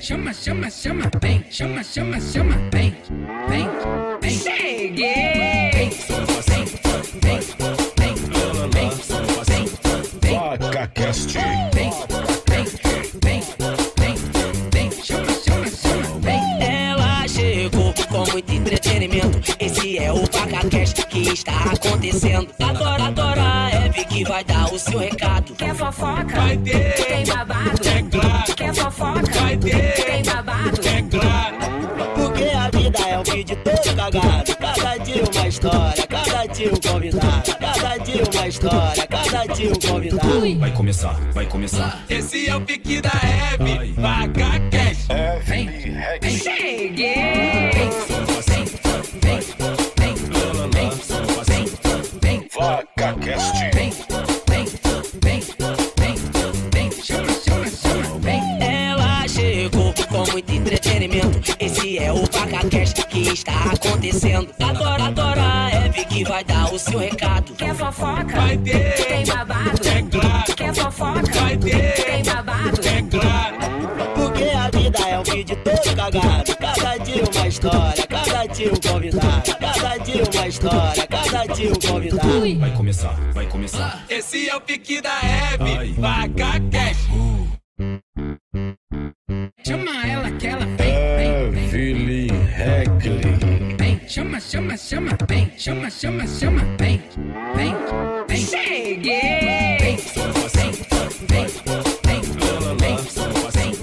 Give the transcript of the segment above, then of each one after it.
chama, chama, chama, vem, chama, chama, chama, vem, vem, vem. Cheguei! Vem, vem, vem, vem, vem, vem, vem. VacaCast. Vem, vem, vem, vem, vem, chama, chama, chama, vem. Ela chegou com muito entretenimento. Esse é o VacaCast que está acontecendo. Agora, agora a Eve que vai dar o seu recado. Quer fofoca? Vai ter. Tem babado? É? Vai ter. Tem babado? É claro. Porque a vida é um vídeo todo cagado. Cada dia uma história, cada dia um convidado. Cada dia uma história, cada dia um convidado. Vai começar, vai começar. Esse é o pique da Hebe. Vaca fofoca? Vai ter. Tem babado? É claro. Quer fofoca? Vai ter. Tem babado? É claro. Porque a vida é um vídeo todo cagado. Cada dia uma história, cada dia um convidado. Cada dia uma história, cada dia um convidado. Vai começar, vai começar. Esse é o pique da Hebe. Vaca Cash. Chama, chama, chama, vem, chama, chama, chama, vem, vem, vem. Cheguei! Vem, vem, vem, vem, vem, vem,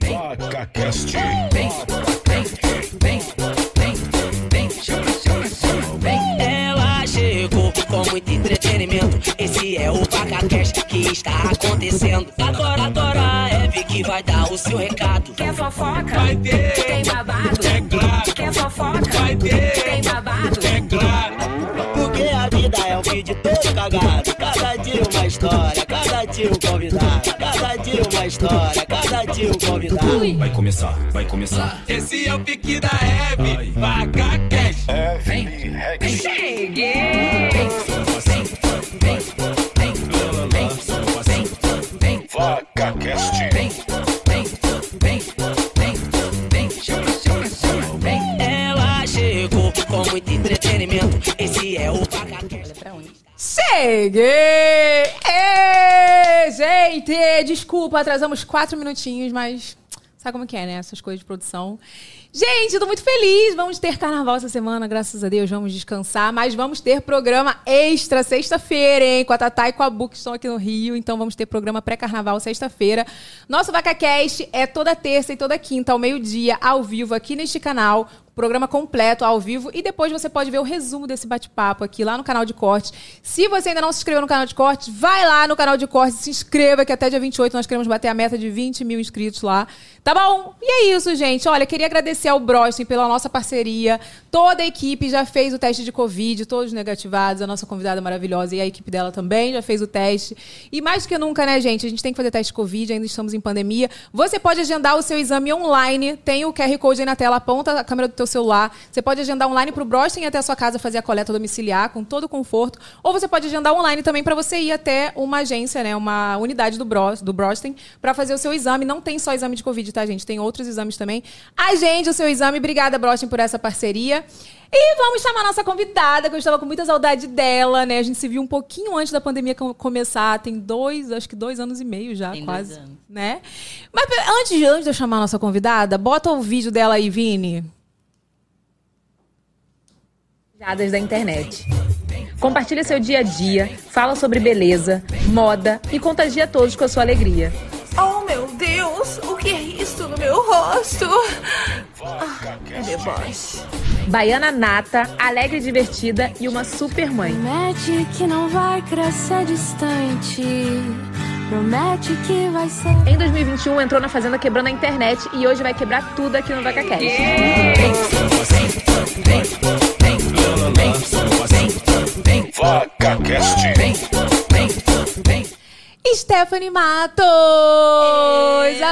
vem, VacaCast. vem, vem, vem, vem, vem, chama, chama, chama, vem. Ela chegou com muito entretenimento. Esse é o VacaCast que está acontecendo. Agora, agora a Eve que vai dar o seu recado. Quer fofoca? Vai ter. Tem babado? É claro. Quer fofoca? Vai ter. Cagado. Cada dia uma história, cada dia um convidado. Cada dia uma história, cada dia um convidado. Vai começar, vai começar. Esse é o pique da Hebe. Vaca Cash. Vem, vem, cheguei! Vem, vem, vem, vem, vem, vem, vem, VacaCast. vem, vem, Cheguei! Gente! Desculpa, atrasamos quatro minutinhos, mas sabe como que é, né? Essas coisas de produção. Gente, eu tô muito feliz. Vamos ter carnaval essa semana, graças a Deus. Vamos descansar, mas vamos ter programa extra sexta-feira, hein? Com a Tatá e com a Bu, que estão aqui no Rio. Então vamos ter programa pré-carnaval sexta-feira. Nosso VacaCast é toda terça e toda quinta, ao meio-dia, ao vivo, aqui neste canal programa completo ao vivo e depois você pode ver o resumo desse bate-papo aqui lá no canal de cortes. Se você ainda não se inscreveu no canal de cortes, vai lá no canal de cortes se inscreva que até dia 28 nós queremos bater a meta de 20 mil inscritos lá. Tá bom? E é isso, gente. Olha, queria agradecer ao Brostin pela nossa parceria. Toda a equipe já fez o teste de Covid, todos negativados. A nossa convidada maravilhosa e a equipe dela também já fez o teste. E mais do que nunca, né, gente? A gente tem que fazer teste de Covid, ainda estamos em pandemia. Você pode agendar o seu exame online. Tem o QR Code aí na tela, aponta a câmera do celular. Você pode agendar online para o Brostin ir até a sua casa fazer a coleta domiciliar com todo conforto. Ou você pode agendar online também para você ir até uma agência, né, uma unidade do, Bros, do Brostin para fazer o seu exame. Não tem só exame de Covid, tá, gente? Tem outros exames também. Agende o seu exame. Obrigada, Brostin, por essa parceria. E vamos chamar a nossa convidada, que eu estava com muita saudade dela, né? A gente se viu um pouquinho antes da pandemia com- começar. Tem dois, acho que dois anos e meio já, Tem quase. dois anos. Né? Mas antes, de- antes de eu chamar a nossa convidada, bota o vídeo dela aí, Vini. Da internet. Compartilha seu dia a dia, fala sobre beleza, moda e contagia todos com a sua alegria. Oh, meu Deus! O que é isso no meu rosto? Ah, é deboche. Baiana nata, alegre e divertida e uma super mãe. Promete que não vai crescer distante. Promete que vai ser. Em 2021 entrou na Fazenda quebrando a internet e hoje vai quebrar tudo aqui no VacaCast. VacaCast. Vem, vem. Stephanie Matos!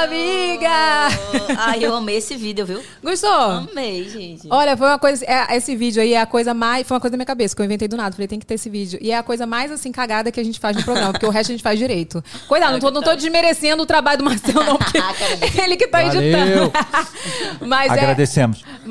Amiga! Ai, eu amei esse vídeo, viu? Gostou? Amei, gente. Olha, foi uma coisa. é, esse vídeo aí é a coisa mais. Foi uma coisa da minha cabeça, que eu inventei do nada. Falei, tem que ter esse vídeo. E é a coisa mais assim, cagada que a gente faz no programa, porque o resto a gente faz direito. Cuidado, não tô, não tô desmerecendo o trabalho do Marcelo, não, porque ele que tá editando. Mas é.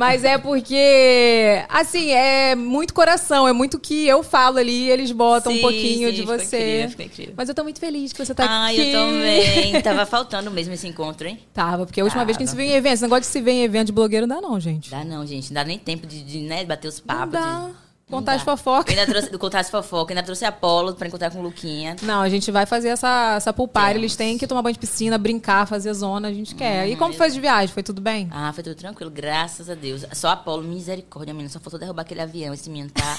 Mas é porque, assim, é muito coração, é muito que eu falo ali e eles botam um Sim, pouquinho sim, de você. incrível, ficou incrível. Mas eu tô muito feliz que você tá Ai, aqui. eu também. Tava faltando mesmo esse encontro, hein? Tava, porque a última vez que a gente se Tava. viu em eventos, esse negócio de se ver em evento de blogueiro não dá não, gente. Dá não, gente. Não dá nem tempo de, de, né, bater os Não papos. dá. de- Contar as fofocas. Eu ainda trouxe, contar as fofocas. Ainda trouxe a Apolo pra encontrar com o Luquinha. Não, a gente vai fazer essa, essa pool party. Eles têm que tomar banho de piscina, brincar, fazer zona, a gente quer. E como foi de viagem? Foi tudo bem? Ah, foi tudo tranquilo, graças a Deus. Só Apolo, misericórdia, menina. Só faltou derrubar aquele avião. Esse menino tá...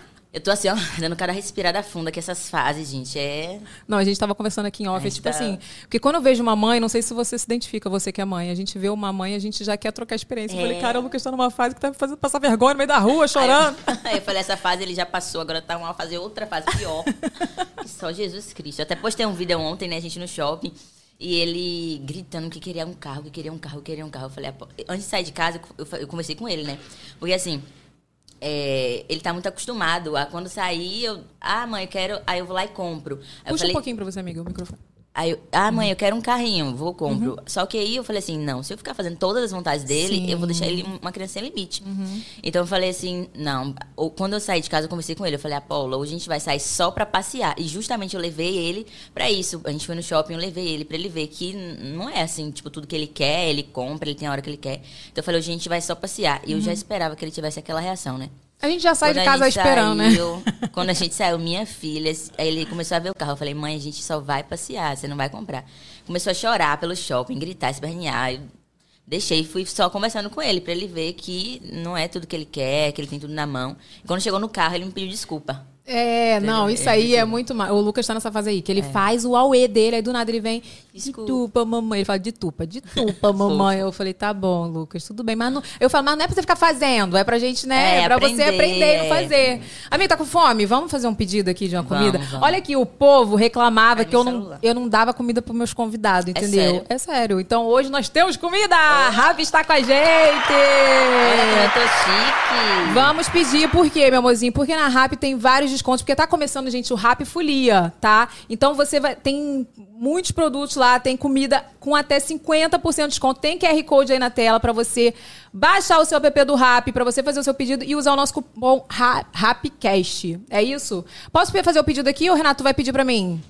Eu tô assim, ó, dando cada respirada funda que essas fases, gente, é... Não, a gente tava conversando aqui em off, é tipo tá- assim. Porque quando eu vejo uma mãe, não sei se você se identifica, você que é mãe, a gente vê uma mãe, a gente já quer trocar experiência. Eu falei, É. cara, o Lucas tá numa fase que tá me fazendo passar vergonha no meio da rua, chorando. Aí eu, aí eu falei, essa fase ele já passou, agora tá uma fase outra fase pior. que só Jesus Cristo. Eu até postei um vídeo ontem, né, a gente no shopping. E ele gritando que queria um carro, que queria um carro, que queria um carro. Eu falei, "Apo-" antes de sair de casa, eu conversei com ele, né? Porque assim, é, ele tá muito acostumado a quando sair, eu. Ah, mãe, eu quero. Aí eu vou lá e compro. Aí Puxa falei, um pouquinho pra você, amiga, o microfone. Aí eu, ah, mãe, eu quero um carrinho, vou compro. Só que aí eu falei assim, não, se eu ficar fazendo todas as vontades dele, Sim. eu vou deixar ele uma criança sem limite. Então eu falei assim, não, ou, quando eu saí de casa, eu conversei com ele, eu falei, Apolo, hoje a gente vai sair só pra passear. E justamente eu levei ele pra isso. A gente foi no shopping, eu levei ele pra ele ver que não é assim, tipo, tudo que ele quer, ele compra, ele tem a hora que ele quer. Então eu falei, hoje a gente vai só passear. E eu já esperava que ele tivesse aquela reação, né? A gente já sai Quando de casa esperando, né? saiu, Quando a gente saiu, minha filha, ele começou a ver o carro. Eu falei, mãe, a gente só vai passear, você não vai comprar. Começou a chorar pelo shopping, gritar, espernear. Eu deixei, fui só conversando com ele, pra ele ver que não é tudo que ele quer, que ele tem tudo na mão. E quando chegou no carro, ele me pediu desculpa. É, não, isso aí é muito mais. O Lucas tá nessa fase aí, que ele faz o auê dele, aí do nada ele vem. De Desculpa. tupa, mamãe. Ele fala, de tupa, de tupa, mamãe. Eu falei, tá bom, Lucas, tudo bem. Mas não, eu falo, mas não é pra você ficar fazendo, é pra gente, né? É, É, pra você aprender, aprender a é. fazer. Amigo, tá com fome? Vamos fazer um pedido aqui de uma Vamos, comida? vamos. Olha aqui, o povo reclamava que eu não, eu não dava comida pros meus convidados, entendeu? sério? É sério. Então hoje nós temos comida! Rabi está com a gente! Olha eu tô chique. Vamos pedir, por quê, meu amorzinho? Porque na RAP tem vários descontos, porque tá começando, gente, o RAP Folia, tá? Então você vai. Tem muitos produtos lá, tem comida com até 50% de desconto. Tem QR Code aí na tela pra você baixar o seu app do RAP, pra você fazer o seu pedido e usar o nosso cupom Ra- RAPCast. É isso? Posso fazer o pedido aqui ou o Renato vai pedir pra mim?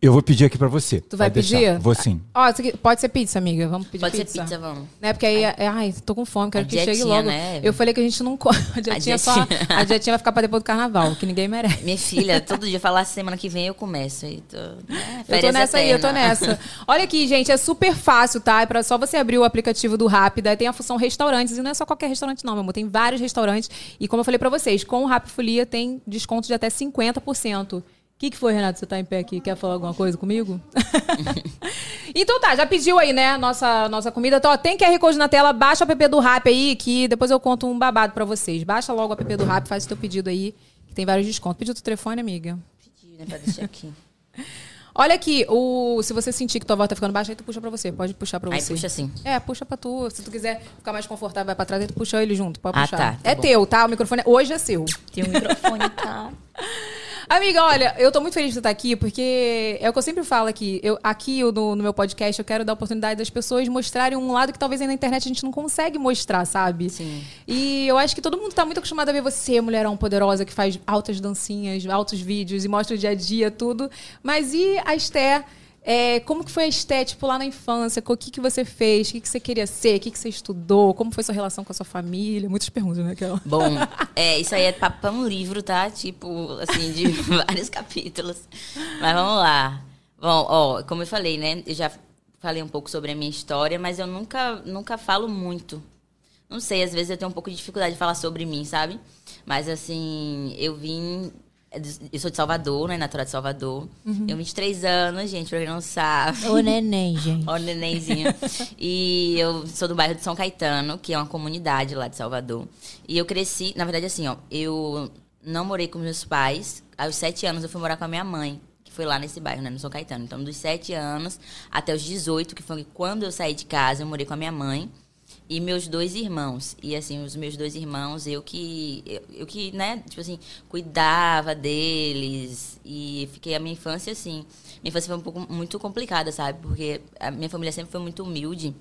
Eu vou pedir aqui pra você. Tu vai Pode deixar. pedir? Vou sim. Ó, isso aqui- pode ser pizza, amiga. Vamos pedir Pode pizza. ser pizza, vamos. Né? Porque aí, é, ai, tô com fome, quero A que chegue dietinha, logo. né? Eu falei que a gente não come. A dietinha, A só. dietinha. A dietinha vai ficar pra depois do carnaval, que ninguém merece. Minha filha, todo dia falar semana que vem eu começo. E tô, né, Eu tô férias nessa aí, eu tô eterna. nessa. Olha aqui, gente, é super fácil, tá? É pra só você abrir o aplicativo do Rápida. Tem a função restaurantes. E não é só qualquer restaurante, não, meu amor. Tem vários restaurantes. E como eu falei pra vocês, com o Rap Folia tem desconto de até 50%. O que, que foi, Renato? Você tá em pé aqui? Quer falar alguma coisa comigo? então tá, já pediu aí, né? Nossa, nossa comida. Então, ó, tem QR Code na tela. Baixa o app do Rap aí, que depois eu conto um babado pra vocês. Baixa logo o app do Rap, faz o teu pedido aí, que tem vários descontos. Pediu o telefone, amiga? Pedi, né, pra deixar aqui. Olha aqui, o, se você sentir que tua voz tá ficando baixa, aí tu puxa pra você. Pode puxar pra Aí você. puxa assim. É, puxa pra tu. Se tu quiser ficar mais confortável, vai pra trás, aí tu puxa ele junto. Pode Ah, puxar. tá, tá é bom. teu, tá? O microfone hoje é seu. Tem um microfone, tá? Amiga, olha, eu tô muito feliz de você estar aqui, porque é o que eu sempre falo aqui. Eu, aqui eu, no, no meu podcast, eu quero dar a oportunidade das pessoas mostrarem um lado que talvez aí na internet a gente não consegue mostrar, sabe? Sim. E eu acho que todo mundo tá muito acostumado a ver você, mulherão poderosa, que faz altas dancinhas, altos vídeos e mostra o dia a dia, tudo. Mas e a Esté? É, como que foi a Esté, tipo, lá na infância? O que, que você fez? O que, que você queria ser? O que, que você estudou? Como foi sua relação com a sua família? Muitas perguntas, né, Aquela. Bom, é, isso aí é papão um livro, tá? Tipo, assim, de vários capítulos. Mas vamos lá. Bom, ó, como eu falei, né? Eu já falei um pouco sobre a minha história, mas eu nunca, nunca falo muito. Não sei, às vezes eu tenho um pouco de dificuldade de falar sobre mim, sabe? Mas assim, eu vim. Eu sou de Salvador, né? Natural de Salvador. Eu tenho 23 anos, gente, pra quem não sabe. Ô, neném, gente. O nenenzinho. e eu sou do bairro de São Caetano, que é uma comunidade lá de Salvador. E eu cresci, na verdade, assim, ó, eu não morei com meus pais. Aos sete anos eu fui morar com a minha mãe, que foi lá nesse bairro, né, no São Caetano. Então, dos sete anos até os 18, que foi quando eu saí de casa, eu morei com a minha mãe e meus dois irmãos. E assim, os meus dois irmãos, eu que eu, eu que, né, tipo assim, cuidava deles e fiquei a minha infância assim. Minha infância foi um pouco muito complicada, sabe? Porque a minha família sempre foi muito humilde.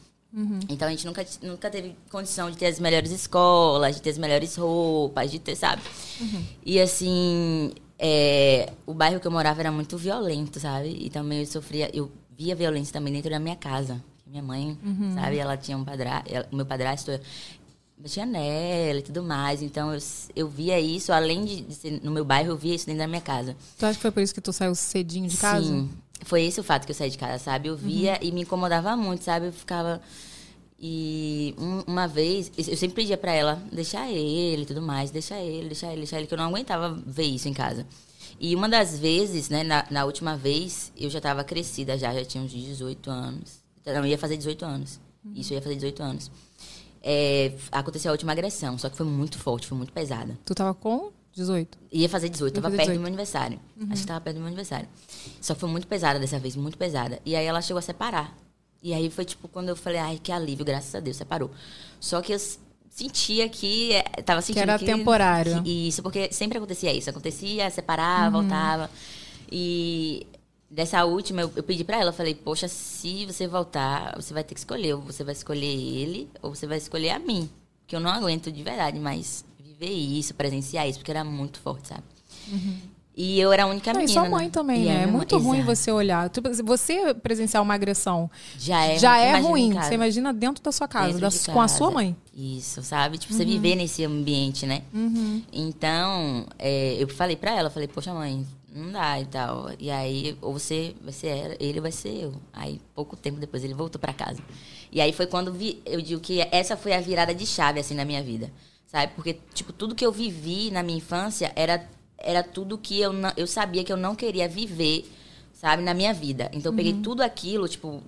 Então a gente nunca, nunca teve condição de ter as melhores escolas, de ter as melhores roupas, de ter, sabe? E assim, é, o bairro que eu morava era muito violento, sabe? E também eu sofria, eu via violência também dentro da minha casa. Minha mãe, sabe, ela tinha um padrasto, meu padrasto batia nela e tudo mais. Então eu, eu via isso, além de, de ser no meu bairro, eu via isso dentro da minha casa. Tu acha que foi por isso que tu saiu cedinho de casa? Sim, foi esse o fato que eu saí de casa, sabe? Eu via e me incomodava muito, sabe? Eu ficava. E um- uma vez, eu sempre pedia pra ela deixar ele e tudo mais, deixar ele, deixar ele, deixar ele, que eu não aguentava ver isso em casa. E uma das vezes, né, na, na última vez, eu já tava crescida já, já tinha uns 18 anos. Não, ia fazer 18 anos. Isso, eu ia fazer 18 anos. É, aconteceu a última agressão, só que foi muito forte, foi muito pesada. Tu tava com 18. Ia fazer 18, Ia tava fazer perto 18. do meu aniversário. Acho que tava perto do meu aniversário. Só que foi muito pesada dessa vez, muito pesada. E aí ela chegou a separar. E aí foi tipo quando eu falei, ai, que alívio, graças a Deus, separou. Só que eu sentia que é, tava sentindo era temporário. que- isso, porque sempre acontecia isso, acontecia, separava, voltava. E dessa última eu, eu pedi pra ela, eu falei, poxa, se você voltar, você vai ter que escolher, ou você vai escolher ele ou você vai escolher a mim, que eu não aguento de verdade, mas viver isso, presenciar isso, porque era muito forte, sabe? E eu era a única Não, e menina. sua mãe né? também, E né? É muito ruim Exato. você olhar. Você presenciar uma agressão Já é, já é ruim. casa. Você imagina dentro da sua casa, da- de com a sua casa. mãe. Isso, sabe? Tipo, você viver nesse ambiente, né? Então, é, eu falei pra ela, falei, poxa, mãe, não dá e tal. E aí, ou você vai ser ela, ele vai ser eu. Aí, pouco tempo depois, ele voltou pra casa. E aí foi quando vi, eu digo que essa foi a virada de chave, assim, na minha vida. Sabe? Porque, tipo, tudo que eu vivi na minha infância era, era tudo que eu, não, eu sabia que eu não queria viver, sabe? Na minha vida. Então, eu peguei tudo aquilo, tipo,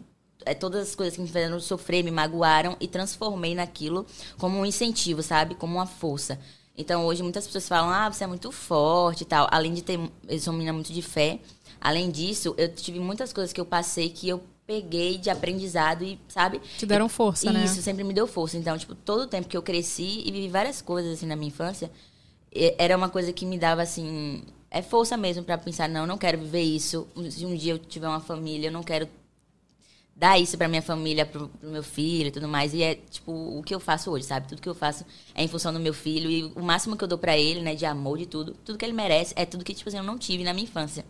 é, todas as coisas que me fizeram sofrer, me magoaram e transformei naquilo como um incentivo, sabe? Como uma força. Então, hoje muitas pessoas falam, ah, você é muito forte e tal. Além de ter, eu sou uma menina muito de fé. Além disso, eu tive muitas coisas que eu passei que eu peguei de aprendizado e, sabe? Te deram força, né? Isso sempre me deu força. Então, tipo, todo o tempo que eu cresci e vivi várias coisas assim na minha infância, e- era uma coisa que me dava assim, é força mesmo pra pensar, não, eu não quero viver isso. Se um dia eu tiver uma família, eu não quero dar isso pra minha família, pro, pro meu filho e tudo mais. E é, tipo, o que eu faço hoje, sabe? Tudo que eu faço é em função do meu filho. E o máximo que eu dou pra ele, né, de amor, de tudo, tudo que ele merece, é tudo que, tipo assim, eu não tive na minha infância.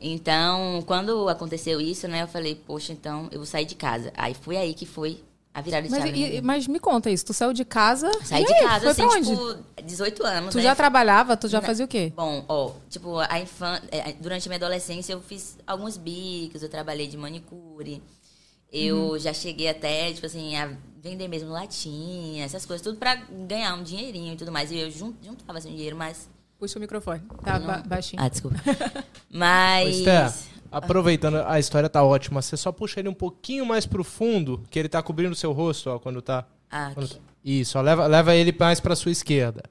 Então, quando aconteceu isso, né, eu falei, poxa, então eu vou sair de casa. Aí foi aí que foi a virada de Mas, chave. na e- mas me conta isso. Tu saiu de casa. Saí e de aí, casa, foi assim, pra onde? tipo, 18 anos. Tu né? já trabalhava? Tu já Não. fazia o quê? Bom, ó, tipo, a infan... é, durante a minha adolescência eu fiz alguns bicos, eu trabalhei de manicure. Eu Uhum. já cheguei até, tipo assim, a vender mesmo latinha, essas coisas, tudo pra ganhar um dinheirinho e tudo mais. E eu jun- juntava assim, dinheiro, mas. Puxa o microfone. Tá Não. ba- baixinho. Ah, desculpa. Ô, Mas. Esther, aproveitando, a história tá ótima. Você só puxa ele um pouquinho mais pro fundo, que ele tá cobrindo o seu rosto, ó, quando tá. Ah, quando tá- Isso, ó, leva, leva ele mais pra sua esquerda.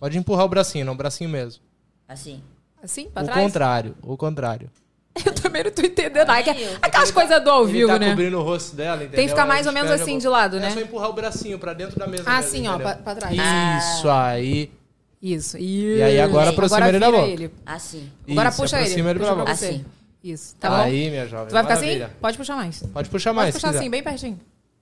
Pode empurrar o bracinho, não, o bracinho mesmo. Assim. Assim, pra o trás? contrário, o contrário. Eu também não tô entendendo. Ai. Aquelas coisas do ao vivo, tá né? cobrindo o rosto dela, entendeu? Tem que ficar mais ou menos assim de lado, É né? só empurrar o bracinho pra dentro da mesa. Ah, mesmo, sim, ó, pra, pra trás. Isso aí. Isso. E aí agora aproxima ele da boca. ele. Assim. Agora Isso, puxa ele. aproxima ele Puxa pra você. Isso. Tá bom? aí, minha jovem. Tu vai ficar maravilha. assim? Pode puxar mais. Pode puxar mais. Pode puxar assim, bem pertinho.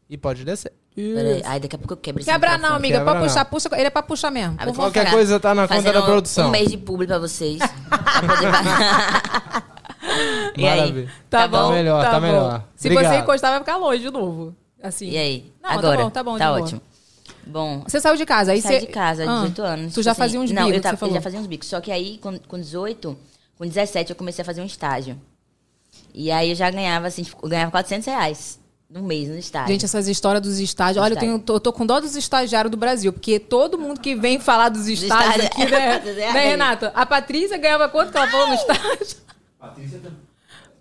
E pode descer. Peraí. Ai, daqui a pouco eu quebro esse Quebra não, microfone. amiga. Quebra Pode puxar. não. Puxa, ele é pra puxar mesmo. Ah, vou. Qualquer parar. coisa tá na conta Fazendo da produção. Um mês de publi pra vocês. Pra poder pagar. e aí? Maravilha. Tá, bom, Tá melhor, tá melhor. Se Obrigado. você encostar, vai ficar longe de novo. Assim. E aí? Não, tá Agora? bom, tá bom, de Tá boa. ótimo. Bom, Você saiu de casa, aí saí você... de casa, Ah, 18 anos. Tu já tipo fazia uns Não, bicos, eu, tava- você falou. eu já fazia uns bicos. Só que aí, com, com 18, com 17, eu comecei a fazer um estágio. E aí eu já ganhava, assim, tipo, eu ganhava 400 reais no mês no estágio. Gente, essas histórias dos estágios. Olha, eu, tenho, tô, eu tô com dó dos estagiários do Brasil, porque todo mundo que vem falar dos estágios estágios. aqui, né, É. né, Renata? A Patrícia ganhava quanto que ela falou no estágio?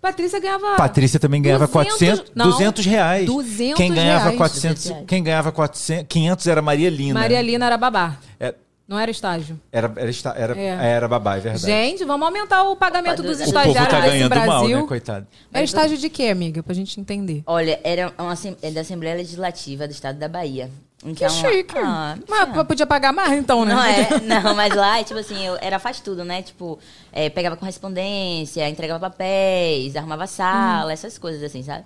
Patrícia ganhava. Patrícia também ganhava 200 400, não, 200 reais. 200 quem ganhava reais. 400, 200 reais. quem ganhava 400, 500 era Maria Lina. Maria Lina era babá. É, Não era estágio. Era, era, era, É. era babá, é verdade. Gente, vamos aumentar o pagamento dos O o povo estagiários tá ganhando Brasil. mal, né, coitado? É estágio de quê, amiga? Pra gente entender. Olha, era uma, é da Assembleia Legislativa do Estado da Bahia. Que Então, chique. ah, Mas podia pagar mais, então, né? Não, é, não, mas lá, tipo assim, eu era faz tudo, né? Tipo, é, pegava correspondência, entregava papéis, arrumava sala, Uhum. essas coisas assim, sabe?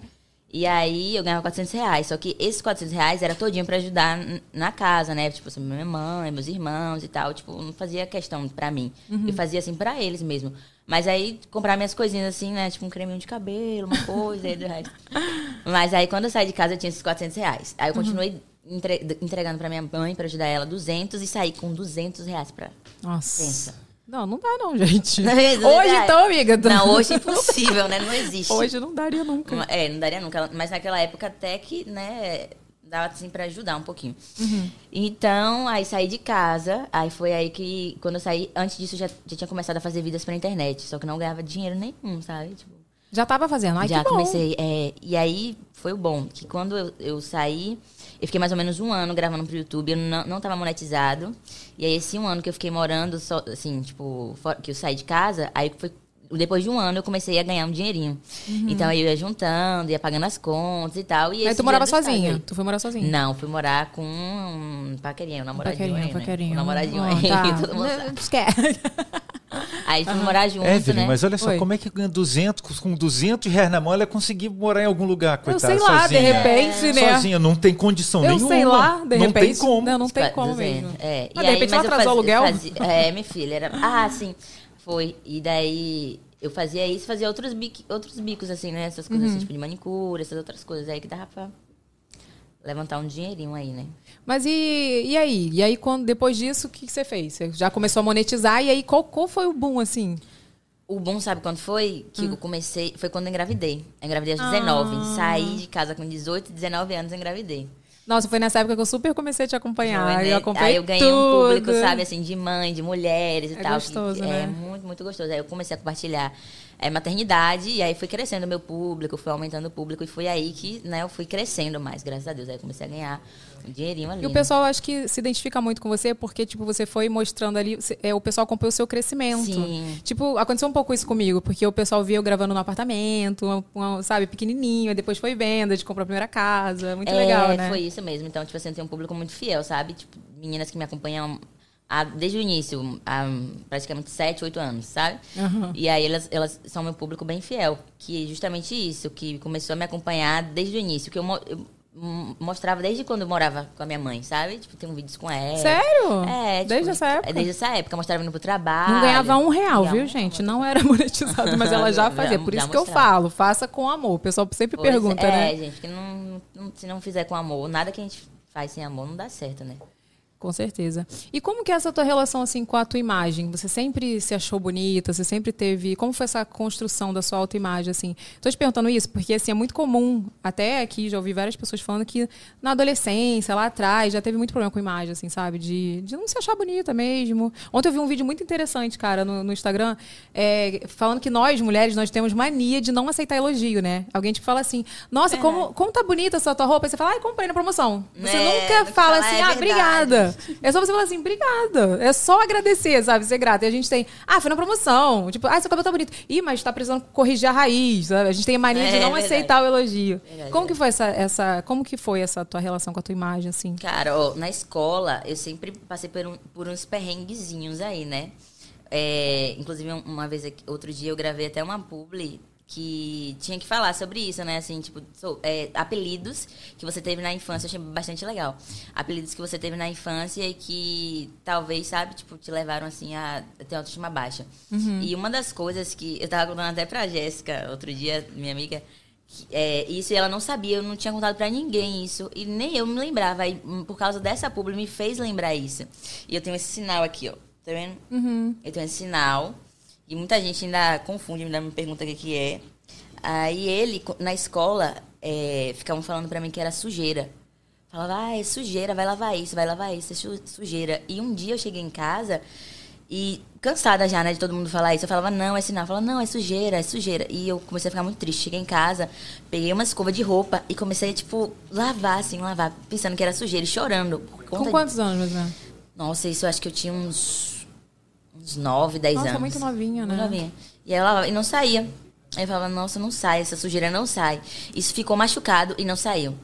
E aí eu ganhava 400 reais. Só que esses 400 reais era todinho pra ajudar na casa, né? Tipo, assim, minha mãe, meus irmãos e tal. Tipo, não fazia questão pra mim. Uhum. Eu fazia assim pra eles mesmo. Mas aí comprar minhas coisinhas assim, né? Tipo um creminho de cabelo, uma coisa e do resto. Mas aí quando eu saí de casa eu tinha esses 400 reais. Aí eu continuei entre- entregando pra minha mãe pra ajudar ela 200 e saí com 200 reais pra. Nossa. Pensa. Não, não dá não, gente. Não, Hoje não, então, amiga. tu- Não, hoje é impossível, né? Não existe. Hoje não daria nunca. É, não daria nunca. Mas naquela época até que, né, dava assim pra ajudar um pouquinho. Uhum. Então, aí saí de casa. Aí foi aí que, quando eu saí, antes disso, eu já, já tinha começado a fazer vidas pela internet. Só que não ganhava dinheiro nenhum, sabe? Tipo, Já tava fazendo. Ai, já comecei. é, e aí foi o bom, que quando eu, eu saí, eu fiquei mais ou menos um ano gravando pro YouTube, eu não, não tava monetizado. E aí esse um ano que eu fiquei morando, só, assim, tipo, que eu saí de casa, aí foi. Depois de um ano eu comecei a ganhar um dinheirinho. Uhum. Então aí eu ia juntando, ia pagando as contas e tal. E Aí tu morava sozinha? Tu foi morar sozinha? Não, fui morar com um paquerinho, um namoradinho Paquerinho, aí, né? paquerinho. Um namoradinho Ah, aí, tá. todo mundo sabe. Esquece. Aí fui morar junto, Evelyn, né? mas olha só, Oi. como é que ganha 200, com 200 reais na mão ela conseguiu morar em algum lugar, Eu coitada, sei lá, de sozinha. repente, né? Sozinha, não tem condição Eu nenhuma. sei lá, de não repente. tem como. Não, não tem como dizendo. mesmo. É. Mas, de repente, ela eu atrasou o aluguel? fazia- é, minha filha, era. Ah, sim. Foi. E daí eu fazia isso, fazia outros, bic, outros bicos, assim, né? Essas coisas Uhum. assim, tipo de manicure, essas outras coisas aí que dava pra levantar um dinheirinho aí, né? Mas e, e aí? E aí, quando, depois disso, o que, que você fez? Você já começou a monetizar, e aí qual, qual foi o boom, assim? O bom, sabe quando foi? Que eu comecei. Foi quando eu engravidei. Eu engravidei aos Ah. 19. Saí de casa com 18, 19 anos engravidei. Nossa, foi nessa época que eu super comecei a te acompanhar. Foi, né? Eu acompanhei Aí eu ganhei um público, tudo. sabe, assim, de mãe, de mulheres e É tal. gostoso, que, né? É muito, muito gostoso. Aí eu comecei a compartilhar é, maternidade e aí fui crescendo o meu público, fui aumentando o público e foi aí que, né, eu fui crescendo mais, graças a Deus. Aí eu comecei a ganhar um dinheirinho ali. E o pessoal acho que se identifica muito com você porque, tipo, você foi mostrando ali, é, o pessoal acompanhou o seu crescimento. Sim. Tipo, aconteceu um pouco isso comigo, porque o pessoal via eu gravando no apartamento, uma- uma, sabe, pequenininho, depois foi venda, gente comprou a primeira casa. Muito é, legal, né? foi isso mesmo. Então, tipo assim, tenho um público muito fiel, sabe? Tipo, meninas que me acompanham desde o início, há praticamente 7, 8 anos, sabe? Aham. E aí elas, elas são meu público bem fiel. Que é justamente isso, que começou a me acompanhar desde o início. Que eu, mostrava desde quando eu morava com a minha mãe, sabe? Tipo, tem um vídeos com ela. Sério? É, tipo, Desde essa época? é, Desde essa época, mostrava indo pro trabalho. Não ganhava um real, viu, um gente? Não era monetizado, mas ela já fazia. Por isso que eu falo, faça com amor. O pessoal sempre Pois pergunta, é, né? gente, que não, não- se não fizer com amor, nada que a gente faz sem amor não dá certo, né? Com certeza. E como que é essa tua relação assim com a tua imagem? Você sempre se achou bonita? Você sempre teve? Como foi essa construção da sua autoimagem assim? Tô te perguntando isso porque assim é muito comum, até aqui já ouvi várias pessoas falando que na adolescência, lá atrás, já teve muito problema com imagem assim, sabe? De, de não se achar bonita mesmo. Ontem eu vi um vídeo muito interessante, cara, no, no Instagram, é, falando que nós mulheres nós temos mania de não aceitar elogio, né? Alguém tipo fala assim: "Nossa, como como tá bonita essa tua roupa?" Aí você fala: "Ai, comprei na promoção". Você É, nunca fala assim: "É "Ah, verdade." obrigada". É só você falar assim, obrigada. É só agradecer, sabe? Ser grata. E a gente tem, ah, foi na promoção. Tipo, ah, seu cabelo tá bonito. Ih, mas tá precisando corrigir a raiz, sabe? A gente tem a mania de É, não verdade. aceitar o elogio. Verdade, como que foi essa, essa, como que foi essa tua relação com a tua imagem, assim? Cara, ó, na escola, eu sempre passei por, um- por uns perrenguezinhos aí, né? É, inclusive, um- uma vez, aqui- outro dia, eu gravei até uma publi que tinha que falar sobre isso, né? Assim, tipo, so- é, apelidos que você teve na infância, eu achei bastante legal. Apelidos que você teve na infância e que talvez, sabe, tipo, te levaram, assim, a ter autoestima baixa. E uma das coisas que eu tava contando até pra Jéssica, outro dia, minha amiga, que, é, isso e ela não sabia, eu não tinha contado pra ninguém isso. E nem eu me lembrava. Aí, hum, por causa dessa publi, me fez lembrar isso. E eu tenho esse sinal aqui, ó. Tá vendo? Eu tenho esse sinal. E muita gente ainda confunde, ainda me pergunta o que, que é. Aí ele, na escola, é, ficavam falando pra mim que era sujeira. Falava, ah, é sujeira, vai lavar isso, vai lavar isso, é su- sujeira. E um dia eu cheguei em casa e cansada já, né, de todo mundo falar isso. Eu falava, não, é sinal. Eu falava, não, é sujeira, é sujeira. E eu comecei a ficar muito triste. Cheguei em casa, peguei uma escova de roupa e comecei, tipo, lavar, assim, lavar, pensando que era sujeira e chorando. Com de- quantos anos, mais ou menos? Nossa, isso eu acho que eu tinha uns, uns 9, 10 Nossa, anos. muito novinha, né? Muito novinha. E eu lavava e não saía. Aí eu falava, nossa, não sai, essa sujeira não sai. Isso ficou machucado e não saiu.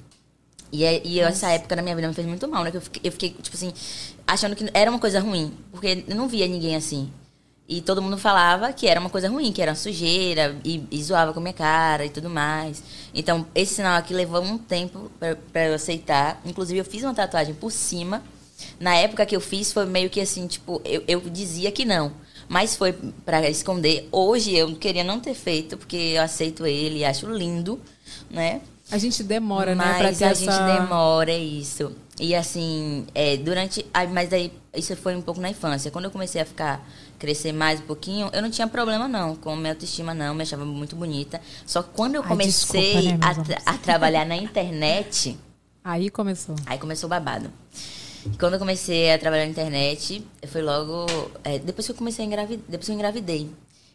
E, é- e essa época na minha vida me fez muito mal, né? Eu fiquei, eu fiquei, tipo assim, achando que era uma coisa ruim. Porque eu não via ninguém assim. E todo mundo falava que era uma coisa ruim, que era uma sujeira, e, e zoava com a minha cara e tudo mais. Então, esse sinal aqui levou um tempo pra eu aceitar. Inclusive, eu fiz uma tatuagem por cima. Na época que eu fiz, foi meio que assim, tipo, eu, eu dizia que não. Mas foi pra esconder. Hoje, eu queria não ter feito, porque eu aceito ele e acho lindo, né? A gente demora, né? Pra Mas ter a essa... gente demora, é isso. E assim, é, durante. Mas aí, isso foi um pouco na infância. Quando eu comecei a ficar, crescer mais um pouquinho, eu não tinha problema não com minha autoestima, não. Me achava muito bonita. Só que quando eu Ai, comecei desculpa, né, a, tra- a trabalhar na internet, Aí começou. aí começou o babado. Quando eu comecei a trabalhar na internet, foi logo. é, depois que eu comecei a engravidar. Depois que eu engravidei.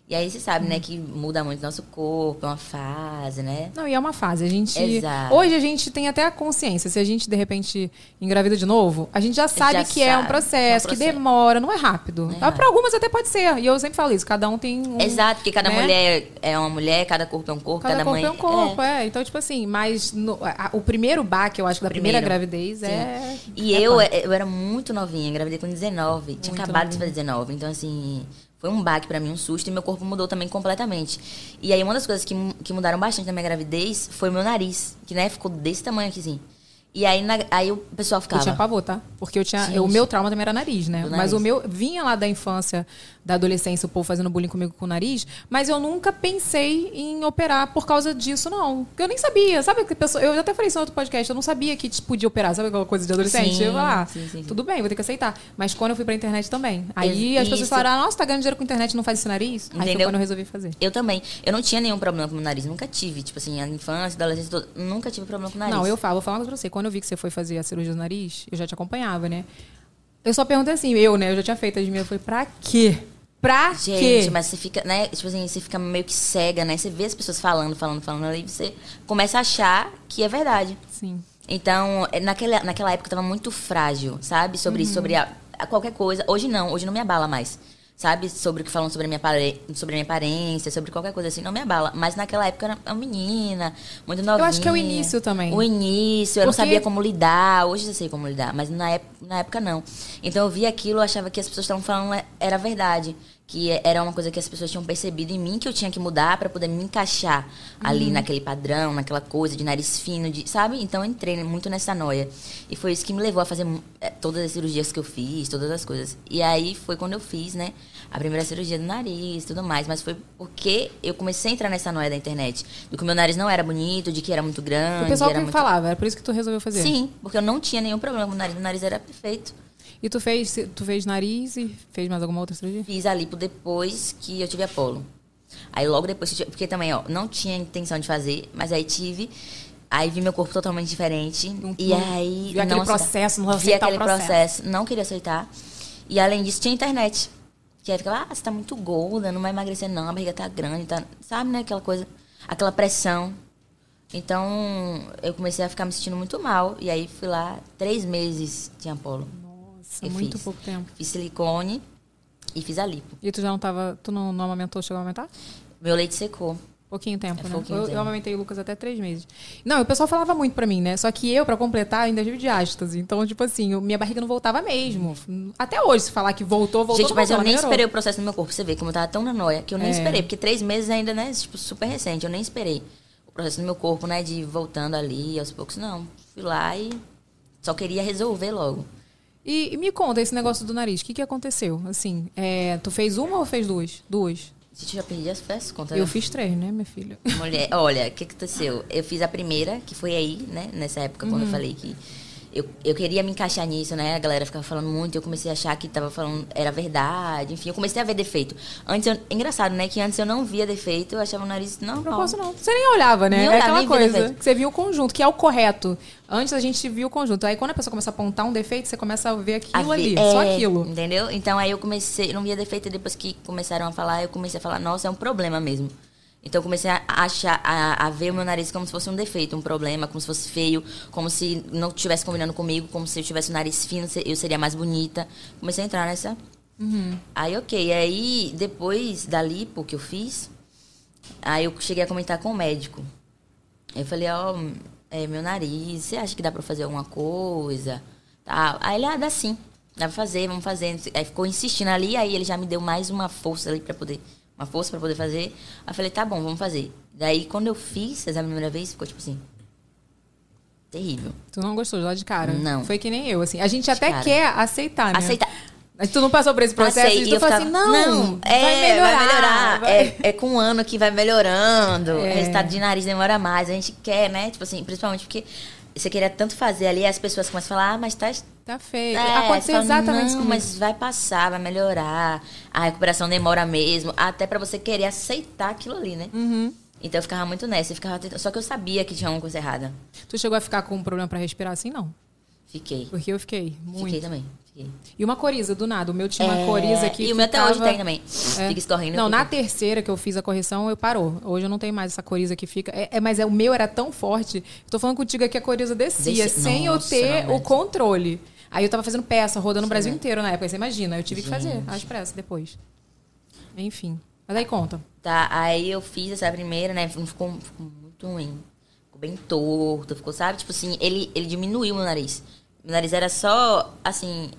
E aí você sabe, Hum. né, que muda muito nosso corpo, é uma fase, né? Não, e é uma fase. A gente. Exato. Hoje a gente tem até a consciência. Se a gente, de repente, engravida de novo, a gente já sabe Já que é um sabe, processo, é um que demora, não é rápido. É Pra algumas até pode ser. E eu sempre falo isso, cada um tem um. Exato, porque cada né? mulher é uma mulher, cada corpo é um corpo, Cada, cada, corpo mãe é um corpo, é. Então, tipo assim, mas no- a- o primeiro baque, eu acho, da primeira gravidez Sim. é. E é eu, eu era muito novinha, engravidei com 19. Tinha Muito acabado de novinha. fazer 19. Então, assim, foi um baque pra mim, um susto. E meu corpo mudou também completamente. E aí, uma das coisas que, que mudaram bastante na minha gravidez foi o meu nariz. Que, né, ficou desse tamanho aqui, assim. E aí, na- aí o pessoal Eu ficava... tinha pavor, tá? Porque eu tinha. Gente. O meu trauma também era nariz, né? Do Mas nariz. o meu vinha lá da infância, da adolescência, o povo fazendo bullying comigo com o nariz. Mas eu nunca pensei em operar por causa disso, não. Porque eu nem sabia. Sabe que pessoa. Eu até falei isso no outro podcast, eu não sabia que tipo, podia operar. Sabe aquela coisa de adolescente? Sim, eu, ah, sim, sim, sim. tudo bem, vou ter que aceitar. Mas quando eu fui pra internet também. Aí as pessoas Isso. falaram, ah, nossa, tá ganhando dinheiro com internet, não faz esse nariz? Aí foi Entendeu? quando eu resolvi fazer. Eu também. Eu não tinha nenhum problema com o nariz. Nunca tive. Tipo assim, a infância, adolescência toda. Nunca tive problema com o nariz. Não, eu falo, vou falar uma coisa pra você. Quando eu vi que você foi fazer a cirurgia do nariz, eu já te acompanhava, né? Eu só perguntei assim, eu, né? Eu já tinha feito as minhas. Eu falei, pra quê? Pra Gente, quê? mas você fica, né? Tipo assim, você fica meio que cega, né? Você vê as pessoas falando, falando, falando, aí você começa a achar que é verdade. Sim. Então, é, naquela, naquela época eu tava muito frágil, sabe? Sobre, Uhum. sobre a, a qualquer coisa. Hoje não, hoje não me abala mais. Sabe? Sobre o que falam sobre a minha, apare- sobre a minha aparência, sobre qualquer coisa assim, não me abala. Mas naquela época eu era uma menina, muito novinha. acho que é o início também. O início, eu não sabia como lidar. Hoje eu sei como lidar, mas na época, na época não. Então eu via aquilo, eu achava que as pessoas estavam falando é- era verdade. Que era uma coisa que as pessoas tinham percebido em mim que eu tinha que mudar pra poder me encaixar ali naquele padrão, naquela coisa de nariz fino, de, sabe? Então eu entrei muito nessa noia. E foi isso que me levou a fazer eh, todas as cirurgias que eu fiz, todas as coisas. E aí foi quando eu fiz, né? A primeira cirurgia do nariz e tudo mais. Mas foi porque eu comecei a entrar nessa noia da internet. Do que o meu nariz não era bonito, de que era muito grande. O pessoal que muito... falava, era por isso que tu resolveu fazer. Sim, porque eu não tinha nenhum problema com o nariz. Meu nariz era perfeito. E tu fez, tu fez nariz e fez mais alguma outra cirurgia? Fiz a lipo depois que eu tive Apolo. Aí logo depois, que eu tive- porque também, ó, não tinha intenção de fazer, mas aí tive. Aí vi meu corpo totalmente diferente. e não- aí. viu aquele processo, não Vi aquele processo. processo, não queria aceitar. E além disso, tinha internet. Que aí ficava, ah, você tá muito gorda, não vai emagrecer não, a barriga tá grande, tá. Sabe, né? Aquela coisa, aquela pressão. Então, eu comecei a ficar me sentindo muito mal. E aí fui lá, três meses tinha Apolo. Nossa, Eu muito fiz. pouco tempo. Fiz silicone e fiz a lipo. E tu já não tava. Tu não, não amamentou, chegou a amamentar? Meu leite secou. Pouquinho tempo, É né? pouquinho eu, eu tempo. amamentei o Lucas até três meses. Não, o pessoal falava muito pra mim, né? Só que eu, pra completar, ainda tive diástase. Então, tipo assim, eu- minha barriga não voltava mesmo. Até hoje, se falar que voltou, voltou. Gente, mas eu voltou, nem ela melhorou. esperei o processo no meu corpo. Você vê como eu tava tão na noia que eu nem É. esperei. Porque três meses ainda, né? Tipo, super recente. Eu nem esperei o processo no meu corpo, né? De ir voltando ali aos poucos. Não. Fui lá e só queria resolver logo. E, e me conta esse negócio do nariz. O que, que aconteceu? Assim, é, tu fez uma ou fez duas? Duas. Gente, já perdi as as contas. Eu né? fiz três, né, minha filha? Mulher, olha, o que que aconteceu? Eu fiz a primeira, que foi aí, né? Nessa época, quando Uhum. eu falei que eu, eu queria me encaixar nisso, né? A galera ficava falando muito, eu comecei a achar que tava falando, era verdade, enfim, eu comecei a ver defeito. Antes, eu, engraçado, né? Que antes eu não via defeito, eu achava o nariz, não, Não posso, não. Você nem olhava, né? Nem é olhava, aquela nem via coisa que você viu o conjunto, que é o correto. Antes a gente via o conjunto. Aí quando a pessoa começa a apontar um defeito, você começa a ver A aquilo ver- ali. é, Só aquilo. Entendeu? Então aí eu comecei, eu não via defeito, e depois que começaram a falar, eu comecei a falar, nossa, é um problema mesmo. Então eu comecei a achar, a, a ver o meu nariz como se fosse um defeito, um problema, como se fosse feio, como se não estivesse combinando comigo, como se eu tivesse o nariz fino, eu seria mais bonita. Comecei a entrar nessa. Aí, ok. Aí, depois da lipo que eu fiz, aí eu cheguei a comentar com o médico. Aí eu falei, ó, é, meu nariz, você acha que dá pra fazer alguma coisa? Tá. Aí ele, ah, dá sim. Dá pra fazer, vamos fazer. Aí ficou insistindo ali, aí ele já me deu mais uma força ali pra poder. Uma força pra poder fazer. Aí eu falei, tá bom, vamos fazer. Daí, quando eu fiz essa primeira vez, ficou tipo assim. Terrível. Tu não gostou lá de cara? Não. Foi que nem eu, assim. A gente até cara. quer aceitar, né? Aceitar. Mas tu não passou por esse processo Passei, e tu ficava, assim, não, é, vai melhorar. vai melhorar. vai- É, é com um ano que vai melhorando. É. O resultado de nariz demora mais. A gente quer, né? Tipo assim, principalmente porque você queria tanto fazer ali, as pessoas começam a falar, ah, mas tá. Tá feio. É, Aconteceu fala, exatamente não, mas vai passar, vai melhorar. A recuperação demora mesmo. Até pra você querer aceitar aquilo ali, né? Uhum. Então eu ficava muito nessa. Eu ficava tentando- Só que eu sabia que tinha uma coisa errada. Tu chegou a ficar com um problema pra respirar assim? Não. Fiquei. Porque eu fiquei muito. Fiquei também. E uma coriza, do nada. O meu tinha uma É, coriza que e o meu até hoje tem também. Fica escorrendo, Não, fica. na terceira que eu fiz a correção, eu parou. Hoje eu não tenho mais essa coriza que fica. É, é, mas é, o meu era tão forte. Tô falando contigo que a coriza descia, sem Nossa, eu ter o controle. Aí eu tava fazendo peça, rodando o Brasil inteiro na época. Você imagina, eu tive que fazer Gente. as pressas depois. Enfim. Mas aí conta. Tá, aí eu fiz essa primeira, né? Ficou, ficou muito ruim. Ficou bem torto, ficou, sabe? Tipo assim, ele, ele diminuiu meu nariz. Meu nariz era só, assim,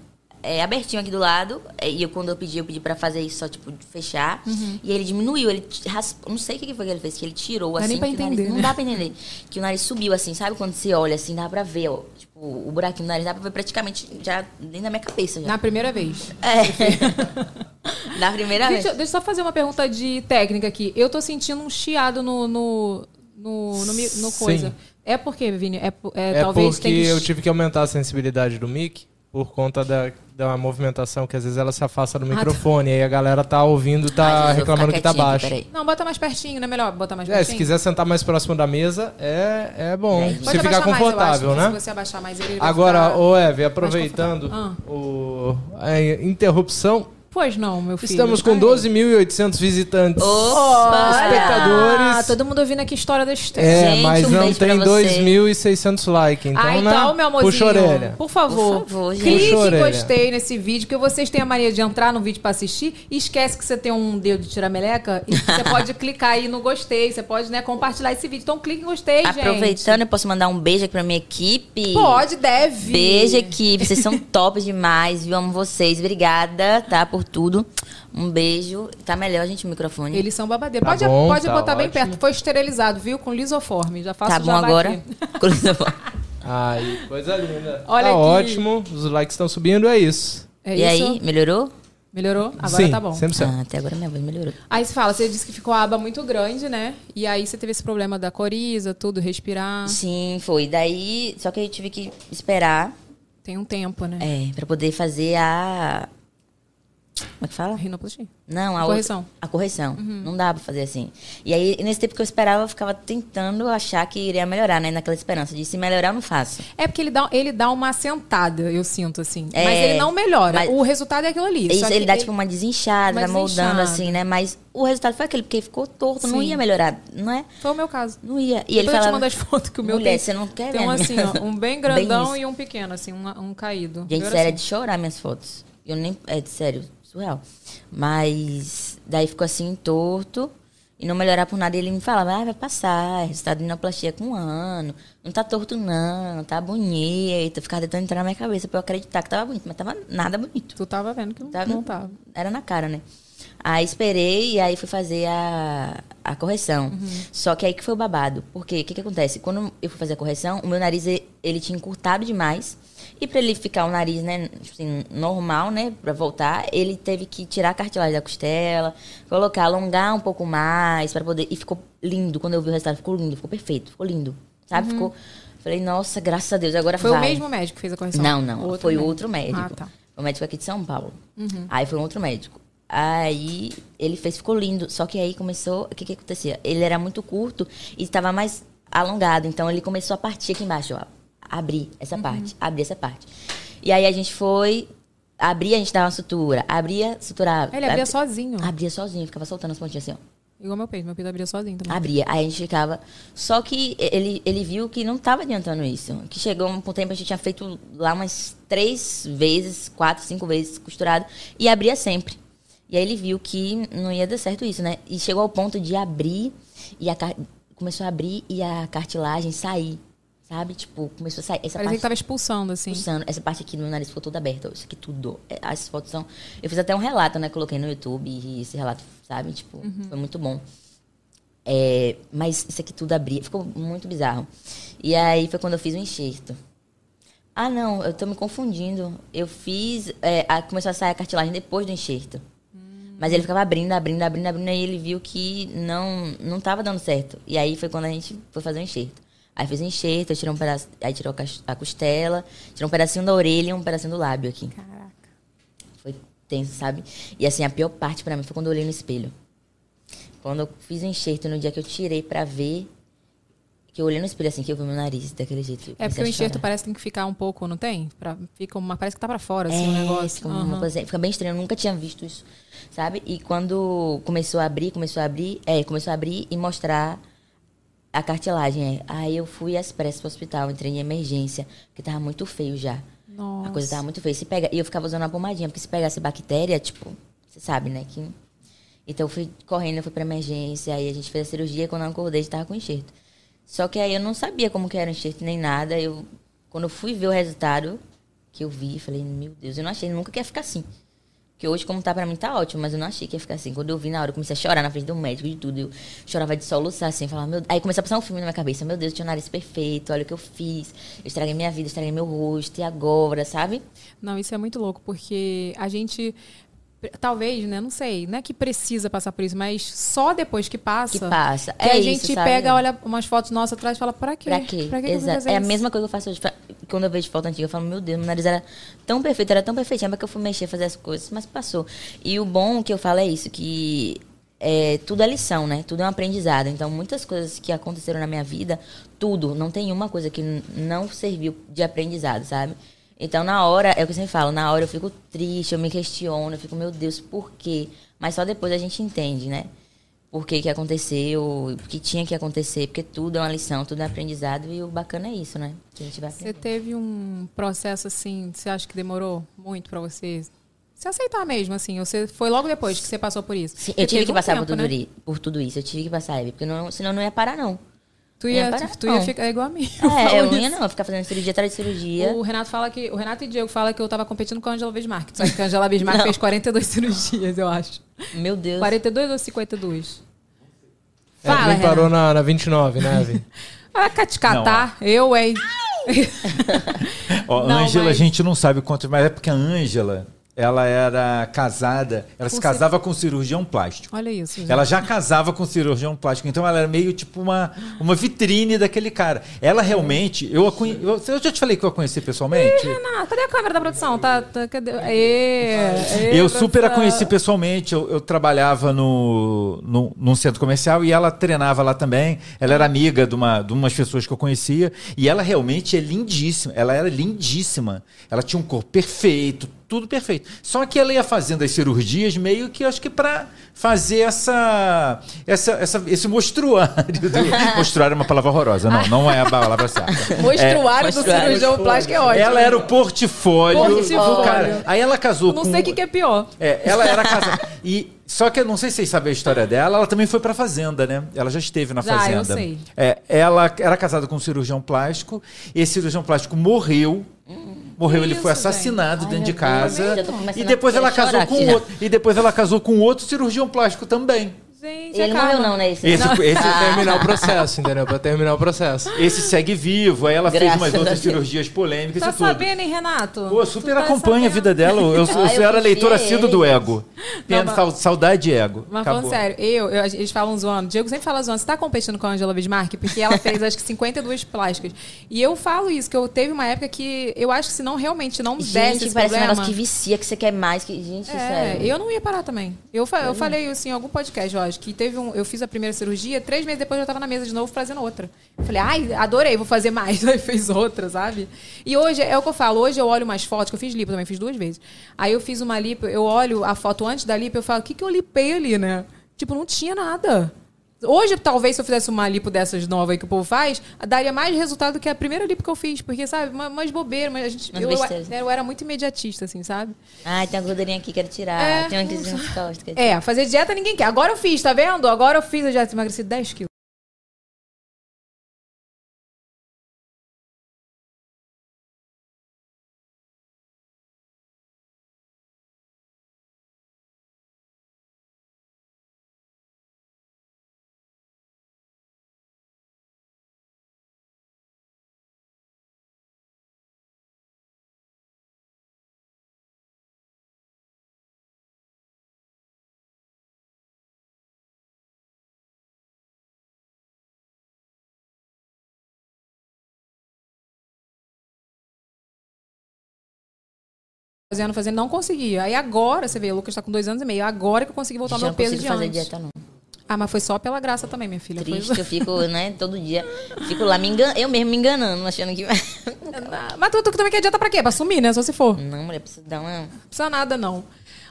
é, abertinho aqui do lado. é, E eu, quando eu pedi, eu pedi pra fazer isso só, tipo, fechar. E ele diminuiu, ele raspou. Não sei o que foi que ele fez, que ele tirou, Dá assim. nem pra o nariz- entender, Não né? dá pra entender. Que o nariz subiu, assim, sabe? Quando você olha, assim, dá pra ver, ó. Tipo, o buraquinho do nariz dá pra ver praticamente já dentro da minha cabeça. Já. Na primeira vez. É. Na primeira Deixa, vez. deixa eu só fazer uma pergunta de técnica aqui. Eu tô sentindo um chiado no. no, no, no, no Sim. coisa. É porque, Vini? É, é, É talvez porque que. eu tive que aumentar a sensibilidade do mic por conta da, da movimentação, que às vezes ela se afasta do Ah, tá. microfone. E aí a galera tá ouvindo, tá vou reclamando que tá baixo. peraí. Não, bota mais pertinho, não é melhor botar mais É, pertinho? se quiser sentar mais próximo da mesa, é, é bom. Pode Se Pode ficar abaixar mais, confortável, acho, né? Se você abaixar mais ele, Agora, ô Eve, aproveitando confortável. o, a interrupção, Pois não, meu filho. estamos com Ai. 12.800 visitantes. Opa! espectadores. Ah, todo mundo ouvindo aqui a história da Esther. É, Gente, mas um não tem você. 2.600 likes. Então, ah, então, meu amorzinho. Puxa orelha. Por favor, Por favor, clique em gostei nesse vídeo, porque vocês têm a mania de entrar no vídeo pra assistir e esquece que você tem um dedo de tirar meleca e você pode clicar aí no gostei, você pode né, compartilhar esse vídeo. Então clique em gostei, gente. Aproveitando, eu posso mandar um beijo aqui pra minha equipe? Pode, deve. Beijo, equipe. Vocês são top demais, viu? Amo vocês. Obrigada, tá? Por tudo. Um beijo. Tá melhor, gente, o microfone. Eles são babadeiros. Tá pode bom, pode tá botar bem ótimo. perto. Foi esterilizado, viu? Com lisoforme. Já faço Tá bom agora? aqui. Ai, coisa linda. Olha tá aqui. ótimo, os likes estão subindo, é isso. É e isso? aí, melhorou? Melhorou? Agora Sim, tá bom. 100%. Ah, até agora minha voz melhorou. Aí você fala, você disse que ficou a aba muito grande, né? E aí você teve esse problema da coriza, tudo, respirar. Sim, foi. Daí, só que eu tive que esperar, Tem um tempo, né? é, pra poder fazer a... Como é que fala? Rinoplastia. Não, a Correção. outra- a correção. Não dá pra fazer assim. E aí, nesse tempo que eu esperava, eu ficava tentando achar que iria melhorar, né? Naquela esperança de se melhorar, eu não faço. É porque ele dá, ele dá uma sentada, eu sinto, assim. É, mas ele não melhora. mas- O resultado é aquilo ali. Isso, ele dá tipo uma desinchada, uma moldando desinchada. assim, né? Mas o resultado foi aquele, porque ficou torto, não Sim. ia melhorar, não é? Foi o meu caso. Não ia. E Depois ele eu te falava, mando as fotos que o meu mulher, tem, você não quer ver a assim, ó, um bem grandão isso. e um pequeno, assim, um, um caído. Gente, sério, é assim. de chorar minhas fotos. Eu nem. É de sério, surreal. Mas daí ficou assim, torto. E não melhorar por nada. E ele me falava, ah, vai passar, é resultado de inoplastia com um ano. Não tá torto, não, tá bonito. Eu ficava tentando entrar na minha cabeça pra eu acreditar que tava bonito, mas tava nada bonito. Tu tava vendo que Tava- não tava. Era na cara, né? Aí esperei e aí fui fazer a, a correção. Uhum. Só que aí que foi o babado. Porque o que, que acontece? Quando eu fui fazer a correção, o meu nariz ele, tinha encurtado demais. E pra ele ficar o nariz, né, tipo assim, normal, né, pra voltar, ele teve que tirar a cartilagem da costela, colocar, alongar um pouco mais pra poder. E ficou lindo. Quando eu vi o resultado, ficou lindo, ficou perfeito, ficou lindo. Sabe? Ficou. Falei, nossa, graças a Deus, agora Uhum. Foi vai. o mesmo médico que fez a correção? Não, não. Outro foi médico. outro médico. Ah, tá. O médico aqui de São Paulo. Aí foi um outro médico. Aí ele fez, ficou lindo. Só que aí começou. O que que acontecia? Ele era muito curto e estava mais alongado. Então ele começou a partir aqui embaixo, ó. Abrir essa parte. Abrir essa parte. E aí a gente foi. Abria, a gente dava uma sutura. Abria, suturava. Ele abria Ab- sozinho. Abria sozinho, ficava soltando as pontinhas assim, ó. Igual meu peito. Meu peito abria sozinho também. Abria. Aí a gente ficava. Só que ele, ele viu que não tava adiantando isso. Que chegou um tempo, a gente tinha feito lá umas três vezes, quatro, cinco vezes costurado. E abria sempre. E aí ele viu que não ia dar certo isso, né? E chegou ao ponto de abrir e a começou a abrir e a cartilagem sair. Sabe? Tipo, começou a sair. Essa Parecia parte que tava expulsando, assim. expulsando. Essa parte aqui do meu nariz ficou toda aberta. Isso aqui tudo. É, As fotos são. Eu fiz até um relato, né? Coloquei no YouTube e esse relato, sabe? Tipo, foi muito bom. É, mas isso aqui tudo abria. Ficou muito bizarro. E aí foi quando eu fiz o enxerto. Ah, não, eu tô me confundindo. Eu fiz. é, a- começou a sair a cartilagem depois do enxerto. Mas ele ficava abrindo, abrindo, abrindo, abrindo, e ele viu que não não tava dando certo. E aí foi quando a gente foi fazer o enxerto. Aí fez o enxerto, aí tirou um pedaço, aí tirou a costela, tirou um pedacinho da orelha e um pedacinho do lábio aqui. Caraca. Foi tenso, sabe? E assim, a pior parte pra mim foi quando eu olhei no espelho. Quando eu fiz o enxerto, no dia que eu tirei pra ver, que eu olhei no espelho assim, que eu vi meu nariz daquele jeito. É porque o enxerto parece que tem que ficar um pouco, não tem? Pra, fica uma, parece que tá pra fora, assim, É, o negócio. Fica, Aham. coisa- fica bem estranho, eu nunca tinha visto isso, sabe? E quando começou a abrir, começou a abrir, é, começou a abrir e mostrar a cartilagem. é. Aí eu fui às pressas pro hospital, entrei em emergência, porque tava muito feio já. Nossa. A coisa tava muito feia. Se pega, e eu ficava usando uma pomadinha, porque se pegasse bactéria, tipo, você sabe, né? Que... Então eu fui correndo, eu fui pra emergência, aí a gente fez a cirurgia, quando eu acordei, tava com enxerto. Só que aí eu não sabia como que era o enxerto nem nada. Eu, quando eu fui ver o resultado, que eu vi, falei, meu Deus, eu não achei nunca que ia ficar assim. Porque hoje, como tá pra mim, tá ótimo, mas eu não achei que ia ficar assim. Quando eu vi na hora, eu comecei a chorar na frente do médico de tudo. Eu chorava de soluçar, assim, falava, meu... Aí começou a passar um filme na minha cabeça. Meu Deus, eu tinha um nariz perfeito, olha o que eu fiz. Eu estraguei minha vida, estraguei meu rosto, e agora, sabe? Não, isso é muito louco, porque a gente. Talvez, né? Não sei. Não é que precisa passar por isso, mas só depois que passa. Que passa. que É a isso, gente sabe? pega, olha umas fotos nossas atrás e fala, pra quê? Pra quê? Pra fui Exato. É a isso? mesma coisa que eu faço hoje. Quando eu vejo foto antiga, eu falo, meu Deus, meu nariz era tão perfeito, era tão perfeitinho, mas que eu fui mexer, fazer as coisas, mas passou. E o bom que eu falo é isso, que é, tudo é lição, né? Tudo é um aprendizado. Então, muitas coisas que aconteceram na minha vida, tudo, não tem uma coisa que não serviu de aprendizado, sabe? Então, na hora, é o que eu sempre falo, na hora eu fico triste, eu me questiono, eu fico, meu Deus, por quê? Mas só depois a gente entende, né? Por que que aconteceu, o que tinha que acontecer, porque tudo é uma lição, tudo é aprendizado e o bacana é isso, né? Que a gente vai Você teve um processo assim, você acha que demorou muito pra você se aceitar mesmo, assim? Você foi logo depois que você passou por isso? Sim, eu tive que um passar tempo, por, tudo, né? por tudo isso, eu tive que passar, porque não, senão não ia parar, não. Tu ia, Ia parar, tu ia ficar igual a mim. eu É, eu não ia não, eu ficar fazendo cirurgia atrás de cirurgia. O Renato fala que. O Renato e Diego fala que eu tava competindo com a Angela Bismarck. Só que a Angela Bismarck fez 42 cirurgias, eu acho. Meu Deus. 42 ou 52? É, Fala, Evelyn parou Renato. na, na 29, né, Evelyn? Ah, Caticatar, eu, hein? Ó, Não, Ângela, mas- a gente não sabe quantos, mas é porque a Ângela, ela era casada, ela se Com casava com cirurgião plástico. Olha isso. gente. Ela já casava com cirurgião plástico, então ela era meio tipo uma, uma vitrine daquele cara. Ela realmente, eu, conhe- eu, eu já te falei que eu a conheci pessoalmente. Renato, cadê a câmera da produção? Tá, tá, cadê? Aê, aê, Eu super a conheci pessoalmente. Eu, eu trabalhava no, no, num centro comercial e ela treinava lá também. Ela era amiga de, uma, de umas pessoas que eu conhecia. E ela realmente é lindíssima. Ela era lindíssima. Ela tinha um corpo perfeito, tudo perfeito. Só que ela ia fazendo as cirurgias meio que, acho que para fazer essa, essa, essa, esse mostruário. Do, mostruário é uma palavra horrorosa. Não, não é a palavra certa. Mostruário do mostruário. cirurgião plástico é ótimo. Ela era o portfólio, Portfólio. do cara. Aí ela casou Não com... sei o que, que é pior. É, ela era casada. E só que eu não sei se vocês sabem a história dela, ela também foi pra fazenda, né? Ela já esteve na Já, fazenda. eu sei. É, ela era casada com um cirurgião plástico, esse cirurgião plástico morreu. Morreu, ele foi isso, assassinado Ai, dentro de casa. E depois ela casou chorar com outro. E depois ela casou com outro cirurgião plástico também. Gente, ele acaba. morreu não, né? Esse, Esse, não. esse, Pra terminar o processo, entendeu? Pra terminar o processo. esse segue vivo. Aí ela fez Graças umas a outras Deus. cirurgias polêmicas Tá e tudo. sabendo, hein, Renato? Pô, super tá acompanha a sabendo? vida dela. Eu, eu, Ah, eu era leitor confiei assíduo do ego. Sau- saudade e ego. Mas Acabou. falando sério, eu, eu- eles falam zoando. Diego sempre fala zoando. Você tá competindo com a Angela Bismarck? Porque ela fez, acho que, 52 plásticas. E eu falo isso, que eu teve uma época que eu acho que se não realmente não desse Gente, esse parece um problema... negócio que vicia, que você quer mais. Que, gente, É, sério. eu não ia parar também. Eu, fa- eu falei isso em algum podcast, eu acho, que teve um. Eu fiz a primeira cirurgia, três meses depois eu já tava na mesa de novo fazendo outra. Falei, ai, adorei, vou fazer mais. Aí fez outra, sabe? E hoje, é o que eu falo, hoje eu olho umas fotos, que eu fiz lipo também, fiz duas vezes. Aí eu fiz uma lipo, eu olho a foto antes da lipo, eu falo, o que, que eu lipei ali, né? Tipo, não tinha nada. Hoje, talvez, se eu fizesse uma lipo dessas novas aí que o povo faz, daria mais resultado do que a primeira lipo que eu fiz. Porque, sabe, umas bobeiras, mas a gente. Eu, eu, eu era muito imediatista, assim, sabe? Ai, tem uma gordurinha aqui, quero tirar. É. Tem uma aqui nas costas. quero É, fazer dieta ninguém quer. Agora eu fiz, tá vendo? Agora eu fiz a dieta, emagreci 10 quilos. Fazendo, fazendo, não conseguia. Aí agora, você vê, o Lucas tá com dois anos e meio. Agora que eu consegui voltar ao meu não peso de fazer antes. dieta, não. Ah, mas foi só pela graça também, minha filha. Foi- Triste, eu fico, né, todo dia. Fico lá me engan... eu mesmo me enganando, achando que. Mas tu, tu também quer dieta pra quê? Pra sumir, né? Só se for. Não, mulher, precisa dar uma. Não precisa nada, não.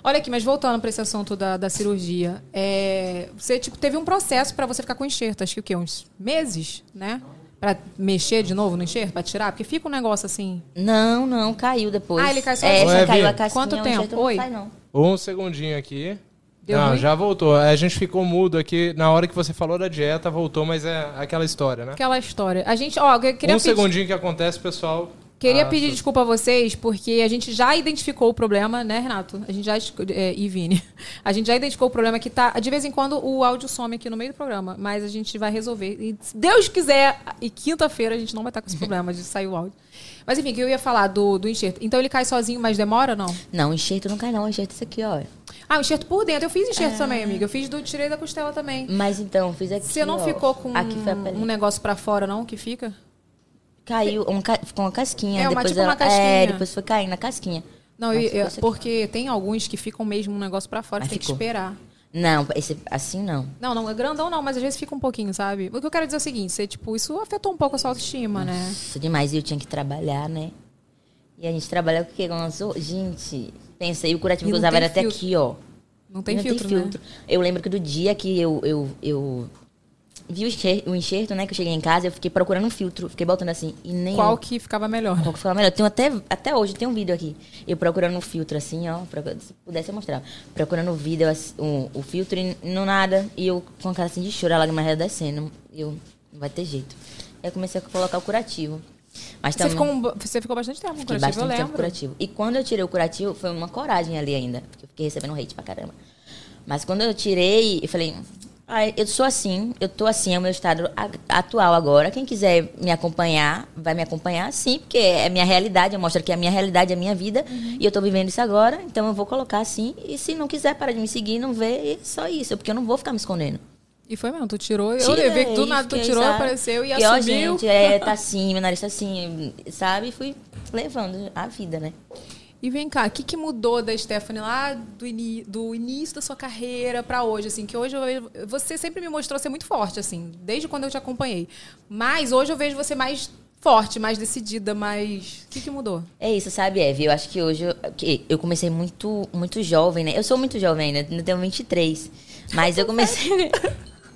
Olha aqui, mas voltando para esse assunto da, da cirurgia. é, você tipo, teve um processo para você ficar com enxerto, acho que o quê? Uns meses, né? Pra mexer de novo no enxerto, pra tirar? Porque fica um negócio assim. Não, não, caiu depois. Ah, ele cai É, sozinho. só Ué, caiu a casquinha. Quanto tempo? Oi? sai, não. Um segundinho aqui. Deu não, ruim? já voltou. A gente ficou mudo aqui na hora que você falou da dieta, voltou, mas é aquela história, né? Aquela história. A gente, ó, eu queria um pedir, segundinho que acontece, pessoal. Queria Ah, pedir desculpa a vocês, porque a gente já identificou o problema, né, Renato? A gente já. É, e Vini. A gente já identificou o problema que tá. De vez em quando o áudio some aqui no meio do programa, mas a gente vai resolver. E se Deus quiser, e quinta-feira a gente não vai estar com esse problema de sair o áudio. Mas enfim, que eu ia falar do, do enxerto. Então ele cai sozinho, mas demora ou não? Não, enxerto não cai, não. Enxerto é isso aqui, ó. Ah, o enxerto por dentro. Eu fiz É. enxerto também, amiga. Eu fiz do tirei da costela também. Mas então, fiz aqui. Você não ó. ficou com Aqui pele. um negócio pra fora, não? Que fica? Caiu, um ficou uma casquinha. É, uma- depois tipo uma ela- casquinha. É, depois foi caindo a casquinha. Não, eu- eu- isso porque tem alguns que ficam mesmo um negócio pra fora, Mas que tem que ficou. esperar. Não, esse, assim não. Não, não, é grandão não, mas às vezes fica um pouquinho, sabe? O que eu quero dizer é o seguinte, você, tipo, isso afetou um pouco a sua autoestima, né? Nossa, demais. E eu tinha que trabalhar, né? E a gente trabalha com o? Com as- Gente, pensa, e o curativo E que eu usava era até filtro. aqui, ó. Não tem não filtro, tem né? filtro. Eu lembro que do dia que eu, eu, eu vi o enxerto, o enxerto, né? Que eu cheguei em casa, eu fiquei procurando um filtro. Fiquei botando assim, e nem. Qual que ficava melhor? Qual que ficava melhor? Tenho até, até hoje, tem um vídeo aqui. Eu procurando um filtro assim, ó. Se pudesse eu mostrar. Procurando o vídeo, assim, o, filtro e não nada. E eu com a cara assim de choro, a lágrima ia descendo. E eu, não vai ter jeito. Aí eu comecei a colocar o curativo. Mas Você ficou, um- você ficou bastante tempo com curativo, bastante tempo curativo. E quando eu tirei o curativo, foi uma coragem ali ainda. Porque eu fiquei recebendo hate pra caramba. Mas quando eu tirei, eu falei, ah, eu sou assim, eu tô assim, é o meu estado atual agora. Quem quiser me acompanhar, vai me acompanhar sim, porque é minha realidade, eu mostro que é a minha realidade, é a minha vida. Uhum. E eu tô vivendo isso agora, então eu vou colocar assim. E se não quiser parar de me seguir, não vê, é só isso, porque eu não vou ficar me escondendo. E foi mesmo, tu tirou, eu vi que do nada tu tirou, sabe? apareceu e E, ó, assumiu. gente, é, tá assim, meu nariz tá assim, sabe? E fui levando a vida, né? E vem cá, o que, que mudou da Stephanie lá do, ini- do início da sua carreira pra hoje, assim? Que hoje eu vejo, você sempre me mostrou ser muito forte, assim, desde quando eu te acompanhei. Mas hoje eu vejo você mais forte, mais decidida, mais... O que, que mudou? É isso, sabe, Eve? Eu acho que hoje eu, que eu comecei muito, muito jovem, né? Eu sou muito jovem ainda, ainda tenho 23. Mas eu comecei.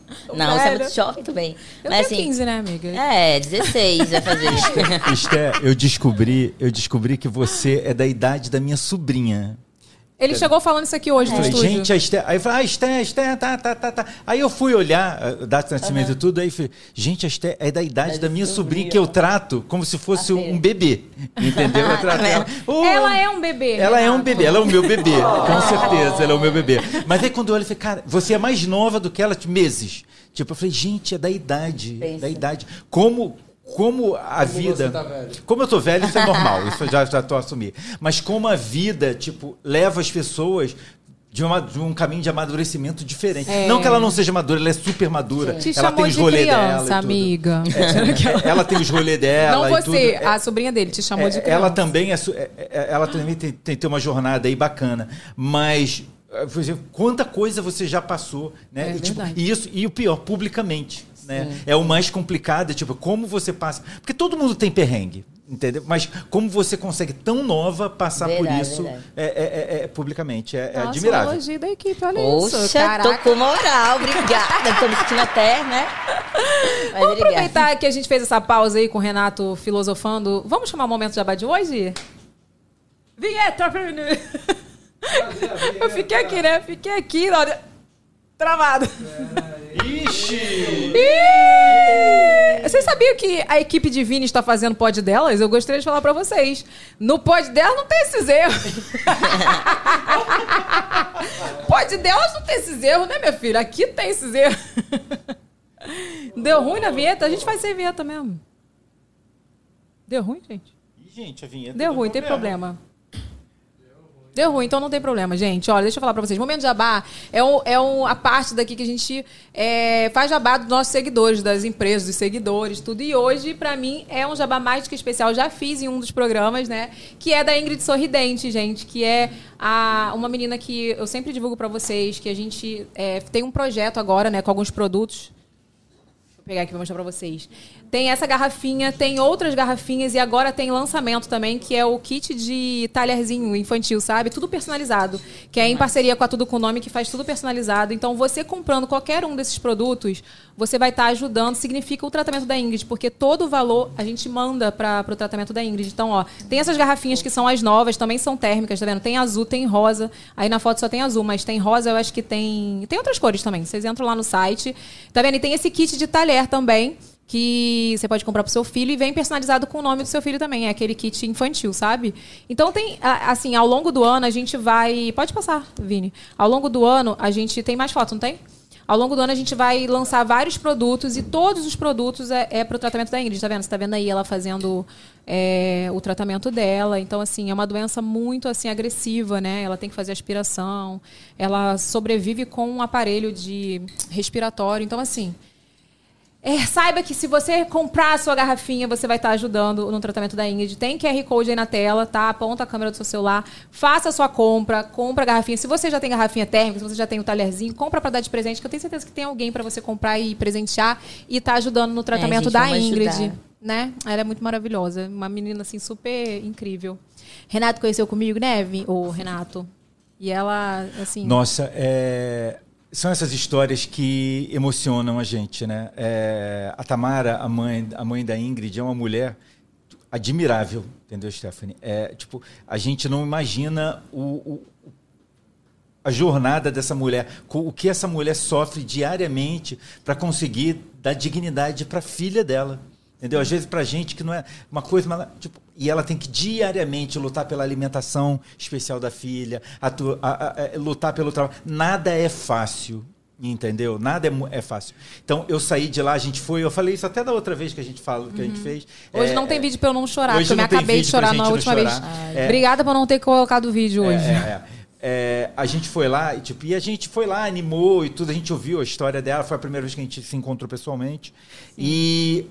Não, você é muito jovem também. Eu Mas tenho assim. 15, né, amiga? É, 16 vai fazer. Esté, eu descobri, eu descobri que você é da idade da minha sobrinha. Ele chegou falando isso aqui hoje no Falei, estúdio. gente, a Esté. Aí eu falei, ah, Esté, Esté, tá, tá, tá, tá. Aí eu fui olhar a data de nascimento e tudo, aí falei, gente, a Esté é da idade da minha sobrinha, que eu trato como se fosse um bebê. Entendeu? Eu trato ela. "Oh, Ela é um bebê. Ela é um bebê, ela é o meu bebê, com certeza, ela é o meu bebê. Mas aí quando eu olho, eu falei, cara, você é mais nova do que ela, tipo, meses. Tipo, eu falei, gente, é da idade, Pensa. da idade. Como, como a vida... você tá velho. Como eu tô velho, isso é normal, isso eu já, já tô a assumir. Mas como a vida, tipo, leva as pessoas... De, uma- de um caminho de amadurecimento diferente. É. Não que ela não seja madura, ela é super madura. Te ela tem os de rolê criança, dela. tudo. amiga. É, ela tem os rolê dela. Não e tudo. você, É- a sobrinha dele te chamou é, de criança. Ela também é, é- é- ela também tem, tem, tem uma jornada aí bacana, mas eh, por exemplo, quanta coisa você já passou, né? É e, tipo, e isso e o pior publicamente, né? É o mais complicado, é, tipo, como você passa, porque todo mundo tem perrengue. Entendeu? Mas como você consegue tão nova passar por Verdade, isso verdade. é, é- é- é publicamente? É, é Nossa, admirável. elogio da equipe, olha Poxa, isso. tô Caraca. com moral, obrigada. Tô me sentindo até, né? Mas Vamos obrigada. aproveitar que a gente fez essa pausa aí com o Renato filosofando. Vamos chamar o momento de abá de hoje? Vinheta! Eu fiquei aqui, né? Fiquei aqui hora... Travado. Ixi! Ih! Vocês sabiam que a equipe de Vini está fazendo pod delas? Eu gostaria de falar pra vocês. No pod delas não tem esses erros. pod delas não tem esses erros, né, minha filha? Aqui tem esses erros. Deu ruim na vinheta? A gente faz sem vinheta mesmo. Deu ruim, gente? Ih, gente, a vinheta Deu deu ruim, tem problema. Deu ruim, então não tem problema, gente. Olha, deixa eu falar pra vocês. Momento jabá é, um, é um, a parte daqui que a gente é, faz jabá dos nossos seguidores, das empresas, dos seguidores, tudo. E hoje, pra mim, é um jabá mais do que especial. Já fiz em um dos programas, né? Que é da Ingrid Sorridente, gente. Que é a, uma menina que eu sempre divulgo pra vocês, que a gente é, tem um projeto agora, né? Com alguns produtos. Vou pegar aqui pra mostrar pra vocês. Tem essa garrafinha, tem outras garrafinhas e agora tem lançamento também, que é o kit de talherzinho infantil, sabe? Tudo personalizado. Que é em parceria com a Tudo Com Nome, que faz tudo personalizado. Então, você comprando qualquer um desses produtos, você vai estar ajudando, significa o tratamento da Ingrid, porque todo o valor a gente manda para o tratamento da Ingrid. Então, ó, tem essas garrafinhas que são as novas, também são térmicas, tá vendo? Tem azul, tem rosa. Aí na foto só tem azul, mas tem rosa, eu acho que tem. Tem outras cores também. Vocês entram lá no site. Tá vendo? E tem esse kit de talher também que você pode comprar pro seu filho e vem personalizado com o nome do seu filho também. É aquele kit infantil, sabe? Então tem, assim, ao longo do ano a gente vai. Pode passar, Vini. Ao longo do ano a gente tem mais fotos, não tem? Ao longo do ano a gente vai lançar vários produtos e todos os produtos é, é para o tratamento da Ingrid, tá vendo? Você tá vendo aí ela fazendo é, o tratamento dela. Então, assim, é uma doença muito assim agressiva, né? Ela tem que fazer aspiração, ela sobrevive com um aparelho de respiratório. Então, assim, é, saiba que se você comprar a sua garrafinha, você vai estar ajudando no tratamento da Ingrid. Tem QR Code aí na tela, tá? Aponta a câmera do seu celular, faça a sua compra, compra a garrafinha. Se você já tem garrafinha térmica, se você já tem o talherzinho, compra pra dar de presente, que eu tenho certeza que tem alguém pra você comprar e presentear e tá ajudando no tratamento gente, da Ingrid, ajudar. né? Ela é muito maravilhosa, uma menina assim super incrível. Renato conheceu comigo, né, Vi? o Renato. E ela, assim, Nossa, é, são essas histórias que emocionam a gente, né? É, a Tamara, a mãe, a mãe da Ingrid, é uma mulher admirável, entendeu, Stephanie? É, tipo, a gente não imagina o, o- a jornada dessa mulher, o que essa mulher sofre diariamente para conseguir dar dignidade para a filha dela. Entendeu? Às vezes pra gente que não é uma coisa, mas, tipo, e ela tem que diariamente lutar pela alimentação especial da filha, a- a- a- lutar pelo trabalho. Nada é fácil. Entendeu? Nada é, é fácil. Então, eu saí de lá, a gente foi, eu falei isso até da outra vez que a gente fala, que a gente fez. Hoje É, não tem vídeo pra eu não chorar, hoje porque eu me acabei de chorar na última vez. chorar. É. Obrigada por não ter colocado o vídeo hoje. É, é, é. É, a gente foi lá e, tipo, e a gente foi lá, animou e tudo, a gente ouviu a história dela, foi a primeira vez que a gente se encontrou pessoalmente. E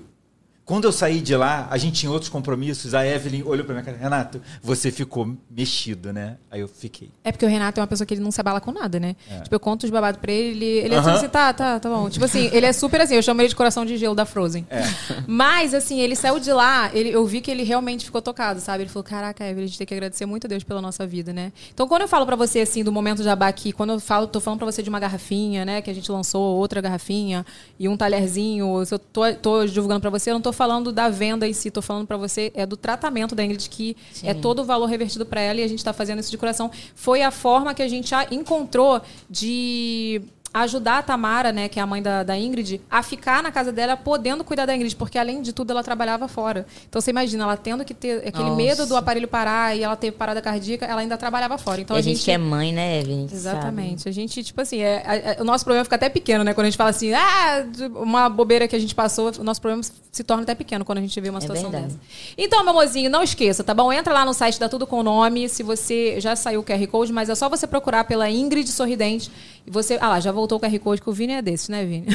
quando eu saí de lá, a gente tinha outros compromissos, a Evelyn olhou pra minha cara, Renato, você ficou mexido, né? Aí eu fiquei. É porque o Renato é uma pessoa que ele não se abala com nada, né? É. Tipo, eu conto os babados pra ele, ele, ele é Aham. assim, tá, tá, tá bom. Tipo assim, ele é super assim, eu chamo ele de coração de gelo da Frozen. É. Mas, assim, ele saiu de lá, ele, eu vi que ele realmente ficou tocado, sabe? Ele falou, caraca, Evelyn, a gente tem que agradecer muito a Deus pela nossa vida, né? Então, quando eu falo pra você, assim, do momento jabá aqui, quando eu falo, tô falando pra você de uma garrafinha, né? Que a gente lançou, outra garrafinha e um talherzinho, se eu tô, tô divulgando pra você, eu não tô falando da venda em si, tô falando pra você é do tratamento da Ingrid, que é todo o valor revertido pra ela e a gente tá fazendo isso de coração. Foi a forma que a gente já encontrou de ajudar a Tamara, né, que é a mãe da, da Ingrid, a ficar na casa dela podendo cuidar da Ingrid, porque além de tudo ela trabalhava fora. Então você imagina, ela tendo que ter aquele Nossa. medo do aparelho parar e ela ter parada cardíaca, ela ainda trabalhava fora. Então a a gente gente que é mãe, né, Evelyn? Exatamente. A gente, tipo assim, é, é- é- o nosso problema fica até pequeno, né? Quando a gente fala assim, ah, uma bobeira que a gente passou, o nosso problema se torna até pequeno quando a gente vê uma É situação verdade. dessa. Então, meu mozinho, não esqueça, tá bom? Entra lá no site da Tudo Com Nome, se você já saiu o QR Code, mas é só você procurar pela Ingrid Sorridente você... Ah lá, já voltou o QR Code, que o Vini é desse, né, Vini?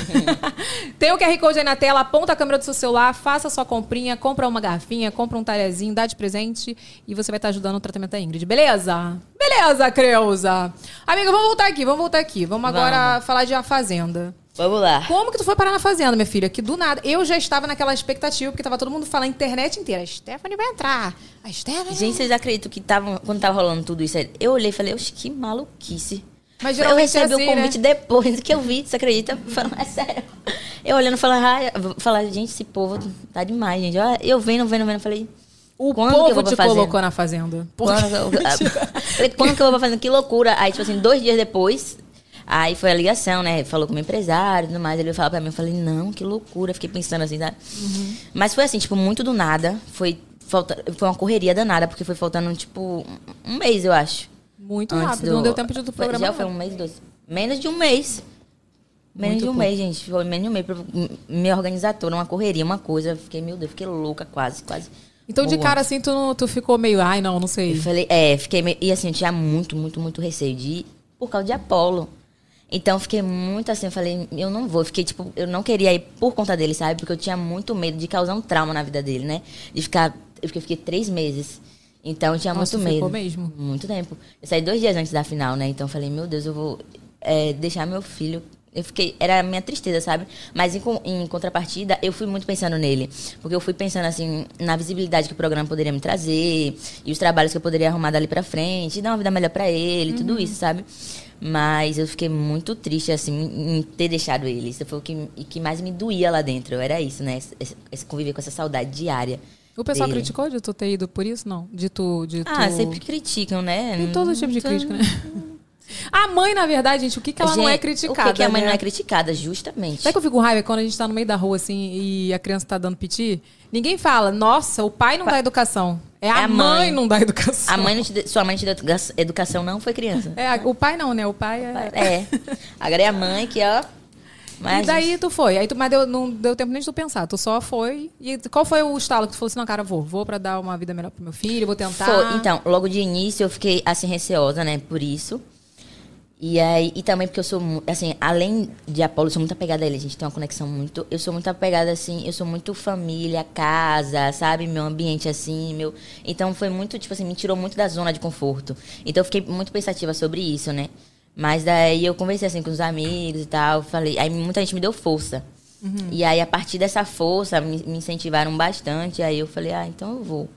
Tem o QR Code aí na tela, aponta a câmera do seu celular, faça a sua comprinha, compra uma garrafinha, compra um talherzinho, dá de presente e você vai estar ajudando no tratamento da Ingrid, beleza? Beleza, Creuza. Amiga, vamos voltar aqui, vamos voltar aqui. Vamos agora falar de A Fazenda. Vamos lá. Como que tu foi parar na fazenda, minha filha? Que do nada. Eu já estava naquela expectativa, porque tava todo mundo falando a internet inteira. A Stephanie vai entrar. A Stephanie. Gente, vocês acreditam que tava, quando tava rolando tudo isso, eu olhei e falei, oxe, que maluquice. Mas eu é recebi assim, o convite depois que eu vi, você acredita? Falando, é sério. Eu olhando, falando, ah, falar, gente, esse povo tá demais, gente. Eu vendo, vendo, vendo, falei, O quando que eu povo vou te pra fazenda? colocou na fazenda. Quando que eu, falei, quando que eu vou fazendo? Que loucura. Aí, tipo assim, dois dias depois, aí foi a ligação, né? Falou com o meu empresário e tudo mais. Ele falar pra mim, eu falei, não, que loucura. Fiquei pensando assim, tá? Mas foi assim, tipo, muito do nada. Foi, falta, foi uma correria danada, porque foi faltando, tipo, um mês, eu acho. Muito Antes rápido. do- Não deu tempo de do programa. Já foi um mês, dois. Menos de um mês. Menos Muito de um pouco. mês, gente. Foi menos de um mês pra me organizar toda, uma correria, uma coisa. Fiquei, meu Deus, fiquei louca quase, quase. Então, de cara assim, tu, não- tu ficou meio, ai, não, não sei. Eu falei, é, fiquei meio, e assim, eu tinha muito, muito, muito receio de ir por causa de Apolo. Então, fiquei muito assim, eu falei, eu não vou. Fiquei, tipo, eu não queria ir por conta dele, sabe? Porque eu tinha muito medo de causar um trauma na vida dele, né? De ficar, eu fiquei, fiquei três meses. Então, tinha Nossa, muito medo. mesmo? Muito tempo. Eu saí dois dias antes da final, né? Então, eu falei, meu Deus, eu vou é, deixar meu filho... Eu fiquei... Era a minha tristeza, sabe? Mas, em, em contrapartida, eu fui muito pensando nele. Porque eu fui pensando, assim, na visibilidade que o programa poderia me trazer. E os trabalhos que eu poderia arrumar dali pra frente. E dar uma vida melhor pra ele, Uhum. tudo isso, sabe? Mas eu fiquei muito triste, assim, em ter deixado ele. Isso foi o que, que mais me doía lá dentro. Era isso, né? Esse, esse conviver com essa saudade diária. O pessoal dele. criticou de tu ter ido por isso? Não. De tu. De Ah, tu... sempre criticam, né? Tem todo tipo de Não- crítica, né? A mãe, na verdade, gente, o que, que ela não é Gente, criticada? O que, que a mãe né? não é criticada, justamente. Sabe que eu fico com raiva quando a gente tá no meio da rua, assim, e a criança tá dando piti? Ninguém fala, nossa, o pai não dá educação. É a, a mãe. mãe. não dá educação. A mãe não te deu- sua mãe te deu educa- educação, não foi criança. É, a- o pai não, né? O pai é... É. Agora é a mãe que, ó. Mas e daí tu foi. Aí tu, mas deu, não deu tempo nem de tu pensar. Tu só foi. E qual foi o estalo que tu falou assim, não, cara, vou. Vou pra dar uma vida melhor pro meu filho, vou tentar. Foi. Então, logo de início eu fiquei assim receosa, né? Por isso. E aí, e também porque eu sou, assim, além de Apolo, eu sou muito apegada a ele, a gente tem uma conexão muito. Eu sou muito apegada, assim, eu sou muito família, casa, sabe? Meu ambiente, assim, meu. Então foi muito, tipo assim, me tirou muito da zona de conforto. Então eu fiquei muito pensativa sobre isso, né? Mas daí eu conversei, assim, com os amigos e tal, falei. Aí muita gente me deu força. E aí, a partir dessa força, me, me incentivaram bastante. Aí eu falei, ah, então eu vou.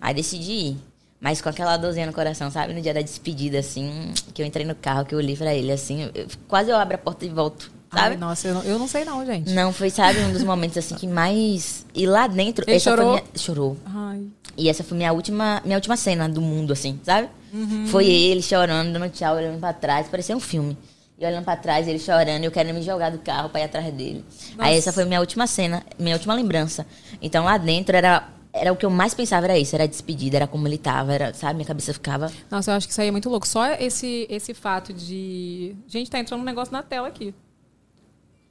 Aí decidi ir. Mas com aquela dorzinha no coração, sabe? No dia da despedida, assim, que eu entrei no carro, que eu olhei pra ele, assim, eu- quase eu abro a porta e volto, sabe? Ai, nossa, eu não, eu não sei não, gente. Não, foi, sabe, um dos momentos, assim, que mais... E lá dentro... Ele chorou? minha- Chorou. Ai. E essa foi minha última, minha última cena do mundo, assim, sabe? Uhum. Foi ele chorando, dando tchau, olhando pra trás, parecia um filme. E olhando pra trás, ele chorando, e eu querendo me jogar do carro pra ir atrás dele. Nossa. Aí essa foi minha última cena, minha última lembrança. Então lá dentro era, era o que eu mais pensava, era isso, era a despedida, era como ele tava, era, sabe? Minha cabeça ficava. Nossa, eu acho que isso aí é muito louco. Só esse, esse fato de. Gente, tá entrando um negócio na tela aqui.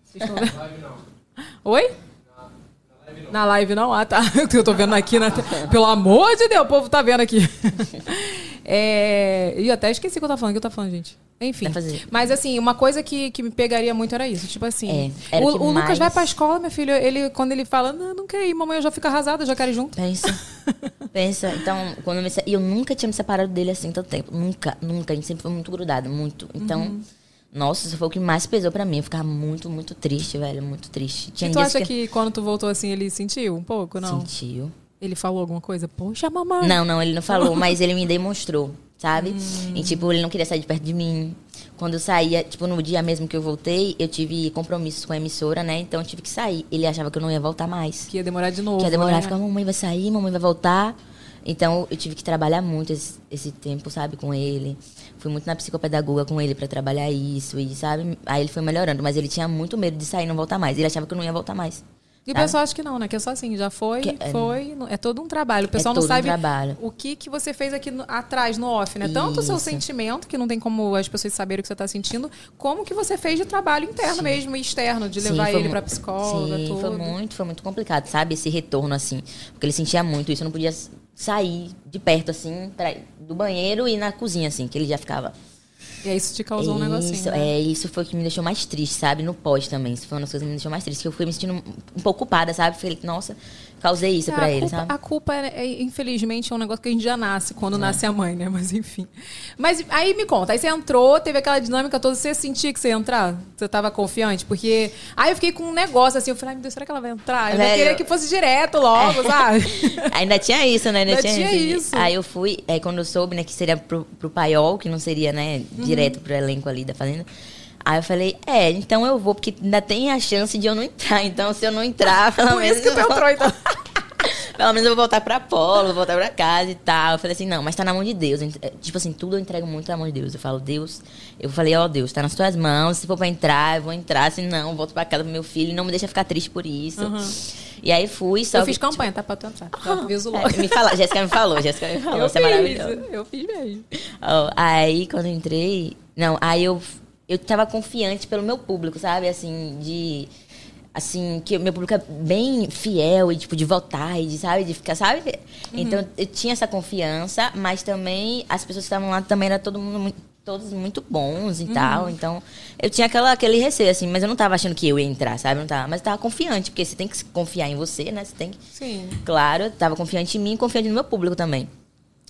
Vocês estão vendo? Oi? Na live não? Ah, tá. Eu tô vendo aqui na Pelo amor de Deus, o povo tá vendo aqui. É... E até esqueci o que eu tava falando. O que eu tava falando, gente? Enfim. Mas assim, uma coisa que, que me pegaria muito era isso. Tipo assim. É, o o o Lucas mais- vai pra escola, meu filho. Ele, quando ele fala, não, não quer ir, mamãe, eu já fico arrasada, já quero ir junto. Pensa. pensa. Então, quando eu me. E eu nunca tinha me separado dele assim tanto tempo. Nunca, nunca. A gente sempre foi muito grudado, muito. Então. Uhum. Nossa, isso foi o que mais pesou pra mim. Eu ficava muito, muito triste, velho. Muito triste. Tinha E tu acha que... quando tu voltou assim, ele sentiu um pouco, não? Sentiu. Ele falou alguma coisa? Poxa, mamãe. Não, não, ele não falou, mas ele me demonstrou, sabe? Hum. E, tipo, ele não queria sair de perto de mim. Quando eu saía, tipo, no dia mesmo que eu voltei, eu tive compromissos com a emissora, né? Então eu tive que sair. Ele achava que eu não ia voltar mais. Que ia demorar de novo. Que ia demorar, né? ficava, mamãe vai sair, mamãe vai voltar. Então eu tive que trabalhar muito esse, esse tempo, sabe, com ele. Fui muito na psicopedagoga com ele pra trabalhar isso, e sabe? Aí ele foi melhorando, mas ele tinha muito medo de sair e não voltar mais. Ele achava que eu não ia voltar mais. E o pessoal acha que não, né? Que é só assim, já foi, Que é- foi. não- É todo um trabalho. O pessoal não todo um sabe trabalho. o que, que você fez aqui no- atrás, no off, né? Tanto o seu Isso. sentimento, que não tem como as pessoas saberem o que você tá sentindo, como que você fez de trabalho interno mesmo e externo, de Sim, levar foi ele pra psicóloga, Sim, tudo. foi muito, foi muito complicado, sabe? Esse retorno, assim. Porque ele sentia muito isso. Eu não podia sair de perto, assim, pra, do banheiro e na cozinha, assim, que ele já ficava. E aí isso te causou um negocinho. Isso, né? é, isso foi o que me deixou mais triste, sabe? No pós também. Isso foi uma das coisas que me deixou mais triste. Que eu fui me sentindo um um pouco culpada, sabe? Falei, nossa, causei isso É, pra a ele, sabe? A culpa, é, é, infelizmente, é um negócio que a gente já nasce quando nasce a mãe, né? Mas enfim. Mas aí me conta, aí você entrou, teve aquela dinâmica toda, você sentia que você ia entrar? Você tava confiante? Porque. Aí eu fiquei com um negócio assim, eu falei, ai meu Deus, será que ela vai entrar? Eu queria que fosse direto logo, sabe? Ainda tinha isso, né? Ainda, Ainda tinha, tinha isso. isso. Aí eu fui, é, quando eu soube, né, que seria pro, pro paiol, que não seria, né, Uhum. direto pro elenco ali da Fazenda. Aí eu falei, é, então eu vou, porque ainda tem a chance de eu não entrar. Então, se eu não entrar, pelo Por menos. isso que eu entrou, então. Pelo menos eu vou voltar pra Polo, vou voltar pra casa e tal. Eu falei assim, não, mas tá na mão de Deus. É, Tipo assim, tudo eu entrego muito na mão de Deus. Eu falo, Deus, eu falei, ó Deus, tá nas tuas mãos. Se for pra entrar, eu vou entrar. Se não, eu volto pra casa pro meu filho. Não me deixa ficar triste por isso. E aí fui, só Eu que, fiz campanha, tá? Pra tu entrar. Tipo, logo. é, me fala, Jéssica me falou, Jéssica me falou, Eu você é maravilhosa. fiz, eu fiz mesmo. Ó, aí, quando eu entrei. Não, aí eu, eu tava confiante pelo meu público, sabe? Assim, de. Assim, que o meu público é bem fiel e, tipo, de votar e de, sabe? De ficar, sabe? Então, eu tinha essa confiança, mas também as pessoas que estavam lá também era todo mundo muito, todos muito bons e tal. Então, eu tinha aquela, aquele receio, assim, mas eu não tava achando que eu ia entrar, sabe? Eu Não tava, mas eu tava confiante, porque você tem que confiar em você, né? Você tem que. Sim. Claro, eu tava confiante em mim e confiante no meu público também.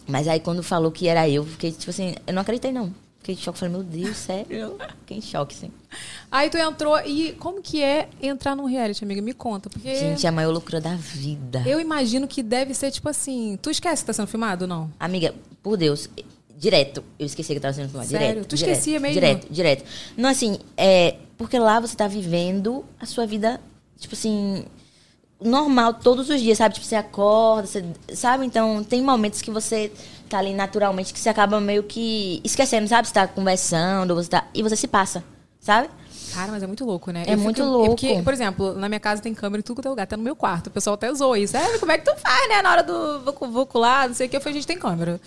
Mas aí quando falou que era eu, fiquei tipo assim, eu não acreditei não. Fiquei em choque, falei, meu Deus, sério? Fiquei em choque, sim. Aí tu entrou e como que é entrar num reality, amiga? Me conta, porque Gente, é a maior loucura da vida. eu imagino que deve ser tipo assim. Tu esquece que tá sendo filmado ou não? Amiga, por Deus, direto, eu esqueci que tava sendo filmado. Sério? Direto. Tu direto, esquecia mesmo? Direto, direto. Não, assim, é. Porque lá você tá vivendo a sua vida, tipo assim. Normal, todos os dias, sabe? Tipo, você acorda, você, sabe? Então, tem momentos que você tá ali naturalmente que você acaba meio que esquecendo, sabe? Você tá conversando, você tá, e você se passa, sabe? Cara, mas é muito louco, né? É Eu muito fico- louco. Porque, por exemplo, na minha casa tem câmera em tudo que é lugar, até no meu quarto. O pessoal até zoa isso. É, como é que tu faz, né? Na hora do vucu vucu lá, não sei o que. Eu falei, gente, tem câmera.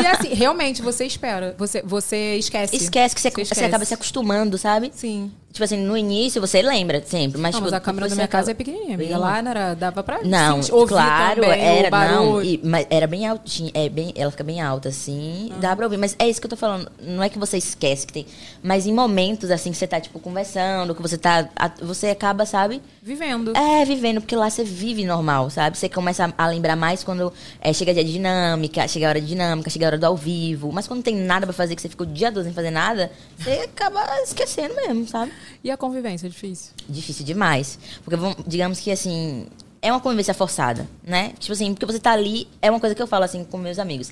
E assim, realmente, você espera. Você, você esquece. Esquece que você, você esquece. acaba se acostumando, sabe? Sim. Tipo assim, no início você lembra sempre, mas, Não, tipo, mas a câmera da minha casa é pequenininha, amiga. Lá não era, dava pra Não, sentir- ouvir claro, também, era, não, e- mas era bem altinha, é bem, ela fica bem alta assim, dá pra ouvir, mas é isso que eu tô falando, não é que você esquece que tem, mas em momentos assim que você tá tipo conversando, que você tá, você acaba, sabe? Vivendo. É, vivendo, porque lá você vive normal, sabe? Você começa a, a lembrar mais quando é, chega dia de dinâmica, chega a hora de dinâmica, chega a hora do ao vivo, mas quando não tem nada pra fazer, que você fica o dia todo sem fazer nada, você acaba esquecendo mesmo, sabe? E a convivência é difícil? Difícil demais. Porque, vamos- digamos que, assim, é uma convivência forçada, né? Tipo assim, porque você tá ali, é uma coisa que eu falo, assim, com meus amigos.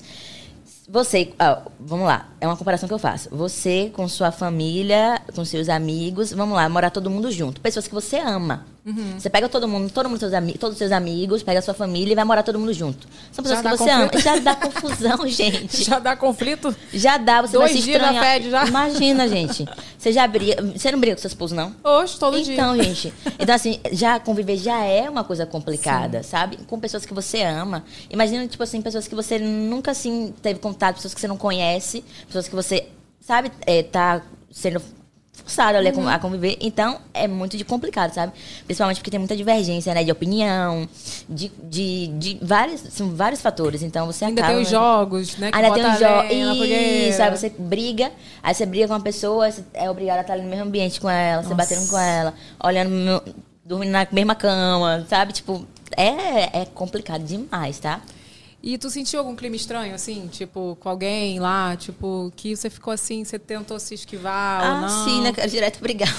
Você, ah, vamos lá, é uma comparação que eu faço. Você com sua família, com seus amigos, vamos lá, morar todo mundo junto. Pessoas que você ama. Uhum. Você pega todo mundo, todo mundo seus todos os seus amigos, pega a sua família e vai morar todo mundo junto. São pessoas Já que dá você ama. conflito? Já dá confusão, gente. Já dá conflito? Já dá, você Dois vai se dias estranhar. fede já. Imagina, gente. Você já briga. Você não briga com seu esposo, não? Hoje, todo dia. Então, gente, então assim, já conviver já é uma coisa complicada, sabe? Com pessoas que você ama. Imagina, tipo assim, pessoas que você nunca assim teve contato, pessoas que você não conhece, pessoas que você, sabe, é, tá sendo forçado ali a con- a conviver. Então, é muito de complicado, sabe? Principalmente porque tem muita divergência, né? De opinião, de, de, de vários, são vários fatores. Então, você Ainda acaba... tem os jogos, né? Ainda tem os jogos. Isso, aí você briga, aí você briga com uma pessoa, você é obrigada a estar ali no mesmo ambiente com ela, você Nossa. batendo com ela, olhando, no- dormindo na mesma cama, sabe? Tipo, é, é complicado demais, tá? E tu sentiu algum clima estranho, assim? Tipo, com alguém lá, tipo, que você ficou assim, você tentou se esquivar ou Ah, não? sim, né? Quero direto brigar.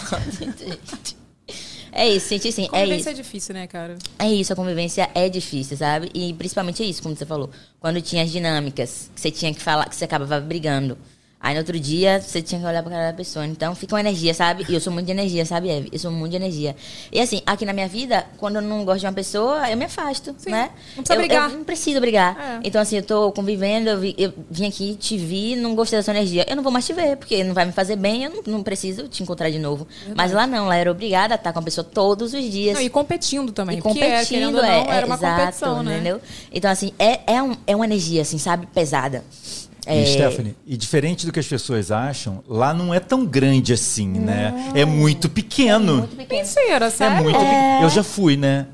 é isso, senti sim, é Convivência isso. é difícil, né, cara? É isso, a convivência é difícil, sabe? E principalmente é isso, como você falou. Quando tinha as dinâmicas, que você tinha que falar, que você acabava brigando. Aí no outro dia você tinha que olhar pra cara da pessoa. Então fica uma energia, sabe? E eu sou muito de energia, sabe, Eve? Eu sou muito de energia. E assim, aqui na minha vida, quando eu não gosto de uma pessoa, eu me afasto, Sim, né? não precisa eu, brigar. Eu não preciso brigar. É. Então, assim, eu tô convivendo, eu, vi- eu vim aqui, te vi, não gostei da sua energia. Eu não vou mais te ver, porque não vai me fazer bem, eu não, não preciso te encontrar de novo. Mas lá não, lá era obrigada a estar com a pessoa todos os dias. Não, e competindo também. E era, competindo, ou não, é, era uma exato, competição, né? entendeu? Então, assim, é, é, um, é uma energia, assim, sabe, pesada. E É. Stephanie, e diferente do que as pessoas acham, lá não é tão grande assim, né? É muito pequeno. Muito pequeno. Mentira, É sério? muito pequeno. Eu já fui, né?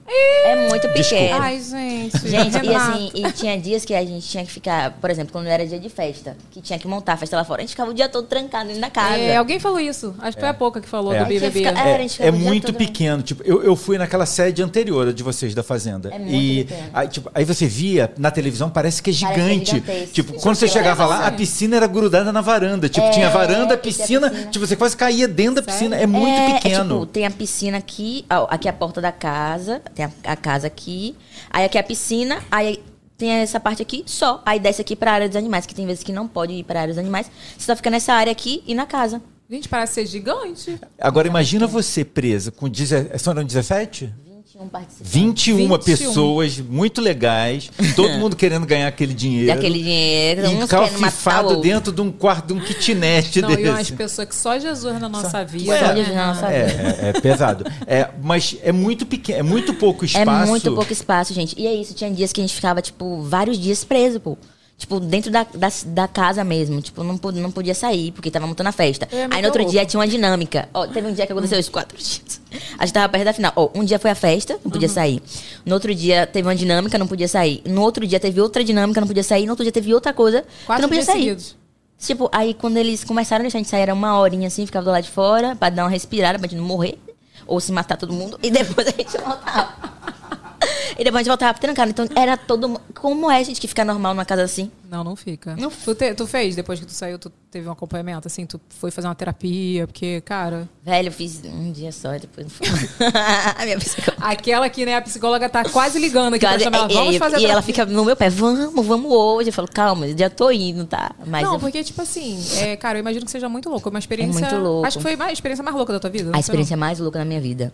É muito pequeno. Ai, gente. Gente, e assim, e tinha dias que a gente tinha que ficar, por exemplo, quando era dia de festa, que tinha que montar a festa lá fora, a gente ficava o dia todo trancado dentro da casa. É, alguém falou isso. Acho que foi a pouca que falou É. do BBB. ia ficar- É, a gente É muito pequeno. Tipo, eu, eu fui naquela sede anterior de vocês da Fazenda. É muito e pequeno. aí, tipo, aí você via na televisão, parece que é Parece que é gigante. tipo, quando você chegava é lá, a piscina era grudada na varanda. Tipo, É, tinha varanda, piscina, piscina. Tipo, você quase caía dentro da piscina. É muito É, é pequeno. tipo, tem a piscina aqui, ó, aqui é a porta da casa, tem a, a casa aqui, aí aqui é a piscina, aí tem essa parte aqui só. Aí desce aqui pra área dos animais, que tem vezes que não pode ir pra área dos animais. Você só fica nessa área aqui e na casa. Gente, parece ser gigante. Agora imagina você presa com 17, são 17? 21 participantes. 21, 21. pessoas muito legais, todo mundo querendo ganhar aquele dinheiro. E aquele dinheiro, Encalfifado dentro de um quarto, de um kitnet Não, e umas desse. pessoas que só Jesus na nossa vida. Só né, Jesus na nossa Renato? vida. É, é, é pesado. É, mas é muito pequeno, é muito pouco espaço. É muito pouco espaço, gente. E é isso, tinha dias que a gente ficava, tipo, vários dias preso, pô. Tipo, dentro da, da, da casa mesmo. Tipo, não, não podia sair, porque tava montando a festa. É, Aí no outro louco. dia tinha uma dinâmica. Ó, teve um dia que aconteceu os quatro dias. A gente tava perto da final. Ó, um dia foi a festa, não Uhum. podia sair. No outro dia teve uma dinâmica, não podia sair. No outro dia teve outra dinâmica, não podia sair. No outro dia teve outra coisa, Quatro não podia dias sair. seguidos. Tipo, aí quando eles começaram a deixar a gente sair, era uma horinha assim, ficava do lado de fora, pra dar uma respirada, pra gente não morrer. Ou se matar todo mundo. E depois a gente voltava. e depois a gente voltava trancado. Então era todo. Como é, gente, que fica normal numa casa assim? Não, não fica. Não Tu, te- tu fez, depois que tu saiu, tu teve um acompanhamento, assim, tu foi fazer uma terapia, porque, cara, Velho, eu fiz um dia só e depois não foi. minha psicóloga. aquela que, né, a psicóloga tá quase ligando aqui Quase- pra chamar vamos fazer e ela fica no meu pé, vamos, vamos hoje. Eu falo, calma, já tô indo, tá? Mas não, eu- porque, tipo assim, é, cara, eu imagino que seja muito louco. É uma experiência. muito louco. Acho que foi a experiência mais louca da tua vida. não a experiência mais louca na minha vida.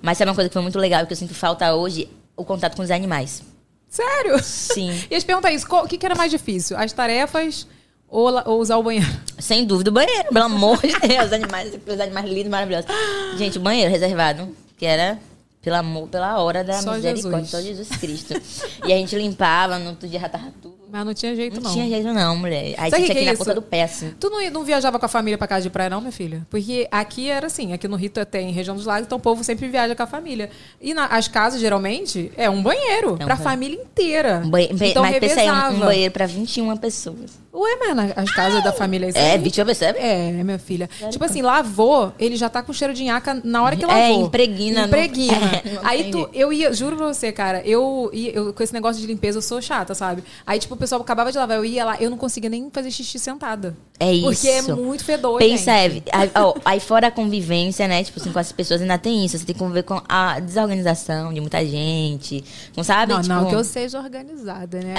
Mas sabe uma coisa que foi muito legal e que eu sinto falta hoje? O contato com os animais. Sério? Sim. E eu te perguntar isso, o que, que era mais difícil? As tarefas ou, ou usar o banheiro? Sem dúvida, o banheiro, pelo amor de Deus. Os animais, os animais lindos, maravilhosos. Gente, o banheiro reservado, que era pelo amor, pela hora da Só misericórdia, Jesus. só Jesus Cristo. e a gente limpava, no outro dia já tava tudo. Mas não tinha jeito, Não, não. tinha jeito não, mulher. Aí Sabe tinha que ir é na ponta do pé, assim. Tu não, não viajava com a família pra casa de praia, não, minha filha? Porque aqui era assim, aqui no Rio tem região dos lagos, então o povo sempre viaja com a família. E na- as casas, geralmente, é um banheiro É um pra família inteira. Um banhe- então mas pensa aí, um- um, revezava. banheiro pra 21 pessoas. Ué, mano, as casas da família... isso É, aí- 21 pessoas? É, minha filha. Tipo assim, lavou, ele já tá com cheiro de nhaca na hora que lavou. É, impregna, Impregna. É, Aí tu, eu ia, juro pra você, cara, eu, ia- eu com esse negócio de limpeza eu sou chata, sabe? Aí, tipo, pessoal acabava de lavar, eu ia lá, eu não conseguia nem fazer xixi sentada. É isso. Porque é muito fedor, Pensa. Eve, aí, ó, aí fora a convivência, né? Tipo assim, com as pessoas ainda tem isso. Você tem que conviver com a desorganização de muita gente. Não sabe? Não, tipo, não que eu seja organizada, né?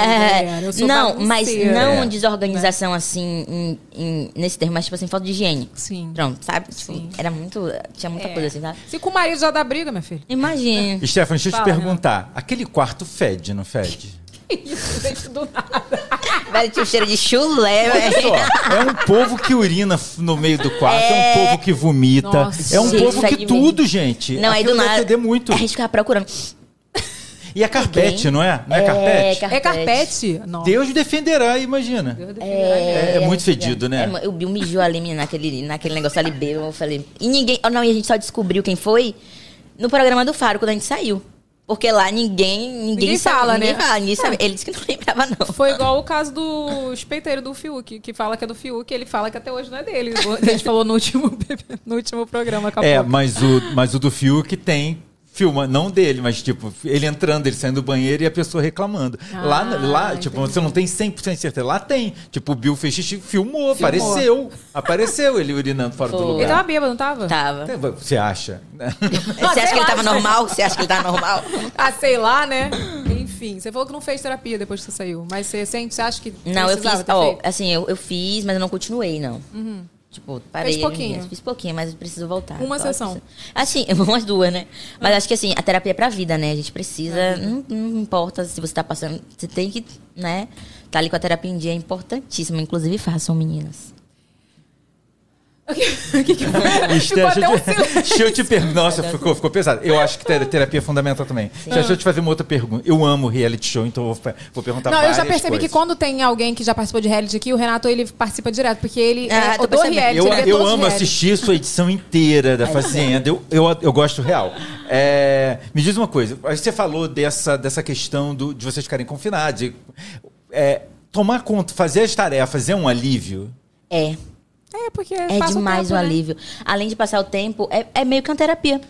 É? Eu sou não, mas não É. desorganização assim, em- em- nesse termo, mas tipo assim, falta de higiene. Sim. Pronto, sabe? Tipo, Sim. era muito. Tinha muita É. coisa assim, sabe? Se com o marido já dá briga, minha filha. Imagina. Stephanie, deixa eu te Fala, perguntar. Aquele quarto fede, não fede? Isso, gente, do nada. Velho, tinha um cheiro de chulé, velho. é um povo que urina no meio do quarto, é, um povo que vomita, Nossa. é um Gente, povo que tudo, gente. Não, aí do deve nada. feder muito. A gente ficava procurando. E a carpete, não é? Não é, carpete? É carpete? Não. Deus defenderá, imagina. É, é muito fedido, né? É, eu vi um mijou ali naquele, naquele negócio ali bêbado. Eu falei. E ninguém. oh, não, e a gente só descobriu quem foi no programa do Faro, quando a gente saiu. Porque lá ninguém. Ninguém, Ninguém sabe, fala, ninguém né? Fala, ninguém sabe. Ele disse que não lembrava, não. Foi igual o caso do espeiteiro do Fiuk, que fala que é do Fiuk, ele fala que até hoje não é dele. A gente falou no último, no último programa. acabou. É, mas o, mas o do Fiuk tem filma, não dele, mas tipo, ele entrando, ele saindo do banheiro e a pessoa reclamando. lá, Ah, lá tipo, entendi. você não tem 100% de certeza. Lá tem. Tipo, o Bill fez xixi, filmou, apareceu. Apareceu ele urinando fora do Foi. lugar. Ele tava bêbado, não tava? Tava. Você acha? Você acha que ele tava normal? Você acha que ele tava normal? Ah, sei lá, né? Enfim, você falou que não fez terapia depois que você saiu. Mas você sente, você acha que Não, eu fiz. Ó, assim, eu, eu fiz, mas eu não continuei, não. Tipo, parei. Fez pouquinho. Fiz pouquinho, mas preciso voltar. Uma Só sessão. preciso- Assim, umas duas, né? Mas acho que assim, a terapia é pra vida, né? A gente precisa. Não, não importa se você tá passando. Você tem que, né? Tá ali com a terapia em dia é importantíssimo. Inclusive, façam, meninas. O que que foi? Ficou até um deixa, eu te, silêncio. deixa eu te perguntar. Nossa, ficou, ficou pesado. Eu acho que ter- terapia é fundamental também. Deixa eu te fazer uma outra pergunta. Eu amo reality show, então eu vou, vou perguntar Não, eu já percebi que coisas. quando tem alguém que já participou de reality aqui, o Renato ele participa direto, porque ele Ah, é tô o do percebendo. reality, Eu, ele vê eu todos os amo reality. assistir sua edição inteira da Fazenda. Eu, eu, eu gosto real. É, me diz uma coisa. Você falou dessa, dessa questão do- de vocês ficarem confinados. e, é, tomar conta, fazer as tarefas é um alívio? É. É, porque É demais o né? alívio. Além de passar o tempo, é, é meio que uma terapia.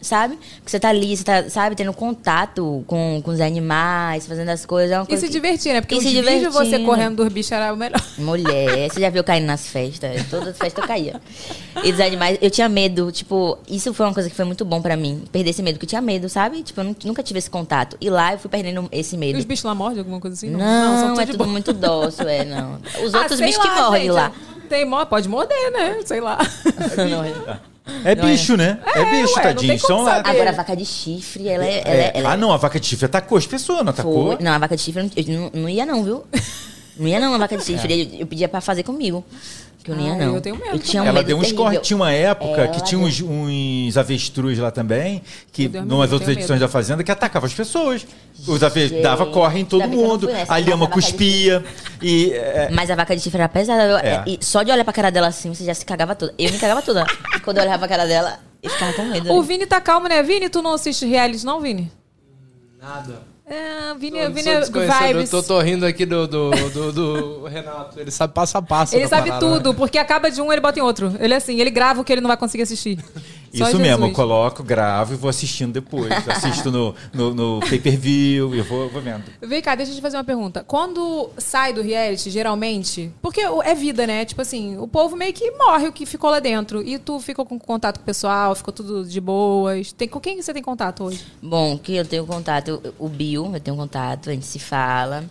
Sabe? Porque você tá ali, você tá, sabe, tendo contato com, com os animais, fazendo as coisas. É uma E coisa se que- divertir, né? Porque E os se vídeos você correndo dos bichos era o melhor. Mulher, você já viu caindo nas festas? Todas as festas eu caía. E dos animais, eu tinha medo, tipo, isso foi uma coisa que foi muito bom pra mim. Perder esse medo, que eu tinha medo, sabe? Tipo, eu nu- nunca tive esse contato. E lá eu fui perdendo esse E medo. os bichos lá mordem alguma coisa assim? Não, são é de tudo boa. muito dócil, é, não. Os Ah, outros sei bichos que lá, mordem gente, lá. Tem, pode morder, né? Sei lá. Não é. É Não é. bicho, né? É, bicho, ué, não tadinho. tem como São. Agora, a vaca de chifre, ela é. Ela É, é, ela é- ah, não, a vaca de chifre atacou as pessoas, não atacou? Foi. Não, a vaca de chifre, eu não, eu não- não ia não, viu? Não ia não, a vaca de chifre. Eu, eu pedia pra fazer comigo. Que eu não ia Ah, não. eu tenho medo tinha um Ela medo deu uns terrível. cortes. Tinha uma época Ela que tinha uns, uns avestruz lá também, que numas eu outras edições medo. da Fazenda, que atacavam as pessoas. Os avestruz dava corre em todo eu mundo. A lhama cuspia. E. é, Mas a vaca de chifre era pesada. eu- É. E só de olhar pra cara dela assim, você já se cagava toda. Eu me cagava toda. Quando eu olhava pra cara dela, eu ficava com medo. O Vini tá calmo, né? Vini, tu não assiste reality, não, Vini? Nada. É, Vini, Eu Vini vibes. Eu tô, tô rindo aqui do, do, do, do Renato. Ele sabe passo a passo. Ele sabe parada, né? tudo, porque acaba de um, ele bota em outro. Ele é assim, ele grava o que ele não vai conseguir assistir. Só Isso Jesus. mesmo, eu coloco, gravo e vou assistindo depois. Assisto no, no, no pay-per-view e vou, vou vendo. Vem cá, deixa eu te fazer uma pergunta. Quando sai do reality, geralmente. Porque é vida, né? Tipo assim, o povo meio que morre o que ficou lá dentro. E tu ficou com contato com o pessoal, ficou tudo de boas. Tem, com quem você tem contato hoje? Bom, que eu tenho contato, o Bill, eu tenho contato, a gente se fala.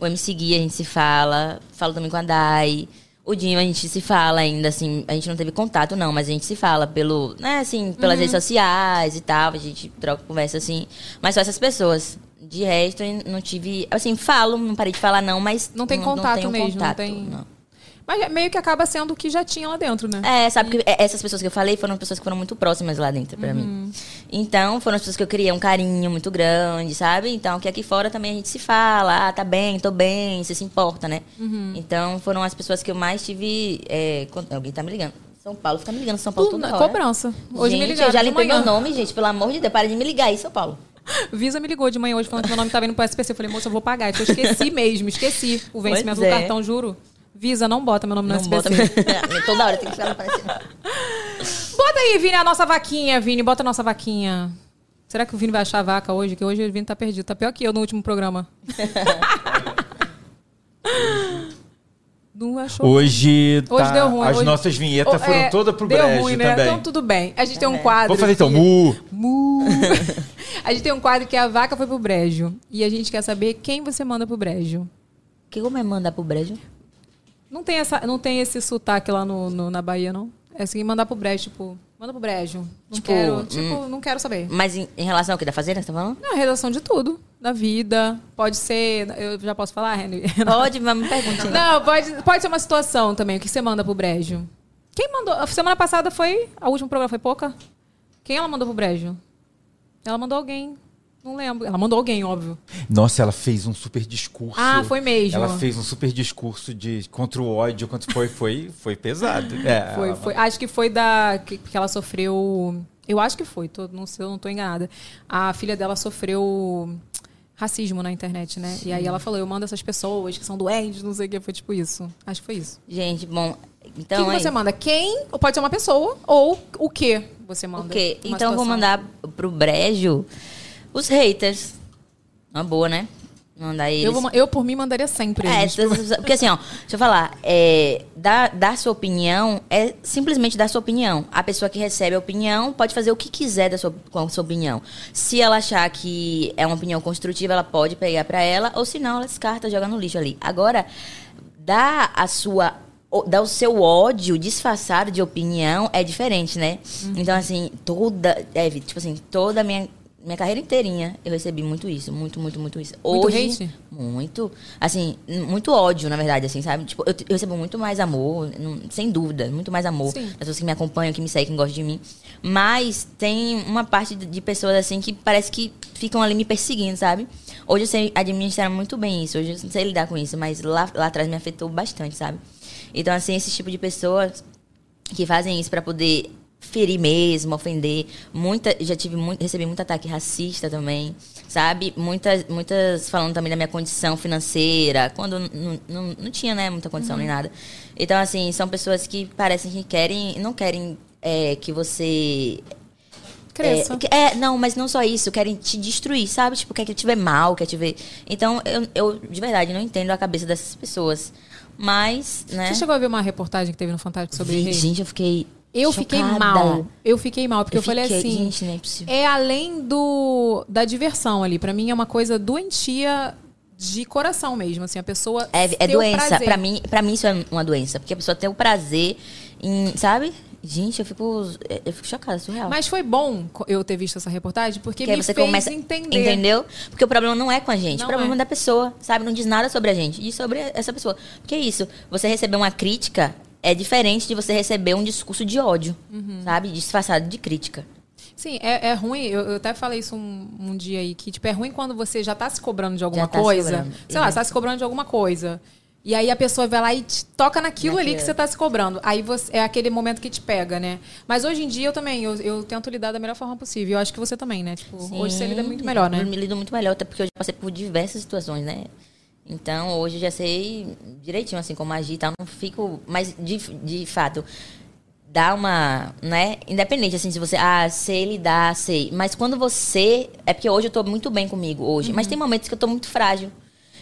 O MC Gui, a gente se fala. Falo também com a Dai. O Dinho, a gente se fala ainda, assim. A gente não teve contato, não, mas a gente se fala pelo, né, assim, pelas Uhum. redes sociais e tal. A gente troca conversa, assim. Mas só essas pessoas. De resto, eu não tive. Assim, falo, não parei de falar, não, mas. Não tem contato tenho mesmo, não contato, tem- não. Mas é meio que acaba sendo o que já tinha lá dentro, né? É, sabe que essas pessoas que eu falei foram pessoas que foram muito próximas lá dentro pra Uhum. mim. Então, foram as pessoas que eu criei um carinho muito grande, sabe? Então, que aqui fora também a gente se fala, ah, tá bem, tô bem, você se importa, né? Uhum. Então, foram as pessoas que eu mais tive. é, Alguém tá me ligando. São Paulo fica me ligando, São Paulo Tudo toda hora. cobrança. Hoje gente, me ligaram eu já limpei meu nome, gente, pelo amor de Deus, para de me ligar aí, São Paulo. Visa me ligou de manhã hoje falando que meu nome tá vindo pro SPC. Eu falei, moça, eu vou pagar. Então eu esqueci mesmo, esqueci o vencimento Pois do é. cartão, juro. Visa, não bota meu nome no Não bota. SPC. toda hora tem que ficar aparecendo. Bota aí, Vini, a nossa vaquinha, Vini. Bota a nossa vaquinha. Será que o Vini vai achar a vaca hoje? Que hoje o Vini tá perdido. Tá pior que eu no último programa. Não achou. Hoje, Hoje tá- deu ruim. as hoje- nossas vinhetas Oh, foram é, todas pro deu brejo ruim, né? também. Então tudo bem. A gente tem um quadro. Vamos fazer então, que- mu. Mu. a gente tem um quadro que é a vaca foi pro brejo. E a gente quer saber quem você manda pro brejo. Que como é mandar pro brejo? Não tem, essa, não tem esse sotaque lá no, no- na Bahia, não? É assim, mandar pro brejo, tipo, manda pro brejo. Não Tipo, quero, tipo, hum. não quero saber. Mas em, em relação ao que? Da fazenda, você tá falando? Não, redação de tudo. Da vida. Pode ser. Eu já posso falar, Henry? Pode, mas me pergunte. Não, pode, pode ser uma situação também. O que você manda pro brejo? Quem mandou? A semana passada foi. A última programa foi pouca? Quem ela mandou pro brejo? Ela mandou alguém. Não lembro. Ela mandou alguém, óbvio. Nossa, ela fez um super discurso. Ah, foi mesmo. Ela fez um super discurso de contra o ódio, contra foi foi foi pesado. É, Foi, ela- foi. Acho que foi da. Que, que ela sofreu. Eu acho que foi, tô, não sei, eu não tô enganada. A filha dela sofreu racismo na internet, né? E aí ela falou: eu mando essas pessoas que são doentes, não sei o que. Foi tipo isso. Acho que foi isso. Gente, bom. O Então, que, que aí- você manda? Quem? Ou pode ser uma pessoa, ou o que você manda? Ok, Uma então eu vou situação. mandar pro brejo os haters. Uma boa, né? Mandar eles. Eu, vou eu, por mim, mandaria sempre. É, eles. porque assim, ó, deixa eu falar, é, dar, dar sua opinião é simplesmente dar sua opinião. A pessoa que recebe a opinião pode fazer o que quiser da sua, com a sua opinião. Se ela achar que é uma opinião construtiva, ela pode pegar pra ela, ou se não, ela descarta, joga no lixo ali. Agora, dar a sua dar o seu ódio disfarçado de opinião é diferente, né? Então, assim, toda. É, tipo assim, toda a minha minha carreira inteirinha, eu recebi muito isso, muito, muito, muito isso. Muito Hoje, hate? muito, assim, muito ódio, na verdade, assim, sabe? Tipo, eu, eu recebo muito mais amor, não- sem dúvida, muito mais amor. Sim. Das pessoas que me acompanham, que me seguem, que gostam de mim. Mas tem uma parte de, pessoas, assim, que parece que ficam ali me perseguindo, sabe? Hoje eu sei administrar muito bem isso, hoje eu sei lidar com isso, mas lá, lá atrás me afetou bastante, sabe? Então, assim, esse tipo de pessoas que fazem isso pra poder ferir mesmo, ofender. Muita, já tive muito, recebi muito ataque racista também, sabe? Muitas, muitas falando também da minha condição financeira, quando não, não, não tinha, né, muita condição nem nada. Então, assim, são pessoas que parecem que querem, não querem é, que você Cresça. é, é, não, mas não só isso, querem te destruir, sabe? Tipo, quer que te ver mal, quer te ver. Então, eu, eu de verdade não entendo a cabeça dessas pessoas. Mas, né? Você chegou a ver uma reportagem que teve no Fantástico sobre Vi- rei? Gente, eu fiquei. Eu fiquei chocada. mal. Eu fiquei mal, porque eu, falei fiquei, assim. Gente, não é possível. É além do da diversão ali. Pra mim é uma coisa doentia de coração mesmo. Assim, a pessoa. É, é doença. Pra mim, pra mim, isso é uma doença. Porque a pessoa tem o prazer em. Sabe? Gente, eu fico. Eu fico chocada, surreal. Mas foi bom eu ter visto essa reportagem, porque me você fez começa. entender. Entendeu? Porque o problema não é com a gente, Não o problema é. é da pessoa, sabe? Não diz nada sobre a gente, diz sobre essa pessoa. Porque é isso, você receber uma crítica é diferente de você receber um discurso de ódio, Uhum. sabe? Disfarçado de crítica. Sim, é, é ruim. Eu, eu até falei isso um, um dia aí, que tipo, é ruim quando você já tá se cobrando de alguma tá se coisa. cobrando, Sei lá, você tá se cobrando de alguma coisa. E aí a pessoa vai lá e toca naquilo ali que Naquilo. você tá se cobrando. Aí você, é aquele momento que te pega, né? Mas hoje em dia eu também, eu, eu tento lidar da melhor forma possível. Eu acho que você também, né? Tipo, hoje você lida muito melhor, né? Eu me lido muito melhor, até porque eu já passei por diversas situações, né? Então, hoje eu já sei direitinho, assim, como agir e tal. Não fico... Mas, de, de fato, dá uma... Né? Independente, assim, se você... Ah, sei lidar, sei. Mas quando você... É porque hoje eu tô muito bem comigo, hoje. Mas tem momentos que eu tô muito frágil.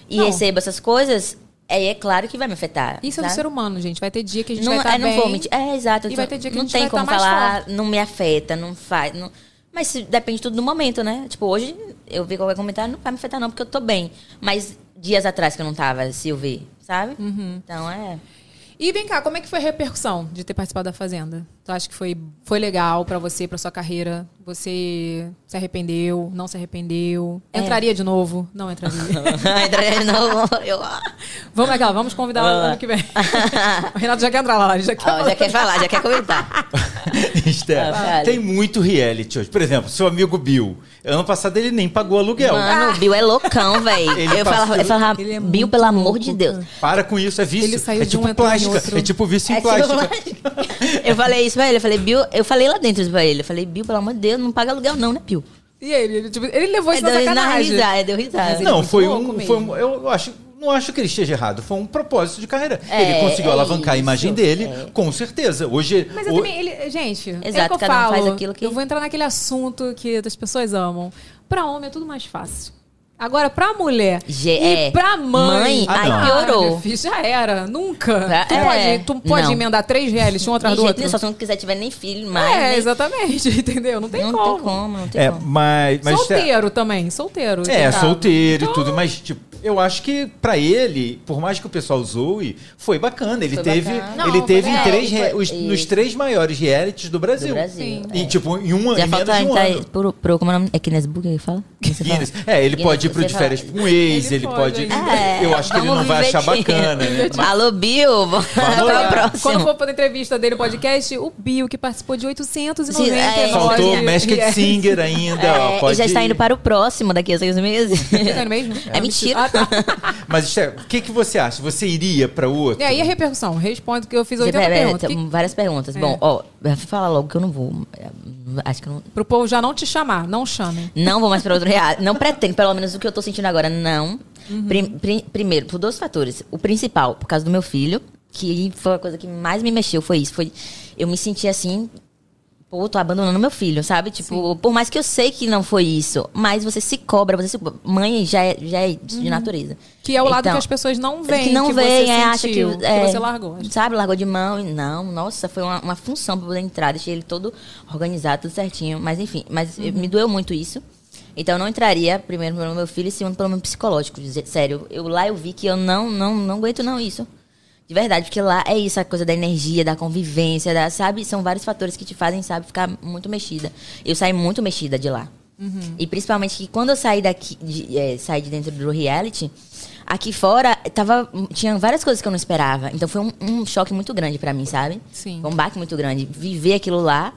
E Uhum. Não. recebo essas coisas... Aí é claro que vai me afetar. Isso é do sabe? ser humano, gente. Vai ter dia que a gente não, vai estar é, não bem. vou mentir. É, exato. E vai ter dia que a não gente tem vai como tá mais falar, não me afeta, não faz. Não... Mas depende tudo do momento, né? Tipo, hoje eu vi qualquer comentário, não vai me afetar, não, porque eu tô bem. Mas dias atrás que eu não tava, se eu ver, sabe? Uhum. Então é. E vem cá, como é que foi a repercussão de ter participado da Fazenda? Tu acha que foi, foi legal pra você, pra sua carreira? Você se arrependeu? Não se arrependeu? É. Entraria de novo? Não entraria. Entraria de novo. Eu... vamos lá, vamos convidar Vamos ano que vem. o Renato já quer entrar lá, ele já quer. Ó, já quer falar, já quer comentar. Esther, Ah, tem muito reality hoje. Por exemplo, seu amigo Bill. Ano passado ele nem pagou aluguel. Mano, o Bill é loucão, velho. Ele Eu falava, passou- eu falava Ele é Bill, pelo amor louco, de Deus. Para com isso, é vício. Ele saiu é de tipo um, entrou em plástica. outro. É tipo vício em É tipo plástica. Eu falei isso pra ele, eu falei, Bill, eu falei lá dentro isso pra ele. Eu falei, Bill, pelo amor de Deus, não paga aluguel, não, né, Bill? E ele? Ele, tipo, ele levou isso Aí na sacanagem. risada, deu risada. É Não, foi um, foi um. Eu acho. Não acho que ele esteja errado. Foi um propósito de carreira. É, ele conseguiu é alavancar a imagem isso, dele, é. com certeza. Hoje. Mas eu o- também, ele, gente, é que Exato, eu cada um falo. faz aquilo que- Eu vou entrar naquele assunto que as pessoas amam. Pra homem é tudo mais fácil. Agora, pra mulher Ge- e é. pra mãe, Mãe, aí ah, piorou. meu filho, já era. Nunca. Tu, é, pode, tu pode não. emendar três reality um atrás De do outro. nenhum, só se não quiser tiver nem filho, mais. é, nem- exatamente, entendeu? Não tem não como. tem como, não tem É, como. mas. mas solteiro também, solteiro. É, solteiro e Então, tudo, mas, tipo, eu acho que pra ele, por mais que o pessoal zoe, foi bacana. Ele Foi teve, bacana. ele Não, teve foi em legal. três, Foi- os- nos três maiores realities do Brasil. Do Brasil. Sim. é. E, tipo, em uma Já em menos de um ano. pro, pro, como é o nome? É Guinness Book que fala? Que você fala? Guinness. É, ele Guinness, pode ir pro de férias com um ex, Ele ele, pode pode. É, eu acho que ele não vai achar bacana. né? Mas- Alô, Bill, vamos lá. o próximo. Quando for pra entrevista dele no podcast, o Bill, que participou de 899 é, Faltou Pode- Masked. Singer ainda. ó, É, pode e já está indo para o próximo daqui a seis meses. Indo mesmo? É mentira. Mas, Esther, o que, que você acha? Você iria pra outro? E aí a repercussão? Responde que eu fiz Você 80 pera- perguntas. tem Que- Várias perguntas. É. Bom, ó, fala logo que eu não vou. É, Acho que eu não. Pro povo já não te chamar, não chamem. Não vou mais para outro reality. Não pretendo, pelo menos o que eu tô sentindo agora, não. Uhum. Prim- prim- primeiro, por dois fatores. O principal, por causa do meu filho, que foi a coisa que mais me mexeu, foi isso. Foi, eu me senti assim, pô, tô abandonando meu filho, sabe? Tipo, por mais que eu sei que não foi isso, mas você se cobra, você se Mãe já é, já é de natureza. Que é o lado Então, que as pessoas não veem. que não que você é, acha que, é, você largou. Sabe, largou de mão e não, nossa, foi uma, uma função pra poder entrar, deixei ele todo organizado, tudo certinho. Mas enfim, mas Uhum. me doeu muito isso. Então eu não entraria primeiro pelo meu filho e segundo pelo meu psicológico. Sério, eu lá eu vi que eu não, não, não aguento não isso. De verdade, porque lá é isso, a coisa da energia, da convivência, da, sabe? São vários fatores que te fazem, sabe, ficar muito mexida. Eu saí muito mexida de lá. E principalmente que quando eu saí daqui, de, é, saí de dentro do reality, aqui fora tava, tinha várias coisas que eu não esperava. Então foi um, um choque muito grande pra mim, sabe? Sim. Foi um baque muito grande. Viver aquilo lá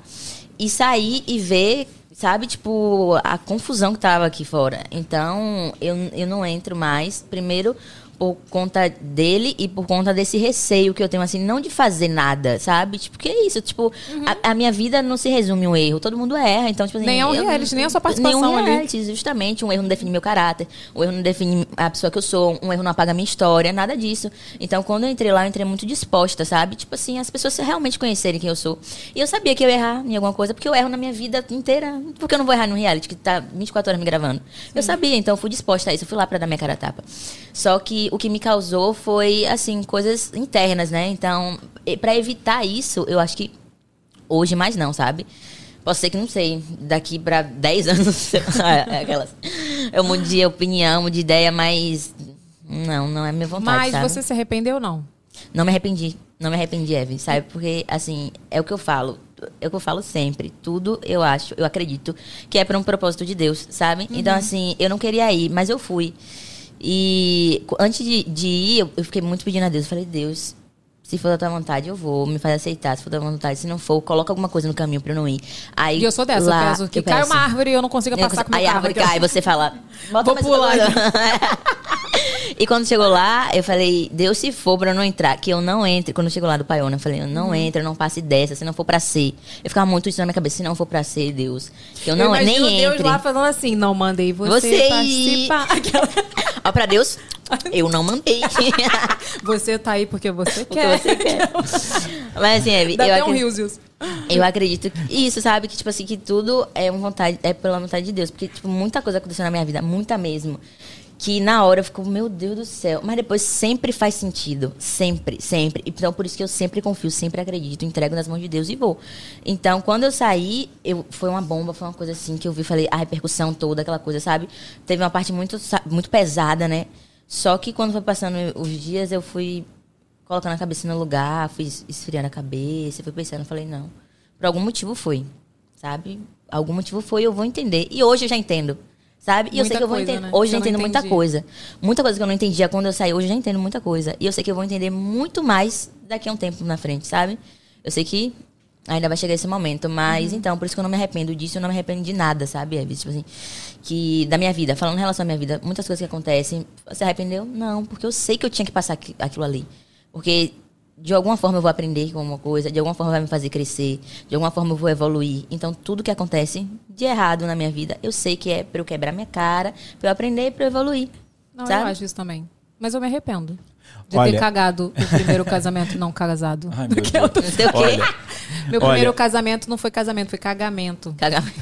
e sair e ver, sabe, tipo, a confusão que tava aqui fora. Então, eu, eu não entro mais. Primeiro, por conta dele e por conta desse receio que eu tenho, assim, não de fazer nada, sabe? Tipo, que é isso? Tipo, a, a minha vida não se resume a um erro. Todo mundo erra. Então, tipo assim. Nem é um reality, nem a sua participação nenhum ali. reality, justamente. Um erro não define meu caráter. Um erro não define a pessoa que eu sou. Um erro não apaga a minha história. Nada disso. Então, quando eu entrei lá, eu entrei muito disposta, sabe? Tipo assim, as pessoas realmente conhecerem quem eu sou. E eu sabia que eu ia errar em alguma coisa, porque eu erro na minha vida inteira. Porque eu não vou errar no reality, que tá 24 horas me gravando. Eu sabia, então eu fui disposta a isso. Eu fui lá pra dar minha cara a tapa. Só que o que me causou foi, assim, coisas internas, né? Então, pra evitar isso, eu acho que hoje mais não, sabe? Posso ser que não sei, daqui pra 10 anos, é, aquelas. Eu mudo de opinião, de ideia, mas não, não é minha vontade, Mas sabe? você se arrependeu não? Não me arrependi. Não me arrependi, Eve, sabe? Porque, assim, é o que eu falo. É o que eu falo sempre. Tudo eu acho, eu acredito que é para um propósito de Deus, sabe? Então, assim, eu não queria ir, mas eu fui. E antes de, de ir, eu, fiquei muito pedindo a Deus. Eu falei, Deus, se for da tua vontade, eu vou. Me faz aceitar. Se for da tua vontade, se não for, coloca alguma coisa no caminho pra eu não ir. Aí, E eu sou dessa, lá, eu peço que eu cai peço. uma árvore e eu não consigo Eu passar com o Aí meu a árvore cai, você fala. Bota Vou mais pular. E quando chegou lá, eu falei, Deus se for pra eu não entrar, que eu não entre. Quando chegou lá do Paiona, eu falei, eu não Uhum. entro, eu não passe dessa, se não for pra ser. Eu ficava muito isso na minha cabeça, se não for pra ser, Deus. Que eu Eu não imagino nem Deus entre. lá falando assim, não mandei você, Você participar. Aquela- Ó, pra Deus, eu não mandei. Você tá aí porque você Porque quer. você quer. Mas assim, Eve, Dá eu até um acredito- rios. Eu acredito que isso, sabe? Que, tipo assim, que tudo é, uma vontade, é pela vontade de Deus. Porque, tipo, muita coisa aconteceu na minha vida, muita mesmo. Que na hora eu fico, meu Deus do céu. Mas depois sempre faz sentido. Sempre, sempre. Então, por isso que eu sempre confio, sempre acredito, entrego nas mãos de Deus e vou. Então, quando eu saí, eu, foi uma bomba, foi uma coisa assim que eu vi, falei, a repercussão toda, aquela coisa, sabe? Teve uma parte muito, muito pesada, né? Só que quando foi passando os dias, eu fui colocando a cabeça no lugar, fui es- esfriando a cabeça, fui pensando, falei, não. Por algum motivo foi, sabe? Algum motivo foi, eu vou entender. E hoje eu já entendo, sabe? E eu Muita sei que eu vou coisa, entender. né? Hoje eu eu entendo muita coisa. Muita coisa que eu não entendia quando eu saí, hoje eu já entendo muita coisa. E eu sei que eu vou entender muito mais daqui a um tempo na frente, sabe? Eu sei que ainda vai chegar esse momento, mas então, por isso que eu não me arrependo disso, eu não me arrependo de nada, sabe? Eve? Tipo assim, que da minha vida, falando em relação à minha vida, muitas coisas que acontecem, você arrependeu? Não, porque eu sei que eu tinha que passar aqui- aquilo ali. Porque de alguma forma eu vou aprender com alguma coisa, de alguma forma vai me fazer crescer, de alguma forma eu vou evoluir. Então, tudo que acontece de errado na minha vida, eu sei que é pra eu quebrar minha cara, pra eu aprender e pra eu evoluir. Não, sabe? eu acho isso também. Mas eu me arrependo. De Olha- ter cagado o primeiro casamento não casado. Ai, Que eu tô-. Olha, Meu Olha- primeiro casamento não foi casamento, foi cagamento. Cagamento.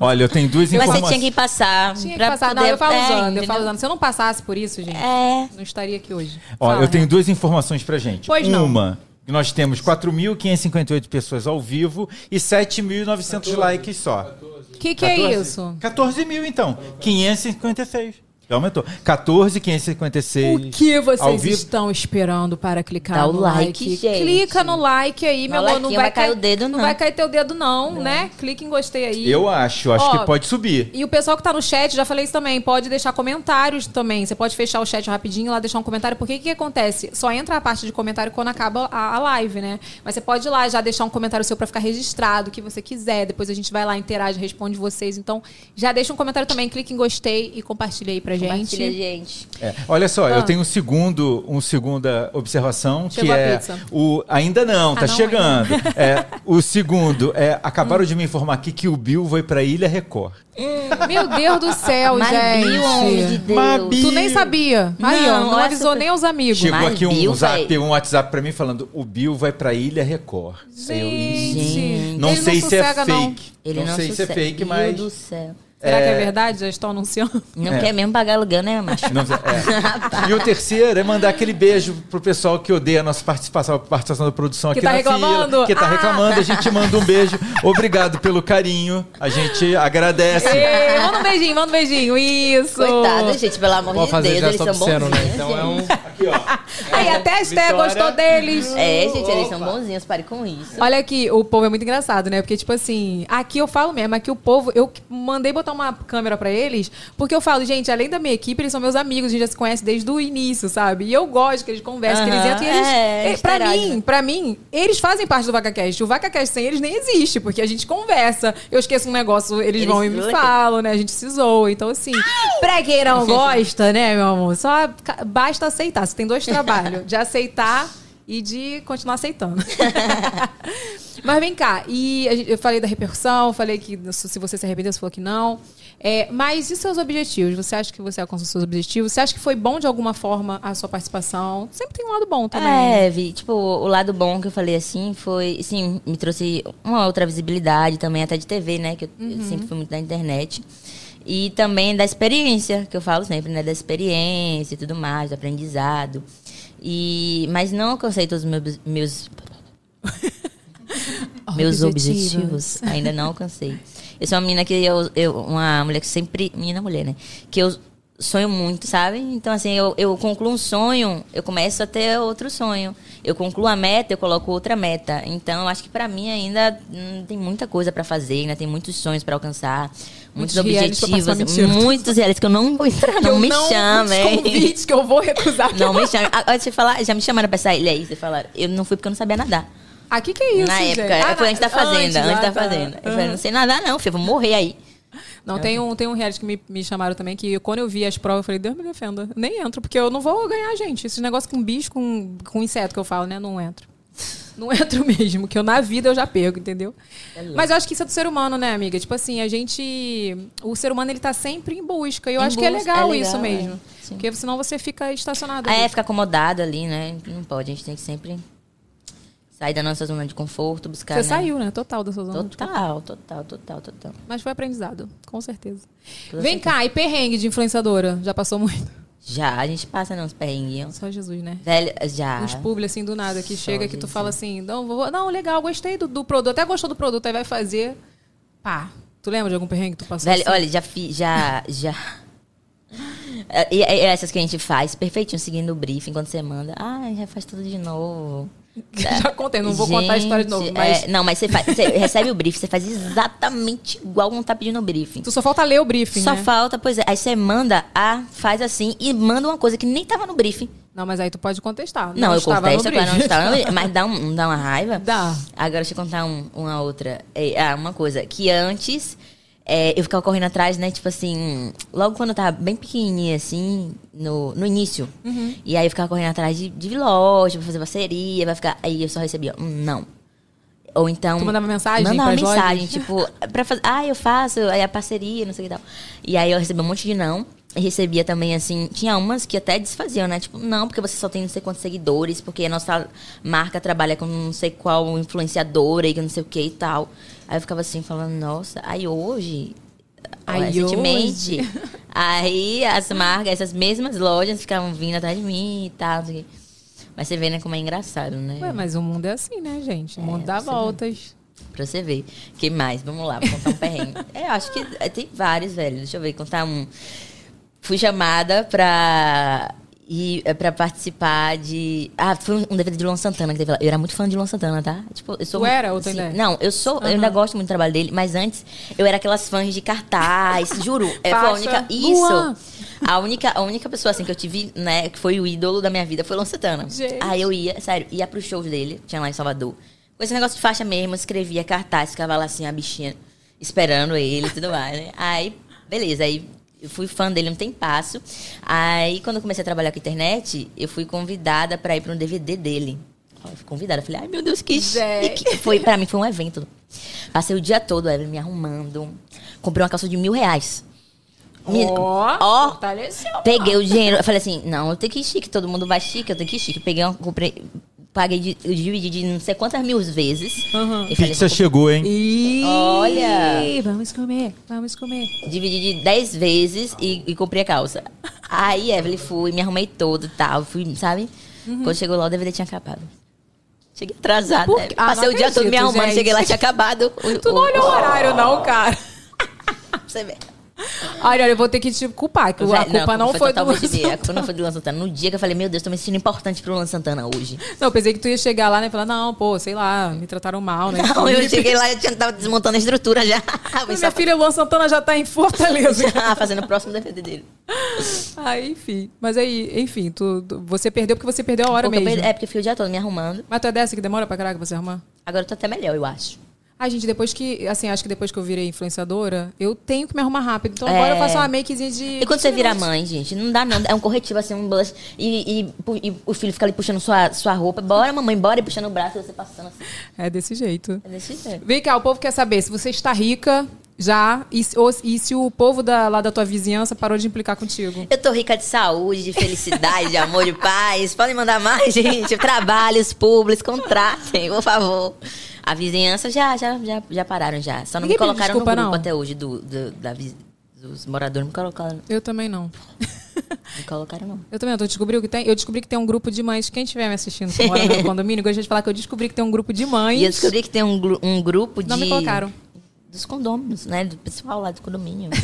olha, eu tenho duas Mas você informações. tinha que passar. Tinha que passar. poder- Não, eu falo é, usando, eu falo usando. Se eu não passasse por isso, gente, É. não estaria aqui hoje. Ó, Fala, eu tenho Renato. duas informações pra gente. Pois não. Uma, nós temos 4.558 pessoas ao vivo e 7.900 likes só. O que, que é 14? isso? 14 mil, então. 556. Já aumentou. 14,556. O que vocês estão esperando para clicar Dá o no like, like? gente. Clica no like aí, meu amor. Não vai vai cair o dedo, não. vai cair teu dedo, não, né? Clique em gostei aí. Eu acho, acho Ó, que pode subir. E o pessoal que tá no chat, já falei isso também, pode deixar comentários também. Você pode fechar o chat rapidinho lá, deixar um comentário. Porque o que, que acontece? Só entra a parte de comentário quando acaba a, a live, né? Mas você pode ir lá já deixar um comentário seu pra ficar registrado, o que você quiser. Depois a gente vai lá, interage, responde vocês. Então, já deixa um comentário também, clique em gostei e compartilha aí pra gente. Compartilha, gente. É, Olha só, Ah. eu tenho um segundo, um segunda observação que Chegou a é pizza. o ainda não, tá Ah, não chegando. É, o segundo é acabaram de me informar aqui que o Bill vai pra Ilha Record. Meu Deus do céu, Mas gente. Bill, homem de Deus. Mas Bill- Tu nem sabia. Aí, ó, Não, não avisou foi- nem os amigos. Chegou Mas aqui um, Bill zap, vai- um WhatsApp pra mim falando o Bill vai pra Ilha Record. Eu- Gente, não ele sei se é sossega, não. fake. Ele não, não, sei se é fake, Meu mas do céu. Será que é É. verdade? Já estão anunciando. Não É. quer mesmo pagar aluguel, né, macho? Não, é. E o terceiro é mandar aquele beijo pro pessoal que odeia a nossa participação, a participação da produção Que aqui tá na reclamando? fila. Que tá Ah! reclamando, a gente manda um beijo. Obrigado pelo carinho. A gente agradece. Ê, manda um beijinho, manda um beijinho. Isso. Coitado, gente, pelo amor Pode de fazer Deus, eles são obsceno, né? bonzinhos, Então é um. gente. Aí até a Esté Vitória. gostou deles. É, gente, eles são bonzinhos, pare com isso. Olha aqui, o povo é muito engraçado, né? Porque, tipo assim, aqui eu falo mesmo, aqui o povo, eu mandei botar uma câmera pra eles, porque eu falo, gente, além da minha equipe, eles são meus amigos, a gente já se conhece desde o início, sabe? E eu gosto que eles conversem, que eles entram e eles. é, eh, pra interagem, mim, né? pra mim, eles fazem parte do VacaCast. O VacaCast sem eles nem existe, porque a gente conversa. Eu esqueço um negócio, eles, Eles vão e me falam, né? A gente se zoa. Então, assim, pra quem não gosta, né, meu amor, só basta aceitar. Você tem dois trabalhos: de aceitar e de continuar aceitando. Mas vem cá, e gente- eu falei da repercussão, falei que se você se arrependeu, você falou que não. É, mas e seus objetivos? Você acha que você alcançou seus objetivos? Você acha que foi bom de alguma forma a sua participação? Sempre tem um lado bom também. É, Vi, tipo, o lado bom que eu falei assim foi, sim, me trouxe uma outra visibilidade também, até de TV, né? Que eu, eu sempre fui muito da internet. E também da experiência, que eu falo sempre, né? Da experiência e tudo mais, do aprendizado. E, mas não alcancei todos os meus, meus, meus Objetivos. objetivos. Ainda não alcancei. Eu sou uma menina que eu, eu. Uma mulher que sempre. Menina mulher, né? Que eu sonho muito, sabe? Então, assim, eu, eu concluo um sonho, eu começo a ter outro sonho. Eu concluo a meta, eu coloco outra meta. Então, eu acho que pra mim ainda hum, tem muita coisa pra fazer, ainda tem muitos sonhos pra alcançar, muitos, objetivos, muitos reais que eu não vou entrar, Que não eu me não- chamem. convites que eu vou recusar. Não me chamem. Ah, Deixa eu falar, já me chamaram pra essa ilha aí, você falaram. Eu não fui porque eu não sabia nadar. Ah, que que é isso, Na gente? época, Ah, foi antes da fazenda, antes, ah, da tá. fazenda. Eu falei, não sei nadar não, filho, vou morrer aí. Não, tem um, tem um reality que me, me chamaram também, que quando eu vi as provas, eu falei, Deus me defenda. Nem entro, porque eu não vou ganhar, gente. Esses negócios com bicho, com, com inseto que eu falo, né? Não entro. Não entro mesmo, que eu na vida eu já perco, entendeu? Mas eu acho que isso é do ser humano, né, amiga? Tipo assim, a gente. O ser humano, ele tá sempre em busca. E eu Em acho que é legal, é legal, isso é. mesmo. Sim. Porque senão você fica estacionado. Ah, ali. é, ficar acomodado ali, né? Não pode, a gente tem que sempre sair da nossa zona de conforto, buscar. Você né? saiu, né? Total da sua zona. de conforto. Total, total, total, total. Mas foi aprendizado, com certeza. Toda Vem certeza. cá, e perrengue de influenciadora? Já passou muito? Já, a gente passa nos perrenguinhos. Só Jesus, né? Velho, já. Uns publi assim do nada que Só chega que tu Jesus. fala assim, não, vou, não, legal, gostei do, do produto, até gostou do produto, aí vai fazer. Pá. Tu lembra de algum perrengue que tu passou? Velho, assim? olha, já fiz, já, já. E, e essas que a gente faz, perfeitinho, seguindo o briefing, quando você manda, ah, já faz tudo de novo. Já contei, não vou contar a história de novo, Gente, mas é, não, mas você, faz, você recebe o briefing, você faz exatamente igual quando tá pedindo o briefing. tu só falta ler o briefing, Só né? falta, pois é. Aí você manda, ah, faz assim, e manda uma coisa que nem tava no briefing. Não, mas aí tu pode contestar. Não, eu estava no contesto, claro, não estava no briefing. Mas dá, um, dá uma raiva. Dá. Agora deixa eu contar um- uma outra. É, ah, uma coisa. Que antes é, eu ficava correndo atrás, né? Tipo assim, logo quando eu tava bem pequenininha, assim, no, no início. Uhum. E aí eu ficava correndo atrás de, de loja, pra fazer parceria, vai ficar. Aí eu só recebia um não. Ou então. Tu mandava mensagem Mandava mensagem, lojas? tipo, pra fazer. Ah, eu faço, aí a parceria, não sei o que tal. E aí eu recebi um monte de não. E recebia também, assim, tinha umas que até desfaziam, né? Tipo, não, porque você só tem não sei quantos seguidores, porque a nossa marca trabalha com não sei qual influenciadora e não sei o que e tal. Aí eu ficava assim, falando, nossa, aí hoje. Aí recentemente. hoje. Aí as marcas, essas mesmas lojas ficavam vindo atrás de mim e tal. quê. Mas você vê, né, como é engraçado, né? Ué, mas o mundo é assim, né, gente? O mundo dá você vê. voltas. Pra você ver. que mais? Vamos lá, vou contar um perrengue. é, eu acho que é, tem vários, velho. Deixa eu ver, contar um. Fui chamada pra ir é, pra participar de. Ah, foi um- DVD de Luan Santana que teve lá. Eu era muito fã de Luan Santana, tá? Tipo, eu sou. Tu era ou tu ainda? Não, eu sou. Eu ainda gosto muito do trabalho dele, mas antes eu era aquelas fãs de cartaz, juro. É, foi a única. Luan. Isso! A única, a única pessoa assim que eu tive, né, que foi o ídolo da minha vida foi Luan Santana. Gente. Aí eu ia, sério, ia pros shows dele, tinha lá em Salvador. Com esse negócio de faixa mesmo, escrevia cartaz, ficava lá assim, a bichinha, esperando ele e tudo mais, né? Aí, beleza, aí eu fui fã dele um tempasso. Aí, quando eu comecei a trabalhar com internet, eu fui convidada pra ir pra um DVD dele. Eu fui convidada, falei, ai meu Deus, que chique. Foi, pra mim foi um evento. Passei o dia todo, Evelyn, me arrumando. Comprei uma calça de mil reais. Me- Ó, Ó, fortaleceu. Peguei o dinheiro, eu falei assim, não, eu tenho que ir chique, todo mundo vai chique, eu tenho que ir chique. Peguei, uma, comprei, paguei, de, eu dividi de não sei quantas mil vezes. E falei Pizza assim, chegou, hein? Ih, Olha. Vamos comer, vamos comer. dividi de 10 vezes e, e comprei a calça. Aí, Evelyn, fui, me arrumei todo e tal, fui, sabe? Quando chegou lá, o DVD tinha acabado. Cheguei atrasada. Por? Ah, Passei o dia todo me arrumando, gente. cheguei lá, tinha acabado. O- Tu não o- olhou o horário, não, cara. Pra você ver. Olha, olha, eu vou ter que te culpar, que a culpa não, foi, do Luan dele. A culpa não foi do Luan Santana. No dia que eu falei, meu Deus, tô me sentindo importante pro Luan Santana hoje. Não, eu pensei que tu ia chegar lá né, e falar, não, pô, sei lá, me trataram mal, né? Não, eu cheguei lá e tava desmontando a estrutura já. Mas Minha filha Luan Santana já tá em Fortaleza. Já fazendo o próximo DVD dele. ah, enfim. Mas aí, enfim, tu, você perdeu porque você perdeu a hora Porque mesmo. É, porque eu fiquei o dia todo me arrumando. Mas tu é dessa que demora pra caraca você arrumar? Agora eu tô até melhor, eu acho. Ai, gente, depois que, assim, acho que depois que eu virei influenciadora, eu tenho que me arrumar rápido. Então É. agora eu faço uma makezinha de. E quando você vira mãe, gente, não dá não. É um corretivo assim, um blush. E, e- e o filho fica ali puxando sua, sua roupa. Bora, mamãe, bora. E puxando o braço e você passando assim. É desse jeito. É desse jeito. Vem cá, o povo quer saber se você está rica já e, se- ou- e se o povo da, lá da tua vizinhança parou de implicar contigo. Eu tô rica de saúde, de felicidade, de amor, de paz. Podem mandar mais, gente. Trabalhos públicos, contratem, por favor. A vizinhança já, já, já, já pararam já. Só não Ninguém me colocaram desculpa, no grupo não? até hoje do, do- da, dos moradores. Me colocaram, Eu também não. não colocaram, não. Eu também não. Tu descobriu que tem? Eu descobri que tem um grupo de mães. Quem estiver me assistindo, que mora no condomínio, gostaria de falar que eu descobri que tem um grupo de mães. E eu descobri que tem um, um grupo de. Não me colocaram. Dos condôminos, né? Do pessoal lá do condomínio.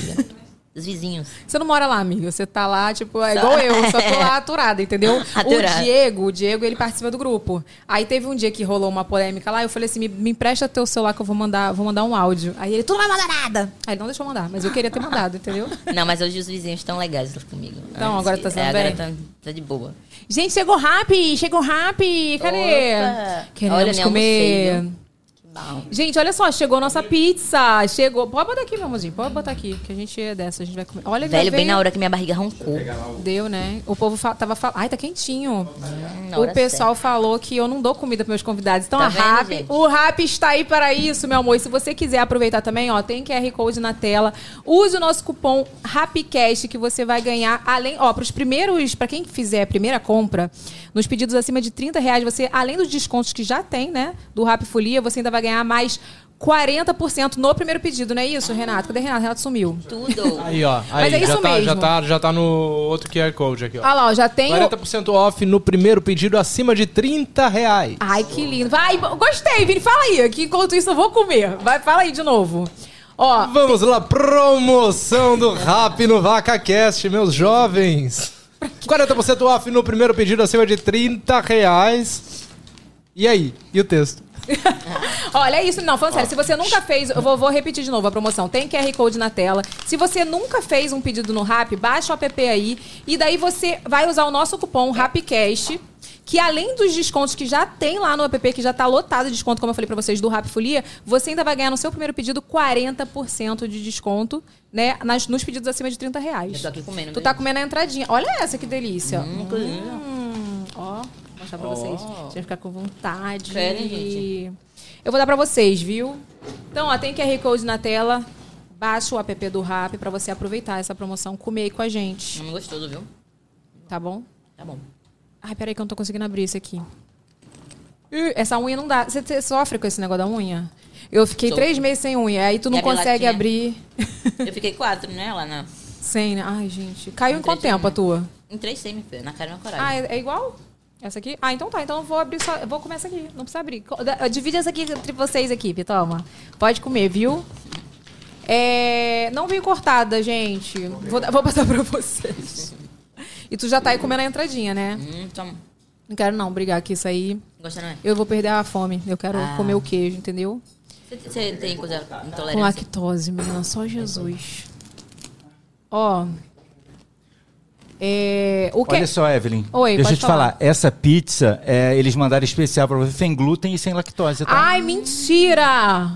dos vizinhos. Você não mora lá, amiga. Você tá lá, tipo, é igual eu, só tô lá aturada, entendeu? Aturada. O Diego, o Diego, ele participa do grupo. Aí teve um dia que rolou uma polêmica lá, eu falei assim: me, me empresta teu celular que eu vou mandar, vou mandar um áudio. Aí ele, tu não vai mandar nada. Aí ele não deixou mandar, mas eu queria ter mandado, entendeu? Não, mas hoje os vizinhos estão legais comigo. Então, agora tá sendo é, agora bem? tá, tá de boa. Gente, chegou rápido, chegou rápido. Cadê? Opa. Queremos Olha, comer. almocei, Bom. Gente, olha só, chegou a nossa pizza. Chegou. Pode botar aqui, meu amorzinho. Pode botar aqui, que a gente é dessa, a gente vai comer. Olha, Velho, bem na hora que minha barriga roncou. Deu, né? O povo fa- tava falando. Ai, tá quentinho. na o pessoal falou que eu não dou comida para meus convidados. Então Tá a Rap, o Rap está aí para isso, meu amor. E se você quiser aproveitar também, ó, tem QR Code na tela. Use o nosso cupom RAPCAST que você vai ganhar além, ó, para os primeiros, para quem fizer a primeira compra, nos pedidos acima de 30 reais, você além dos descontos que já tem, né, do Rap Folia, você ainda vai ganhar mais 40% no primeiro pedido, não é isso, Renato? Cadê Renato? Renato sumiu. Tudo. Aí, ó. Mas Aí, é isso já, tá, mesmo. já, tá, já tá no outro QR Code aqui, ó. Ah lá, ó, já tem o... 40% off no primeiro pedido acima de 30 reais. Ai, que lindo. Vai, gostei, Vini. Fala aí, que enquanto isso eu vou comer. Vai, fala aí de novo. Ó, Vamos lá, promoção do Rap no VacaCast, meus jovens. 40% off no primeiro pedido acima de 30 reais. E aí? E o texto? Olha é isso. Não, falando sério, se você nunca fez, eu vou, vou repetir de novo a promoção. Tem QR Code na tela. Se você nunca fez um pedido no Rap, baixa o app aí. E daí você vai usar o nosso cupom RAPCAST. Que além dos descontos que já tem lá no app, que já tá lotado de desconto, como eu falei pra vocês, do Rap Folia, você ainda vai ganhar no seu primeiro pedido 40% de desconto, né? Nas, nos pedidos acima de 30 reais. Eu tô aqui comendo. Tu tá comendo a entradinha. Olha essa que delícia. Hum. Hum, ó, mostrar pra vocês. Vocês vão ficar com vontade. Querem, gente? Eu vou dar pra vocês, viu? Então, ó, tem QR Code na tela. Baixa o app do Rap pra você aproveitar essa promoção, comer aí com a gente. Não gostoso, viu? Tá bom? Tá bom. Ai, peraí que eu não tô conseguindo abrir isso aqui. Ih, essa unha não dá. Você, você sofre com esse negócio da unha? Eu fiquei três meses sem unha. Aí tu não consegue abrir Eu fiquei quatro, né? Lá na. sem, né? Ai, gente. Caiu em Entrei quanto tempo a de- tua? Entrei sem, meu filho, na cara e na coragem. Ah, é, é igual? Essa aqui? Ah, então tá. Então eu vou abrir só. Vou comer essa aqui. Não precisa abrir. Divide essa aqui entre vocês aqui, toma. Pode comer, viu? É, não veio cortada, gente. Vou, vou passar pra vocês. E tu já tá aí comendo a entradinha, né? Hum, toma. Não quero não brigar que isso aí. Gosta, não é? Eu vou perder a fome. Eu quero Ah. comer o queijo, entendeu? Você, tem coisa Com intolerância? lactose, menina. Só Jesus. Ó. É, o que... Olha só, Evelyn. Oi, deixa pode eu te falar. falar. Essa pizza, é, eles mandaram especial pra você, sem glúten e sem lactose, tá? Ai, mentira!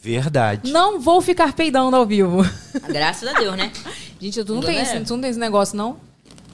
Verdade. Não vou ficar peidando ao vivo. Graças a Deus, né? Gente, tu não, tem é? esse, tu não tem esse negócio, não?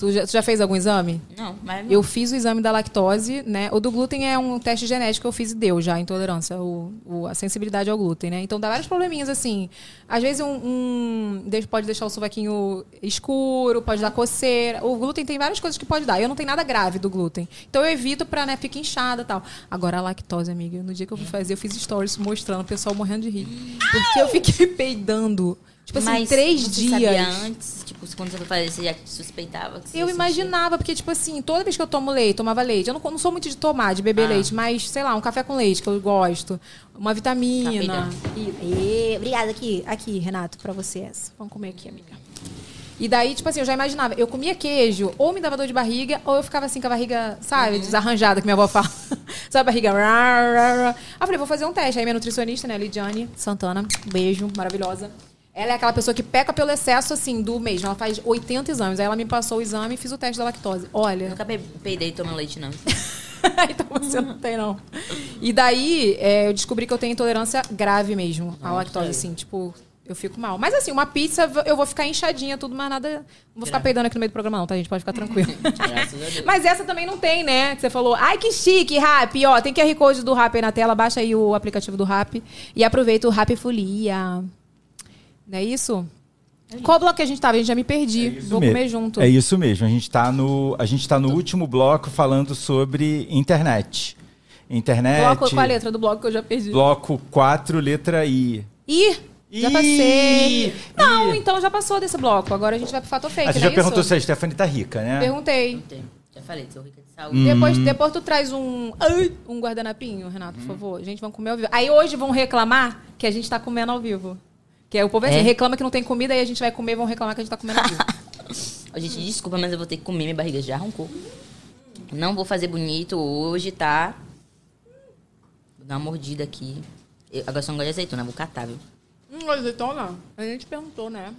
Tu já, tu já fez algum exame? Não, mas. Eu fiz o exame da lactose, né? O do glúten é um teste genético que eu fiz e deu já a intolerância, o, o- a sensibilidade ao glúten, né? Então dá vários probleminhas, assim. Às vezes um, um pode deixar o sovaquinho escuro, pode dar coceira. O glúten tem várias coisas que pode dar. Eu não tenho nada grave do glúten. Então eu evito pra, né, ficar inchada e tal. Agora a lactose, amiga, no dia que eu fui fazer, eu fiz stories mostrando o pessoal morrendo de rir. Porque eu fiquei peidando Tipo assim, Mas três você dias. sabia antes? Tipo, quando você foi fazer, você já suspeitava que você Eu imaginava, porque, tipo assim, toda vez que eu tomo leite, tomava leite, eu não, não sou muito de tomar, de beber Ah. leite, mas, sei lá, um café com leite, que eu gosto, uma vitamina. E, e- obrigada, aqui, aqui, Renato, pra você essa. Vamos comer aqui, amiga. E daí, tipo assim, eu já imaginava, eu comia queijo, ou me dava dor de barriga, ou eu ficava assim com a barriga, sabe, desarranjada, que minha avó fala. sabe, a barriga. Aí eu falei, vou fazer um teste. Aí minha nutricionista, né, Lidiane Santana, um beijo, maravilhosa. Ela é aquela pessoa que peca pelo excesso, assim, do mês. Ela faz 80 exames. Aí ela me passou o exame e fiz o teste da lactose. Olha, Nunca pe- peidei tomando leite, não. então você não tem, não. E daí, é, eu descobri que eu tenho intolerância grave mesmo à lactose, assim, tipo, eu fico mal. Mas assim, uma pizza, eu vou ficar inchadinha, tudo, mas nada. Não vou ficar peidando aqui no meio do programa, não, tá? A gente pode ficar tranquilo. Graças a Deus. Mas essa também não tem, né? Que você falou, ai que chique, Rap. Ó, tem QR Code do Rap aí na tela, baixa aí o aplicativo do Rap e aproveita o Rap Folia. Não é isso? Qual bloco que a gente tava? A gente já me perdi. Vou Me- comer junto. É isso mesmo. A gente está no, a gente tá no último bloco falando sobre internet. Internet. Bloco, qual a letra do bloco que eu já perdi? Bloco 4, letra I. Ih, já Ih, passei. Não, ih. então já passou desse bloco. Agora a gente vai pro fato fake, Ah, você já é perguntou isso? se a Stephanie tá rica, né? Perguntei. Já falei, sou rica de Hum. saúde. Depois, depois tu traz um, um guardanapinho, Renato, por favor. Gente, vamos comer ao vivo. Aí hoje vão reclamar que a gente tá comendo ao vivo. Que é o povo é assim, É? reclama que não tem comida, aí a gente vai comer, vão reclamar que a gente tá comendo. Ó, gente, desculpa, mas eu vou ter que comer, minha barriga já roncou. Não vou fazer bonito hoje, tá? Vou dar uma mordida aqui. Eu, agora só não gosto de azeitona, vou catar, viu? hum, azeitona? A gente perguntou, né?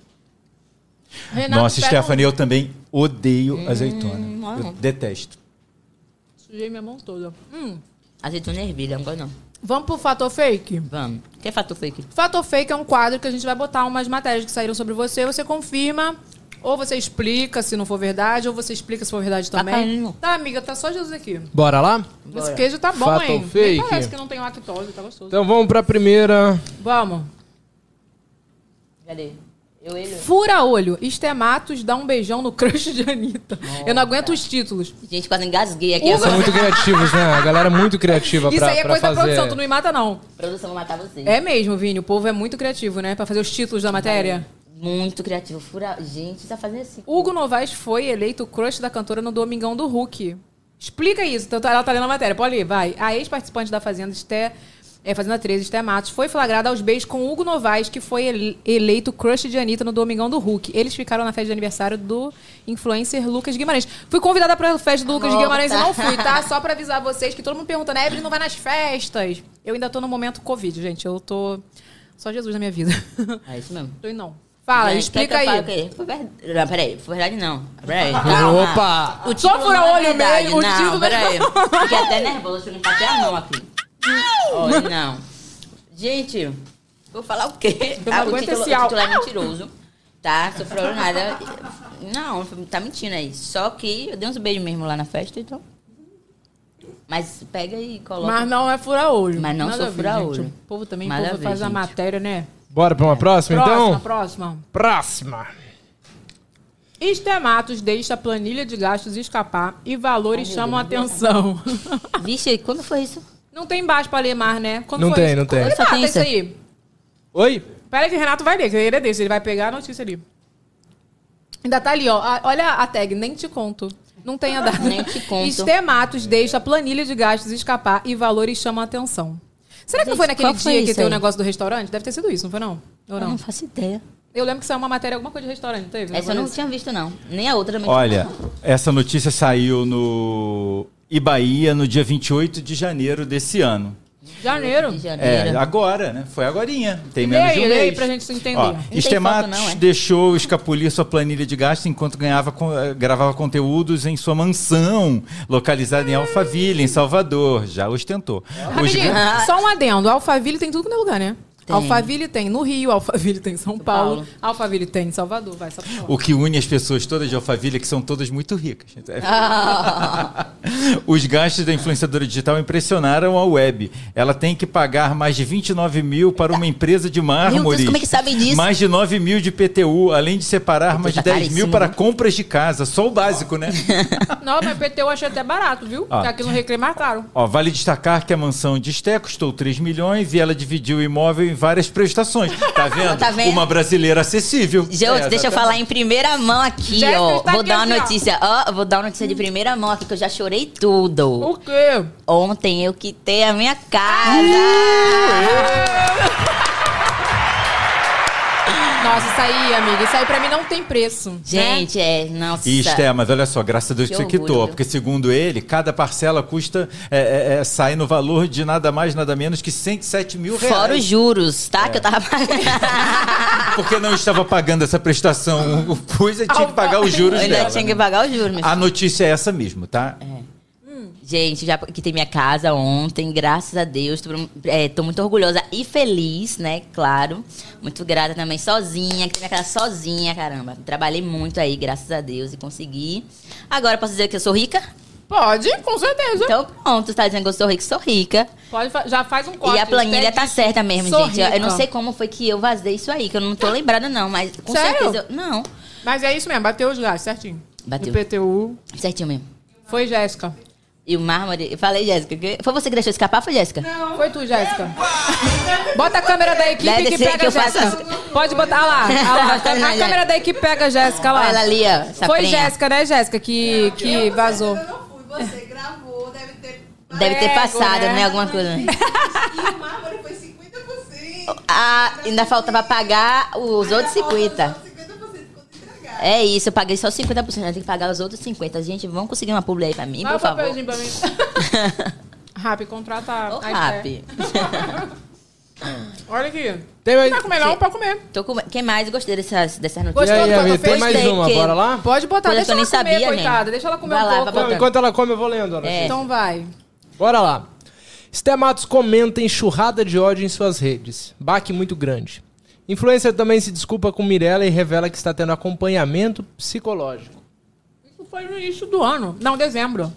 Nossa, pega Stephanie, eu também odeio Hum, azeitona. Eu não. detesto. Um, sujei minha mão toda. Hum, Azeitona é ervilha, não gosto não. Vamos pro fator fake? Vamos. Quer fator fake? Fator fake é um quadro que a gente vai botar umas matérias que saíram sobre você, você confirma, ou você explica se não for verdade, ou você explica se for verdade Tá também. caindo. Tá, amiga, tá só Jesus aqui. Bora lá? Esse queijo tá bom, Fator hein? Nem fake. parece que não tem lactose, tá gostoso. Então vamos pra primeira. Vamos. Cadê? Eu. Fura olho. Estematos dá um beijão no crush de Anitta. Eu não aguento os títulos. Gente, quase engasguei aqui. Eles são muito criativos, né? A galera é muito criativa Isso pra, aí é pra coisa da fazer. produção, tu não me mata, não. Produção vai matar você. É mesmo, Vini. O povo é muito criativo, né? Pra fazer os títulos da matéria. Muito criativo. Fura... Gente, tá fazendo assim. Hugo Novaes foi eleito o crush da cantora no Domingão do Hulk. Explica isso. Então, ela tá lendo a matéria. Pode ir, vai. A ex-participante da Fazenda, Esté, é, Fazenda 13, Esté Matos, foi flagrada aos beijos com Hugo Novaes, que foi ele- eleito crush de Anitta no Domingão do Hulk. Eles ficaram na festa de aniversário do influencer Lucas Guimarães. Fui convidada pra festa do Lucas Nossa. Guimarães e não fui, tá? Só pra avisar vocês que todo mundo pergunta, né? Evelyn não vai nas festas. Eu ainda tô no momento Covid, gente. Eu tô... Só Jesus na minha vida. É isso mesmo. tô indo não. Fala, Gente, explica aí. fale o quê? Foi verdade. Não, peraí. Foi verdade, não. Peraí. calma. Opa! O título fura não é olho verdade. mesmo, o Não, título- peraí. Fiquei até eu limpar até a mão aqui. Olha, não. Gente, vou falar o quê? Ah, o, título, esse o título é mentiroso. Tá? Sofreu nada. Não, tá mentindo aí. Só que eu dei uns beijos mesmo lá na festa, então. Mas pega e coloca. Mas não é fura-olho. Mas não Nada sou a fura-olho. O povo também o povo a ver, faz a gente. matéria, né? Bora pra uma próxima, Próxima, então? próxima. Próxima. Estematos deixa a planilha de gastos escapar e valores chamam a atenção. Vixe, quando foi isso? Não tem embaixo pra ler mais, né? Quando Não foi tem, isso? não tem. Ele Só tem isso isso. aí. Oi? Pera que o Renato vai ler, que ele é desse. Ele vai pegar a notícia ali. Ainda tá ali, ó. A- Olha a tag, nem te conto. Não tem a data. Nem te conto. Estematos deixa a planilha de gastos escapar e valores chamam a atenção. Será que não Gente, foi naquele qual foi dia que isso tem o aí? negócio do restaurante? Deve ter sido isso, não foi não? Ou Eu não? não faço ideia. Eu lembro que saiu uma matéria, alguma coisa de restaurante, não teve? Essa eu não tinha visto, não. Nem a outra também. Olha, essa notícia saiu no Ibaía no dia 28 de janeiro desse ano. Janeiro. De É, janeiro. agora, né? Foi agorinha. Tem Lê menos aí, de um lê mês. pra gente entender. Ó, Estematos foto, não, é? deixou escapulir sua planilha de gastos enquanto ganhava, eh, gravava conteúdos em sua mansão, localizada em Alphaville, em Salvador. Já ostentou. Os só um adendo. Alphaville tem tudo quanto é lugar, né? Tem. Alphaville tem no Rio, Alphaville tem em São Paulo, Paulo. Alphaville tem em Salvador, vai, falar. O que une as pessoas todas de Alphaville é que são todas muito ricas. Ah. Os Os gastos da influenciadora digital impressionaram a web. Ela tem que pagar mais de 29 mil para uma empresa de mármores. como é que sabe disso? Mais de 9 mil de PTU, além de separar mais de tá 10 mil caríssimo, para né? compras de casa. Só o básico, né? Não, mas PT eu achei até barato, viu? Ah. Porque aqui no Recreio é mais caro. Ó, vale destacar que a mansão de Esté custou 3 milhões e ela dividiu o imóvel em várias prestações. Tá vendo? Tá vendo? Uma brasileira acessível. Gente, É, deixa eu falar em primeira mão aqui, Jéssica ó. está Vou aqui dar uma assim, ó. notícia, ó. Vou dar uma notícia de primeira mão aqui, que eu já chorei tudo. O quê? Ontem eu quitei a minha casa. Nossa, isso aí, amiga, isso aí pra mim não tem preço. né? Gente, é, nossa. E Esté, mas olha só, graças a Deus que Que você quitou, orgulho, porque segundo ele, cada parcela custa, é, é, é, sai no valor de nada mais, nada menos que 107 mil reais. Fora os juros, tá? É. Que eu tava pagando. Porque não estava pagando essa prestação, o coisa tinha que pagar os juros Eu ainda dela. tinha né? que pagar os juros, A notícia é essa mesmo, tá? Gente, já quitei minha casa ontem, graças a Deus. Tô, é, tô muito orgulhosa e feliz, né? Claro. Muito grata também, sozinha. Quitei minha casa sozinha, caramba. Trabalhei muito aí, graças a Deus, e consegui. Agora posso dizer que eu sou rica? Pode, com certeza. Então pronto, tá dizendo que eu sou rica, sou rica. Pode, já faz um corte. e a planilha tá certa mesmo, Sou gente. Eu- Eu não rica. sei como foi que eu vazei isso aí, que eu não tô lembrada não, mas com Sério? certeza... Eu, não, Mas é isso mesmo, bateu os gastos, certinho. Bateu. Do PTU. certinho mesmo. Foi Jéssica. E o mármore... Eu falei, Jéssica, que- foi você que deixou escapar, foi Jéssica? Foi tu, Jéssica. Bota a câmera da equipe Deve que pega que a eu faço Jéssica. Pode botar ah lá. ah lá. A câmera da equipe pega a Jéssica lá. Olha ela ali, ó. Foi. Jéssica, né, Jéssica, que, que vazou. Eu não fui, você gravou, deve ter. Deve ter passado, né? né? Alguma coisa. E o mármore foi 50%. Ah, ainda faltava pagar os outros 50. 50% quando entregar. É isso, eu paguei só 50%, ainda tem que pagar os outros 50%. Gente, vamos conseguir uma publi aí pra mim, Dá por o favor. papelzinho pra mim. Rap, contrata Ô, a rap. Esther. Olha aqui. Tem mais- Não vai comer não, pode comer. Tô com... Quem mais gostei dessas, dessas E notícias? Gostou aí, do tem mais Tem uma, que- bora lá? Pode botar, Coisa deixa que eu ela nem comer, sabia, coitada. nem. Deixa ela comer Vai um lá, pouco. vai Não, botar. enquanto ela come, eu vou lendo. É. Então vai. Bora lá. Sté Matos comenta enxurrada de ódio em suas redes. Baque muito grande. Influencer também se desculpa com Mirella e revela que está tendo acompanhamento psicológico. Isso foi no início do ano. Não, dezembro.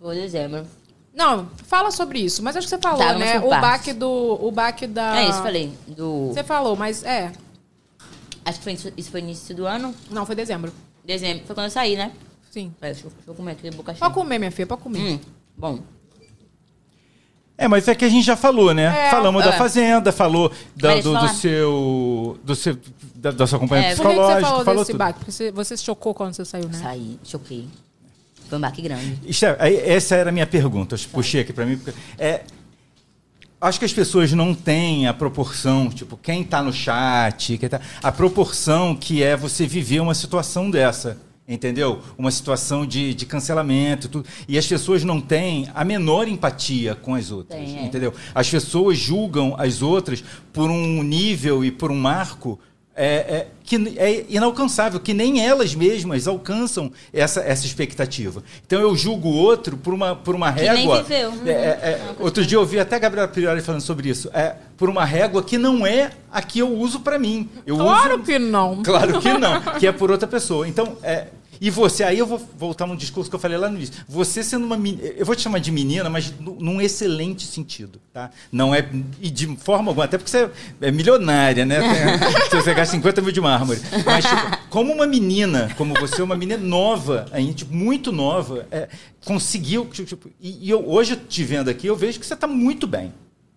Foi dezembro. Não, fala sobre isso. Mas acho que você falou, Tá, né? O partes. baque do... O baque da... É isso, falei. Do... Você falou, mas é. Acho que foi, isso- isso foi início do ano. Não, foi dezembro. Dezembro. Foi quando eu saí, né? Sim. Pera, deixa, eu, deixa eu comer aqui, boca cheia. Pode comer, minha filha, pode comer. Hum, bom. É, mas é que a gente já falou, né? É. Falamos da É. Fazenda, falou da- Mas do, do falar. seu. Do seu da, da sua acompanhamento É, Por que, que você psicológico, falou, desse tudo. baque? Porque você, você se chocou quando você saiu, né? Saí, choquei. Foi um baque grande. Esther, aí, essa era a minha pergunta. Eu puxei aqui pra mim. porque, É, acho que as pessoas não têm a proporção, tipo, quem tá no chat, quem tá, a proporção que é você viver uma situação dessa. Entendeu? Uma situação de, de cancelamento e tudo. E as pessoas não têm a menor empatia com as outras. Tem, é. Entendeu? As pessoas julgam as outras por um nível e por um marco é, é, que é inalcançável, que nem elas mesmas alcançam essa, essa expectativa. Então eu julgo o outro por uma, por uma Que nem régua. viveu. Uhum. É, é, é, outro dia eu ouvi até a Gabriela Priori falando sobre isso. É, por uma régua que não é a que eu uso para mim. Eu Claro uso, que não. Claro que não, que é por outra pessoa. Então, é, e você, aí eu vou voltar num discurso que eu falei lá no início. Você sendo uma menina, eu vou te chamar de menina, mas nu- num excelente sentido, tá? Não é, e de forma alguma, até porque você é milionária, né? Tem- Você gasta 50 mil de mármore. Mas, tipo, como uma menina, como você, uma menina nova, ainda, tipo, muito nova, é, conseguiu, tipo, e, e eu, hoje te vendo aqui, eu vejo que você está muito bem.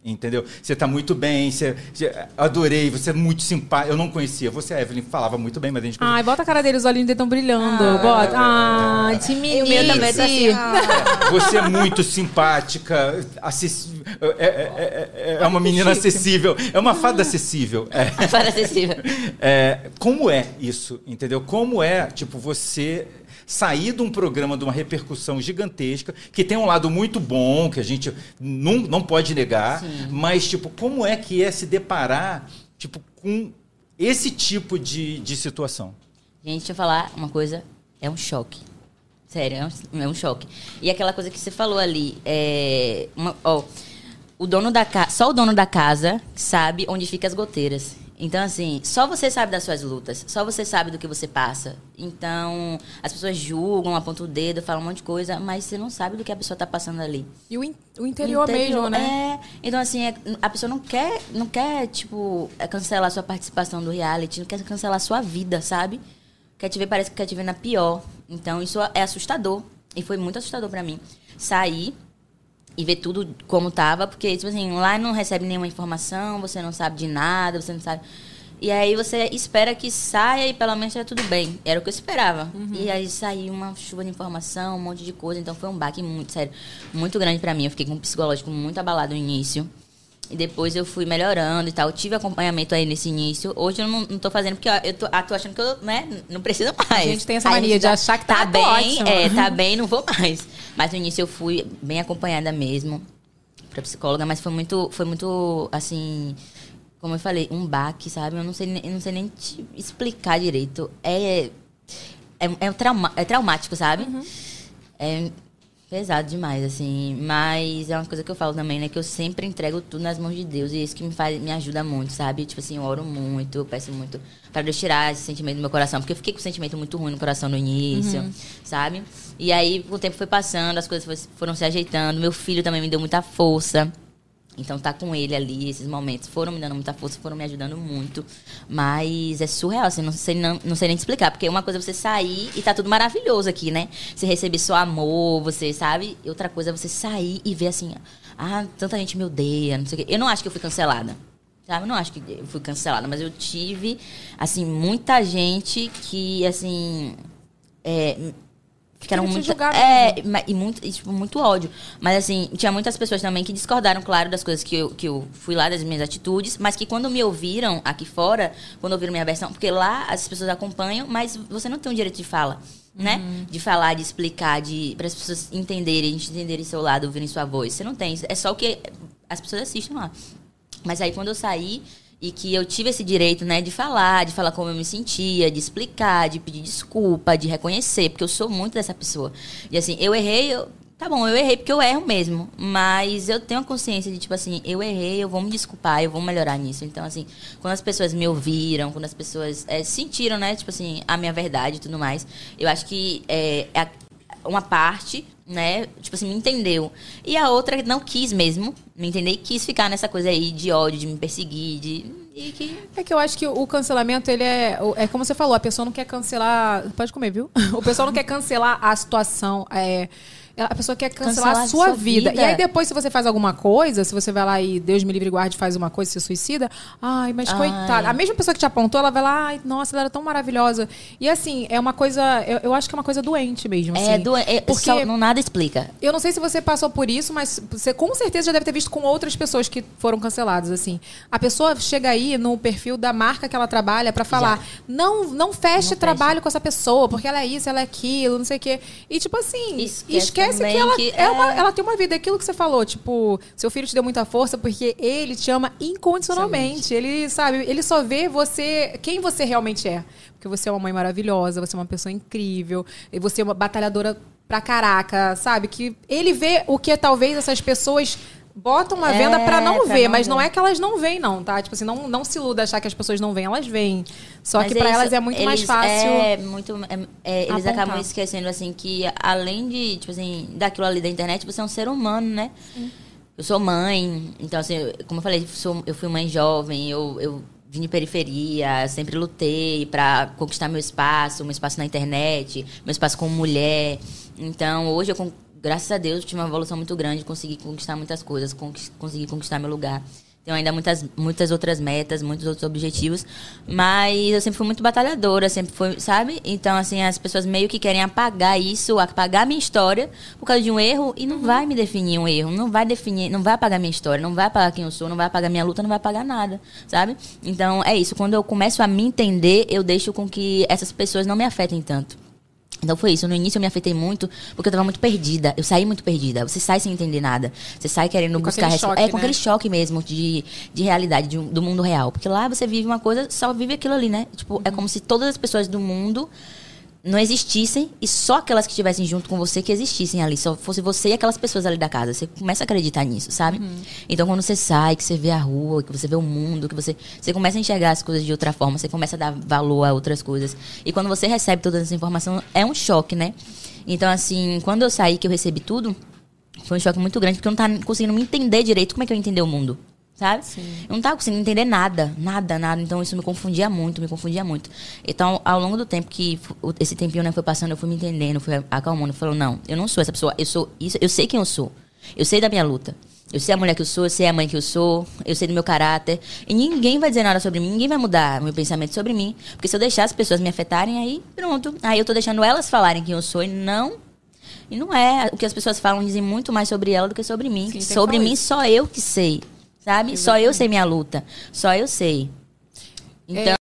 Entendeu? Você está muito bem, você, você- adorei, você é muito simpático. Eu não conhecia você, a Evelyn falava muito bem, mas a gente Ai, bota a cara dele, os olhinhos dele estão brilhando. bota. Ai, de E o meu também tá assim, ó. Você é muito simpática, acessi- é, é- é- é- é uma menina acessível, é uma fada acessível. É. Para acessível. É, como é isso, entendeu? Como é, tipo, você sair de um programa de uma repercussão gigantesca, que tem um lado muito bom, que a gente não, não pode negar, mas, tipo, como é que é se deparar, tipo, com esse tipo de, de situação? Gente, deixa eu falar uma coisa. É um choque. Sério, é um, é um choque. E aquela coisa que você falou ali, é. uma- ó, o dono da casa. Só o dono da casa sabe onde ficam as goteiras. Então, assim, só você sabe das suas lutas, só você sabe do que você passa. Então, as pessoas julgam, apontam o dedo, falam um monte de coisa, mas você não sabe do que a pessoa tá passando ali. E o, in- o interior, mesmo, né? É. Então, assim, é- a pessoa não quer, não quer, tipo, é cancelar sua participação do reality, não quer cancelar sua vida, sabe? Quer te ver, parece que quer te ver na pior. Então, isso é assustador. E foi muito assustador pra mim. Sair e ver tudo como tava, porque, tipo assim, lá não recebe nenhuma informação, você não sabe de nada, você não sabe. E aí você espera que saia e pelo menos esteja tudo bem. Era o que eu esperava. E aí saiu uma chuva de informação, um monte de coisa. Então foi um baque muito, sério, muito grande pra mim. Eu fiquei com um psicológico muito abalado no início. E depois eu fui melhorando e tal. Eu tive acompanhamento aí nesse início. Hoje eu não, não tô fazendo porque eu tô, ah, tô achando que eu né, não preciso mais. A gente tem essa Aí mania de já achar que tá bem, ótimo. é, tá bem, não vou mais. Mas no início eu fui bem acompanhada mesmo pra psicóloga, mas foi muito, foi muito assim, como eu falei, um baque, sabe? Eu não sei, nem- eu não sei nem te explicar direito. É é, é, trauma, é traumático, sabe? É pesado demais, assim. Mas é uma coisa que eu falo também, né? Que eu sempre entrego tudo nas mãos de Deus. E isso que me, faz, me ajuda muito, sabe? Tipo assim, eu oro muito, eu peço muito pra Deus tirar esse sentimento do meu coração. Porque eu fiquei com um sentimento muito ruim no coração no início, Uhum. sabe? E aí, o tempo foi passando, as coisas foram se ajeitando. Meu filho também me deu muita força. Então, tá com ele ali, esses momentos foram me dando muita força, foram me ajudando muito. Mas é surreal, assim, não sei, não, não sei nem te explicar. Porque uma coisa é você sair e tá tudo maravilhoso aqui, né? Você receber só amor, você sabe? E outra coisa é você sair e ver assim, ah, tanta gente me odeia, não sei o quê. Eu não acho que eu fui cancelada. Sabe? Eu não acho que eu fui cancelada, mas eu tive, assim, muita gente que, assim. É, ficaram Queria te muito. É, e muito, e, tipo, muito ódio. Mas assim, tinha muitas pessoas também que discordaram, claro, das coisas que eu, que eu fui lá, das minhas atitudes, mas que quando me ouviram aqui fora, quando ouviram minha versão, porque lá as pessoas acompanham, mas você não tem o direito de fala. Né? De falar, de explicar, de para as pessoas entenderem, entenderem seu lado, ouvirem sua voz. Você não tem. É só o que as pessoas assistem lá. Mas aí quando eu saí e que eu tive esse direito, né, de falar, de falar como eu me sentia, de explicar, de pedir desculpa, de reconhecer, porque eu sou muito dessa pessoa. E assim, eu errei, eu, tá bom, eu errei porque eu erro mesmo, mas eu tenho a consciência de tipo assim, eu errei, eu vou me desculpar, eu vou melhorar nisso. Então assim, quando as pessoas me ouviram, quando as pessoas eh, sentiram, né, tipo assim, a minha verdade e tudo mais, eu acho que é, é a- uma parte, né, tipo assim, me entendeu. E a outra não quis mesmo me entender e quis ficar nessa coisa aí de ódio, de me perseguir, de. que- É que eu acho que o cancelamento, ele é. É como você falou, a pessoa não quer cancelar. Pode comer, viu? O pessoal não quer cancelar a situação. É, a pessoa quer cancelar, Cancelar a sua, sua vida. vida. E aí depois, se você faz alguma coisa, se você vai lá e Deus me livre e guarde faz uma coisa e se suicida, ai, mas Ai. coitada. A mesma pessoa que te apontou, ela vai lá, ai, nossa, ela era tão maravilhosa. E assim, é uma coisa. Eu, eu acho que é uma coisa doente mesmo. É, assim. do, é porque só- não nada explica. eu não sei se você passou por isso, mas você com certeza já deve ter visto com outras pessoas que foram canceladas, assim. A pessoa chega aí no perfil da marca que ela trabalha pra falar, não, não feche trabalho com essa pessoa, porque ela é isso, ela é aquilo, não sei o quê. E tipo assim, Esquece esquece, também que, ela, que é uma- é- ela tem uma vida, é aquilo que você falou, tipo, seu filho te deu muita força porque ele te ama incondicionalmente. Ele, sabe, ele só vê você, quem você realmente é. Porque você é uma mãe maravilhosa, você é uma pessoa incrível, e você é uma batalhadora pra caraca, sabe? Que ele vê o que talvez essas pessoas botam uma É, venda pra não pra ver, não mas não ver. é que elas não veem, não, tá? Tipo assim, não, não se iluda achar que as pessoas não veem, elas veem. Só Mas que pra isso, elas é muito mais fácil. É, muito. é- é, eles acabam esquecendo, assim, que além de, tipo assim, daquilo ali da internet, você é um ser humano, né? Eu sou mãe, então, assim, como eu falei, sou- eu fui mãe jovem, eu, eu vim de periferia, sempre lutei pra conquistar meu espaço, meu espaço na internet, meu espaço como mulher. Então, hoje eu, graças a Deus, tive uma evolução muito grande, consegui conquistar muitas coisas, consegui conquistar meu lugar. Tenho ainda muitas, muitas outras metas, muitos outros objetivos, mas eu sempre fui muito batalhadora, sempre fui, sabe? Então, assim, as pessoas meio que querem apagar isso, apagar minha história por causa de um erro e não vai me definir um erro, não vai definir, não vai apagar minha história, não vai apagar quem eu sou, não vai apagar minha luta, não vai apagar nada, sabe? Então, é isso. Quando eu começo a me entender, eu deixo com que essas pessoas não me afetem tanto. Então foi isso. No início eu me afetei muito porque eu tava muito perdida. Eu saí muito perdida. Você sai sem entender nada. Você sai querendo com buscar aquele respo- choque, É, com né? aquele choque mesmo de, de realidade, de do mundo real. Porque lá você vive uma coisa, só vive aquilo ali, né? Tipo, Uhum. é como se todas as pessoas do mundo não existissem e só aquelas que estivessem junto com você que existissem ali. Só fosse você e aquelas pessoas ali da casa. Você começa a acreditar nisso, sabe? Então, quando você sai, que você vê a rua, que você vê o mundo, que você, você começa a enxergar as coisas de outra forma, você começa a dar valor a outras coisas. E quando você recebe toda essa informação, é um choque, né? Então, assim, quando eu saí, que eu recebi tudo, foi um choque muito grande, porque eu não tava conseguindo me entender direito como é que eu entender o mundo. Sabe? Eu não tava conseguindo entender nada, nada, nada. Então isso me confundia muito, me confundia muito. Então, ao longo do tempo que esse tempinho né, foi passando, eu fui me entendendo, fui acalmando. Falei, não, eu não sou essa pessoa, eu sou isso, eu sei quem eu sou. Eu sei da minha luta. Eu sei a mulher que eu sou, eu sei a mãe que eu sou, eu sei do meu caráter. E ninguém vai dizer nada sobre mim, ninguém vai mudar meu pensamento sobre mim. Porque se eu deixar as pessoas me afetarem, aí pronto. Aí eu tô deixando elas falarem quem eu sou e não e não é. O que as pessoas falam dizem muito mais sobre ela do que sobre mim. que sobre mim, isso. só eu que sei. Sabe? Só eu sei minha luta. Só eu sei. Então.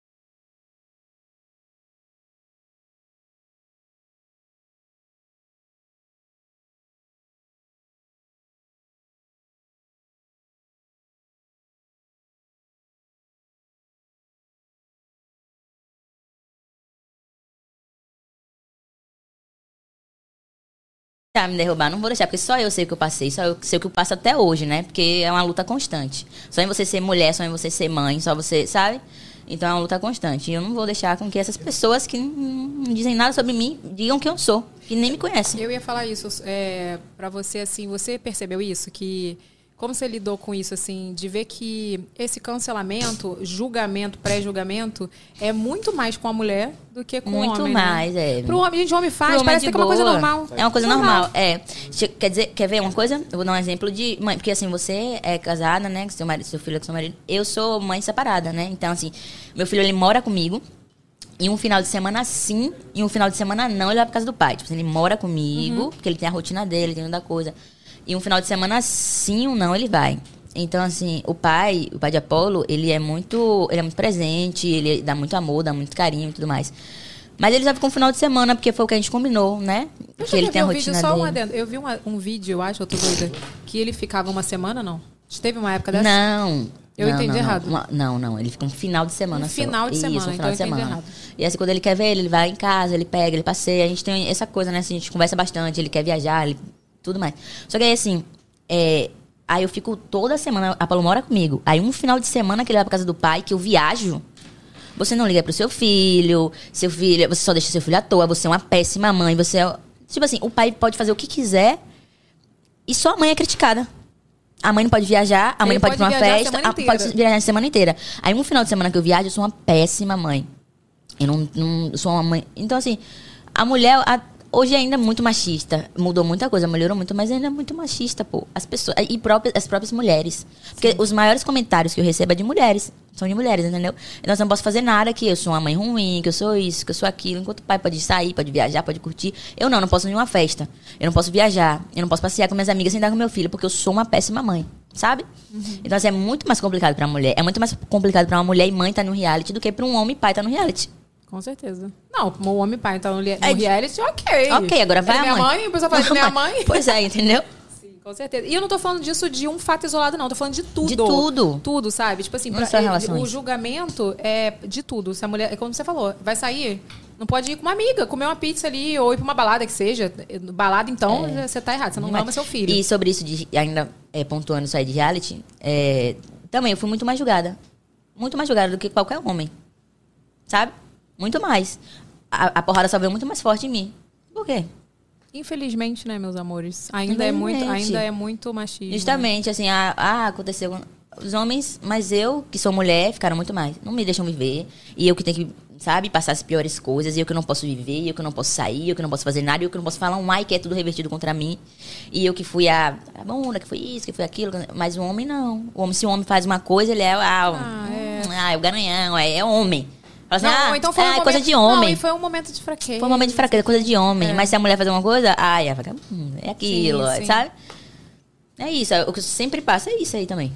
Tá, me derrubar, não vou deixar, porque só eu sei o que eu passei, só eu sei o que eu passo até hoje, né? Porque é uma luta constante. Só em você ser mulher, só em você ser mãe, só você, sabe? Então é uma luta constante. E eu não vou deixar com que essas pessoas que não, dizem nada sobre mim digam quem eu sou, que nem me conhecem. Eu ia falar isso é, para você, assim, você percebeu isso? Que como você lidou com isso, assim, de ver que esse cancelamento, julgamento, pré-julgamento, é muito mais com a mulher do que com o Muito homem. mais, né? é. Pro homem, gente, o homem faz, Pro homem parece que é uma coisa normal. É uma coisa normal, é. Che- Quer dizer, quer ver uma coisa? Eu vou dar um exemplo de mãe, porque assim, você é casada, né, com seu marido, seu filho é com seu marido. Eu sou mãe separada, né? Então assim, meu filho ele mora comigo. E um final de semana sim, e um final de semana não, ele vai pra casa do pai. Tipo, assim, ele mora comigo, Uhum. porque ele tem a rotina dele, tem muita coisa. E um final de semana sim ou não, ele vai. Então, assim, o pai, o pai de Apolo, ele é muito. Ele é muito presente, ele dá muito amor, dá muito carinho e tudo mais. Mas ele já ficou um final de semana, porque foi o que a gente combinou, né? Eu que ele tem a um vídeo, rotina só um dele. adendo. Eu vi uma- um vídeo, eu acho, eu tô doida, que ele ficava uma semana, não? Teve uma época dessa? Não. Eu Não, entendi não, errado. Uma- Não, não, Ele fica um final de semana Um só. final de Isso, semana, um então final de eu entendi semana. errado. E assim, quando ele quer ver ele, ele vai em casa, ele pega, ele passeia. A gente tem essa coisa, né? Assim, a gente conversa bastante, ele quer viajar, ele, tudo mais. Só que aí, assim, é, aí eu fico toda semana, a Paulo mora comigo. Aí um final de semana que ele vai pra casa do pai, que eu viajo, você não liga pro seu filho, seu filho, você só deixa seu filho à toa, você é uma péssima mãe, você é. Tipo assim, o pai pode fazer o que quiser e só a mãe é criticada. A mãe não pode viajar, a mãe Ele não pode ir pra pode uma festa, a, inteira. pode viajar a semana inteira. Aí um final de semana que eu viajo, eu sou uma péssima mãe. Eu não, não eu sou uma mãe. Então, assim, a mulher. a- hoje ainda é muito machista. Mudou muita coisa, melhorou muito, mas ainda é muito machista, pô. As pessoas. E próprias, as próprias mulheres. Porque os maiores comentários que eu recebo é de mulheres. São de mulheres, entendeu? Então eu não posso fazer nada que eu sou uma mãe ruim, que eu sou isso, que eu sou aquilo. Enquanto o pai pode sair, pode viajar, pode curtir. Eu não, não posso ir em uma festa. Eu não posso viajar. Eu não posso passear com minhas amigas sem dar com meu filho, porque eu sou uma péssima mãe. Sabe? Então, assim, é muito mais complicado pra mulher. É muito mais complicado pra uma mulher e mãe estar no reality do que pra um homem e pai estar no reality. Com certeza. Não, como o homem pai tá no, no É reality, ok. Ok, agora vai É a minha mãe. mãe, a pessoa fala que minha mãe. Pois é, entendeu? Sim, com certeza. E eu não tô falando disso de um fato isolado, não. Tô falando de tudo. De tudo. Tudo, sabe? Tipo assim, pra- é, o julgamento é de tudo. Se a mulher, é como você falou, vai sair, não pode ir com uma amiga, comer uma pizza ali ou ir pra uma balada que seja. Balada, então, É. você tá errado. Você não Mas- ama seu filho. E sobre isso, de, ainda é, pontuando isso aí de reality, é, também eu fui muito mais julgada. Muito mais julgada do que qualquer homem. Sabe? Muito mais. A, a porrada só veio muito mais forte em mim. Por quê? Infelizmente, né, meus amores? Ainda é muito, ainda é muito machismo. Justamente, assim, ah, ah, aconteceu. Os homens, mas eu, que sou mulher, ficaram muito mais. Não me deixam viver. E eu que tenho que, sabe, passar as piores coisas. E eu que não posso viver, eu que não posso sair, eu que não posso fazer nada, eu que não posso falar um ai que é tudo revertido contra mim. E eu que fui a, a bunda, que foi isso, que foi aquilo. Mas o homem não. O homem, se o homem faz uma coisa, ele é, ah, Ah, é. ah, é o garanhão, é, é homem. Assim, Não, ah, então foi um ah, é momento, coisa de Não, homem. e foi um momento de fraqueza. Foi um momento de fraqueza, coisa de homem. É. Mas se a mulher fazer uma coisa, ai, é vagabundo, é aquilo, Sim, sim. sabe? É isso, o que sempre passa é isso aí também.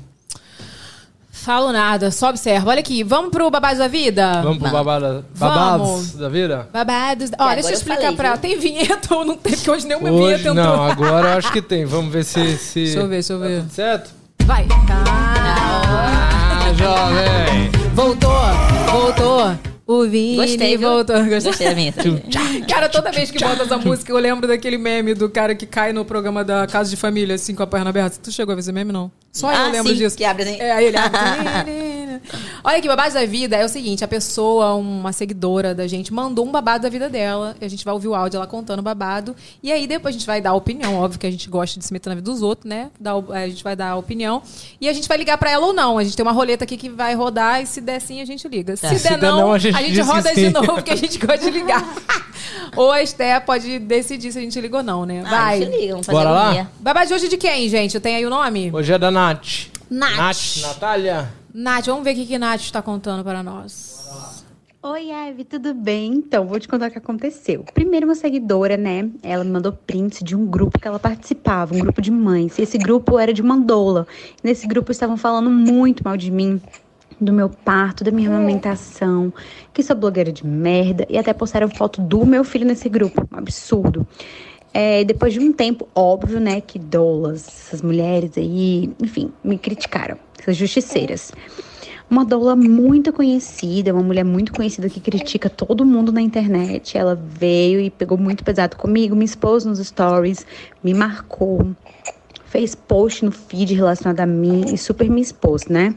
Falo nada, só observa. Olha aqui, vamos pro babado da vida? Vamos pro babado, babados Vamos. da vida? Babados. Ó, deixa eu eu explicar falei, pra. viu? Tem vinheta ou não tem? Porque hoje nenhuma Hoje vinheta entrou. não, agora eu acho que tem. Vamos ver se. se... Deixa eu ver, deixa eu ver. Tá tudo certo? Vai. Tá. Jovem! Voltou, voltou. O Vini Gostei, viu? voltou. Gostei. Gostei da minha. Cara, toda vez que bota essa música, eu lembro daquele meme do cara que cai no programa da Casa de Família, assim, com a perna aberta. Tu chegou a ver esse meme, não? Só eu Ah, lembro sim, disso. que abre assim. É, aí ele abre. Olha aqui, babado da vida é o seguinte: a pessoa, uma seguidora da gente, mandou um babado da vida dela. E a gente vai ouvir o áudio ela contando o babado. E aí depois a gente vai dar a opinião. Óbvio que a gente gosta de se meter na vida dos outros, né? A gente vai dar a opinião. E a gente vai ligar pra ela ou não. A gente tem uma roleta aqui que vai rodar e se der sim, a gente liga. Se, der, Se der não, a a gente, gente diz que roda de novo, porque a gente gosta de ligar. ou a Esté pode decidir se a gente liga ou não, né? Ah, Vai. eu vamos fazer Bora lá? Babado de hoje de quem, gente? Tem aí o nome? Hoje é da Nath. Nath. Nath, Natália. Nath, vamos ver o que, que Nath está contando para nós. Oi, Eve, tudo bem? Então, vou te contar o que aconteceu. Primeiro, uma seguidora, né? Ela me mandou prints de um grupo que ela participava, um grupo de mães. E esse grupo era de Mandola. Nesse grupo estavam falando muito mal de mim, do meu parto, da minha amamentação, que sou blogueira de merda. E até postaram foto do meu filho nesse grupo. Um absurdo. É, depois de um tempo, óbvio, né, que doulas, essas mulheres aí, enfim, me criticaram, essas justiceiras. Uma doula muito conhecida, uma mulher muito conhecida que critica todo mundo na internet. Ela veio e pegou muito pesado comigo, me expôs nos stories, me marcou, fez post no feed relacionado a mim e super me expôs, né?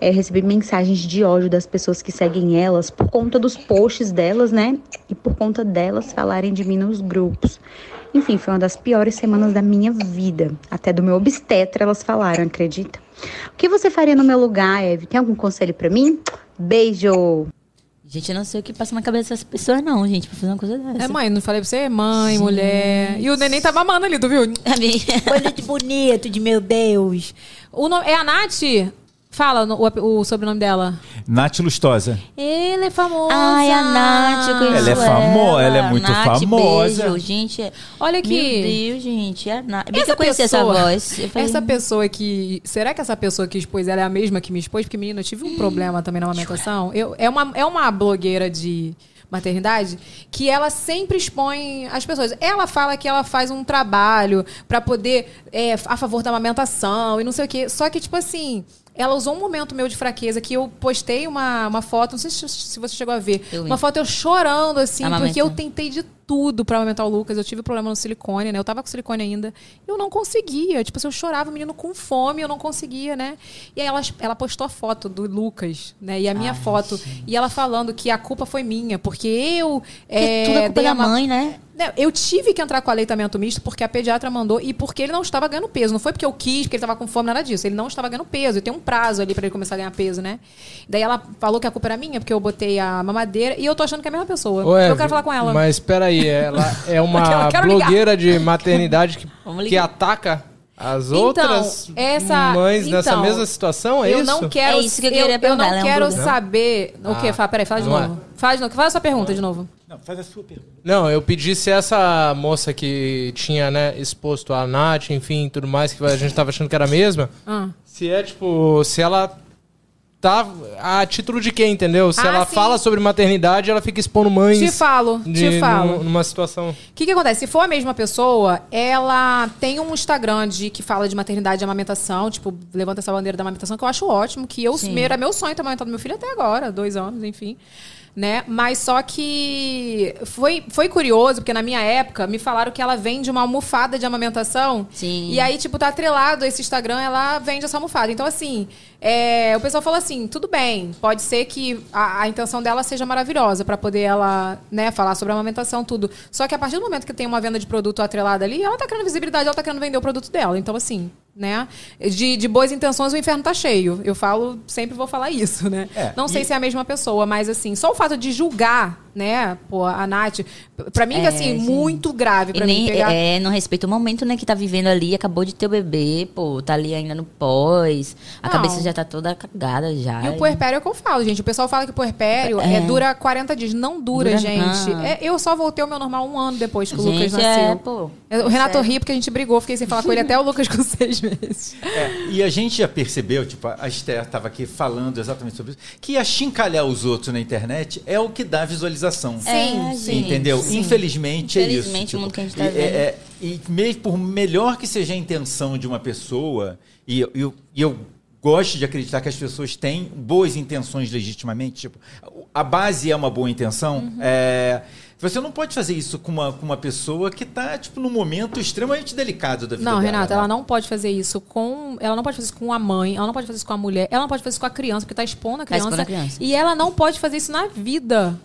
É, recebi mensagens de ódio das pessoas que seguem elas por conta dos posts delas, né? E por conta delas falarem de mim nos grupos. Enfim, foi uma das piores semanas da minha vida. Até do meu obstetra elas falaram, acredita? O que você faria no meu lugar, Eve? Tem algum conselho pra mim? Beijo! Gente, eu não sei o que passa na cabeça dessas pessoas, não, gente, pra fazer uma coisa dessa. É mãe, não falei pra você? Mãe, mulher. E o neném tá mamando ali, tu viu? Coisa de bonito, de meu Deus. O nome, é a Nath? Fala o, o sobrenome dela. Nath Lustosa. Ele é famosa. Ai, a Nath, eu conheço Ela é famosa, ela é muito Nath, famosa. Beijo, gente. Olha aqui. Meu Deus, gente. É a Nath. Bem que eu conheci essa voz. Falei, Essa pessoa que. Será que essa pessoa que expôs ela é a mesma que me expôs? Porque, menina, eu tive um problema também na amamentação. Eu, é, uma, é uma blogueira de maternidade que ela sempre expõe as pessoas. Ela fala que ela faz um trabalho pra poder é, a favor da amamentação e não sei o quê. Só que, tipo assim. Ela usou um momento meu de fraqueza que eu postei uma, uma foto, não sei se, se você chegou a ver. Eu vi. uma foto eu chorando, assim, porque eu Amamentando. tentei de tudo pra amamentar o Lucas. Eu tive problema no silicone, né? Eu tava com silicone ainda. Eu não conseguia. Tipo, assim, eu chorava, o menino com fome, eu não conseguia, né? E aí ela, ela postou a foto do Lucas, né? E a minha foto. E ela falando que a culpa foi minha, porque eu. é, tudo é culpa da a ma- mãe, né? Não, Eu tive que entrar com aleitamento misto porque a pediatra mandou e porque ele não estava ganhando peso. Não foi porque eu quis, porque ele estava com fome, nada disso. Ele não estava ganhando peso. E tem um prazo ali para ele começar a ganhar peso, né? Daí ela falou que a culpa era minha, porque eu botei a mamadeira e eu tô achando que é a mesma pessoa. Ô, eu quero falar com ela. Mas peraí, ela é uma quero ligar. blogueira de maternidade que, que ataca as Então, outras essa- mães nessa então, mesma situação, é eu isso? não quero, É isso que eu eu, não é quero blogueiro. saber. O quê? Ah, Fala, peraí, fala de não é. novo. Fala de novo. Faz a sua pergunta de novo. Não, faz a sua pergunta. Não, eu pedi se essa moça que tinha, né, exposto a Nath, enfim, tudo mais, que a gente tava achando que era a mesma, Ah. se é, tipo, se ela tá a título de quê, entendeu? Se Ah, ela sim. fala sobre maternidade, ela fica expondo mães Te falo, de- te falo. num- numa situação... O que, que acontece? Se for a mesma pessoa, ela tem um Instagram de, que fala de maternidade e amamentação, tipo, levanta essa bandeira da amamentação, que eu acho ótimo, que eu Sim. era meu sonho ter amamentado meu filho até agora, dois anos, enfim. Né? Mas só que foi, foi curioso, porque na minha época me falaram que ela vende uma almofada de amamentação. Sim. E aí, tipo, tá atrelado a esse Instagram, ela vende essa almofada. Então, assim, é, o pessoal falou assim: tudo bem, pode ser que a, a intenção dela seja maravilhosa pra poder ela, né, falar sobre a amamentação, tudo. Só que a partir do momento que tem uma venda de produto atrelada ali, ela tá querendo visibilidade, ela tá querendo vender o produto dela. Então, assim, né? De, de boas intenções, o inferno tá cheio. Eu falo, sempre vou falar isso, né? É, Não sei e- se é a mesma pessoa, mas assim, só o fato de julgar, né, pô, a Nath, pra mim, É, assim, gente. muito grave E pra mim nem, pegar. é, não respeita o momento, né, que tá vivendo ali, acabou de ter o bebê, pô, tá ali ainda no pós, a Não. cabeça já tá toda cagada já. E o puerpério é o que eu falo, gente. O pessoal fala que o puerpério é. É. dura 40 dias. Não dura, Dura gente. não. É, eu só voltei ao meu normal um ano depois que o Lucas Gente, nasceu. é, pô, É, o Renato sério. ri porque a gente brigou, fiquei sem falar com ele até o Lucas com seis meses. É, e a gente já percebeu, tipo, a Esther estava aqui falando exatamente sobre isso, que achincalhar os outros na internet é o que dá visualização. Sim, sim. Entendeu? Sim. Infelizmente, é isso. Infelizmente, o mundo que a gente tá e, vendo. é- é- e mesmo por melhor que seja a intenção de uma pessoa, e eu, eu, e eu gosto de acreditar que as pessoas têm boas intenções legitimamente. Tipo, a base é uma boa intenção. Uhum. é, você não pode fazer isso com uma, com uma pessoa que está tipo, num momento extremamente delicado da vida Não, dela. Renata, né? ela não pode fazer isso com. Ela não pode fazer isso com a mãe, ela não pode fazer isso com a mulher, ela não pode fazer isso com a criança, porque tá expondo a Tá expondo a criança. E ela não pode fazer isso na vida.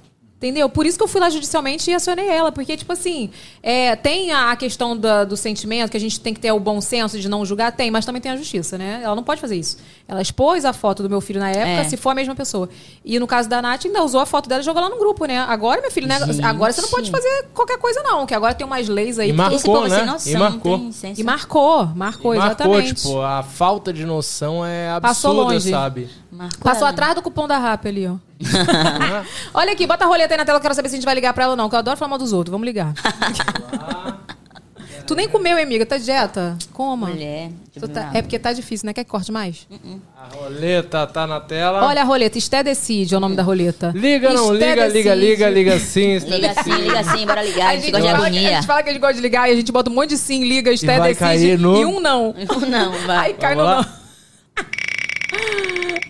Entendeu? Por isso que eu fui lá judicialmente e acionei ela. Porque, tipo assim, é, tem a questão da- do sentimento, que a gente tem que ter o bom senso de não julgar, tem, mas também tem a justiça, né? Ela não pode fazer isso. Ela expôs a foto do meu filho na época, É. se for a mesma pessoa. E no caso da Nath, ainda usou a foto dela e jogou lá no grupo, né? Agora, meu filho, né? Agora você não pode fazer qualquer coisa, não. Que agora tem umas leis aí. E marcou, né? noção, E marcou. E marcou, marcou, E marcou, exatamente. tipo, a falta de noção é absurda, sabe? Marcou Passou ela. atrás do cupom da RAP ali, ó. Olha aqui, bota a roleta aí na tela, eu quero saber se a gente vai ligar pra ela ou não, que eu adoro falar mal dos outros. Vamos ligar. tu nem comeu, hein, amiga? Tá de dieta? Coma. Mulher. Tu tá- É porque tá difícil, né? Quer que corte mais? A roleta tá na tela. Olha a roleta, Esté Decide é o nome da roleta. Liga, não, Esté liga, liga, Decide. liga, liga sim. está Liga assim, liga assim, bora ligar. A gente gosta de fala que, a gente fala que a gente gosta de ligar e a gente bota um monte de sim, liga, Esté vai Decide cair no- e um não. Não, vai. Aí cai no Vamos não. lá? Já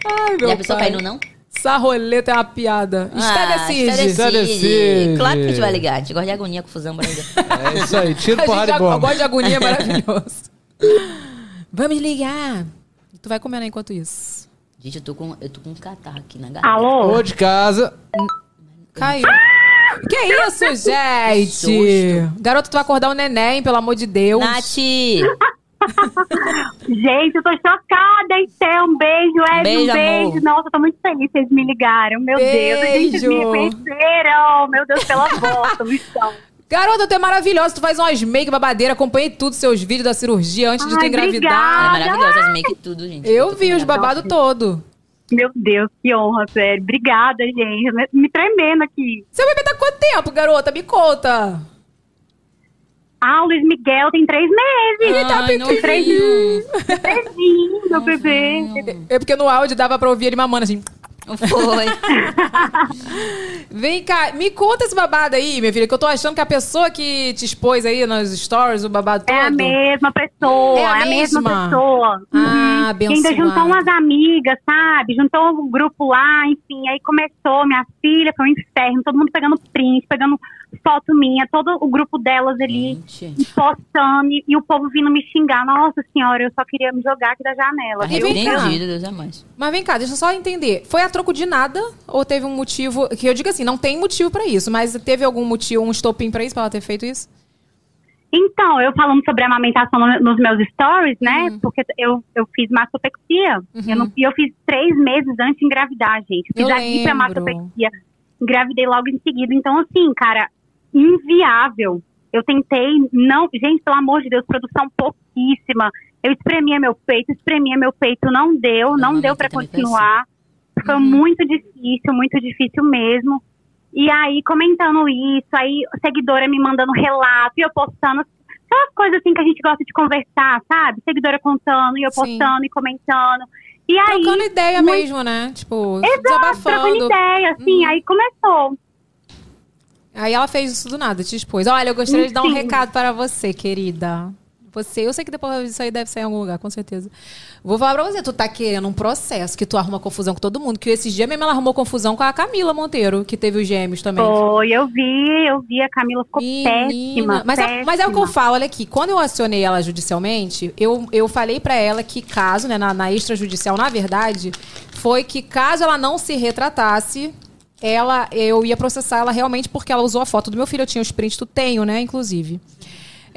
Ai, meu pensou pai. cair no não? Essa roleta é uma piada. Ah, Esté decide. Claro que a gente vai ligar. A gente gosta de agonia, confusão, ligar. É isso aí, tira A porrada de bomba. gosta de agonia, é maravilhoso. Vamos ligar. Tu vai comendo enquanto isso. Gente, eu tô com, eu tô com um catarro aqui na garganta. Alô? Ô de casa. Caiu. Que isso, gente? susto. Garoto, tu vai acordar o neném, pelo amor de Deus. Nath! Gente, eu tô chocada, então. Um beijo, Ed, Beijo, um beijo. amor. Nossa, eu tô muito feliz que vocês me ligaram. Meu Deus, a gente Beijo. me conheceram. Meu Deus, pela voz, tô missão. Garota, tu é maravilhosa. Tu faz umas make babadeira. Acompanhei tudo, seus vídeos da cirurgia antes de tu Ai, Ela é engravidar. maravilhosa, as make tudo, gente. Eu tô vi os babados todo. Meu Deus, que honra, sério. Obrigada, gente. Me tremendo aqui. Seu bebê tá quanto tempo, garota? Me conta. Ah, o Luiz Miguel tem três meses. Ele tá Ai. Três Trezinho, meu bebê. É porque no áudio dava pra ouvir ele mamando assim. Foi. Vem cá, me conta esse babado aí, minha filha, que eu tô achando que a pessoa que te expôs aí nos stories, o babado todo. É a mesma pessoa, É é a a, mesma, mesma? pessoa. Ah, Uhum. Ainda juntou umas amigas, sabe? Juntou um grupo lá, enfim. Aí começou, minha filha, foi um inferno. Todo mundo pegando print, pegando foto minha, todo o grupo delas ali, Gente. postando. E, e o povo vindo me xingar. Nossa senhora, eu só queria me jogar aqui da janela. Repreendido, Deus é mais. Mas vem cá, deixa eu só entender. Foi a troco de nada ou teve um motivo? Que eu digo assim, não tem motivo pra isso, mas teve algum motivo, um estopim pra isso, pra ela ter feito isso? Então, eu falando sobre a amamentação no- nos meus stories, né? Uhum. Porque eu, eu fiz mastopexia. Eu não- E eu fiz três meses antes de engravidar, gente. Eu fiz Eu a hipermastopexia. Engravidei logo em seguida. Então, assim, cara, inviável. Eu tentei, não. Gente, pelo amor de Deus, produção pouquíssima. Eu espremia meu peito, espremia meu peito, não deu, não, Não, deu mamãe pra também foi continuar. Foi muito difícil, muito difícil mesmo. E aí, comentando isso, aí seguidora me mandando relato e eu postando aquelas coisas assim que a gente gosta de conversar, sabe? Seguidora contando e eu Sim. postando e comentando. E aí. Trocando ideia muito- mesmo, né? Tipo, Exato, trocando desabafando. ideia, assim, aí começou. Aí ela fez isso do nada, te expôs. Olha, eu gostaria de dar um recado para você, querida. Você, eu sei que depois disso aí deve sair em algum lugar, com certeza. Vou falar pra você, tu tá querendo um processo que tu arruma confusão com todo mundo. Que esses dias mesmo ela arrumou confusão com a Camila Monteiro, que teve os gêmeos também. Foi, eu vi, eu vi, a Camila ficou péssima. Menina, mas, é, mas é o que eu falo, olha aqui. Quando eu acionei ela judicialmente, eu, eu falei pra ela que caso, né, na, na extrajudicial, na verdade, foi que caso ela não se retratasse, ela, eu ia processar ela realmente porque ela usou a foto do meu filho. Eu tinha os prints, tu tenho, né, inclusive.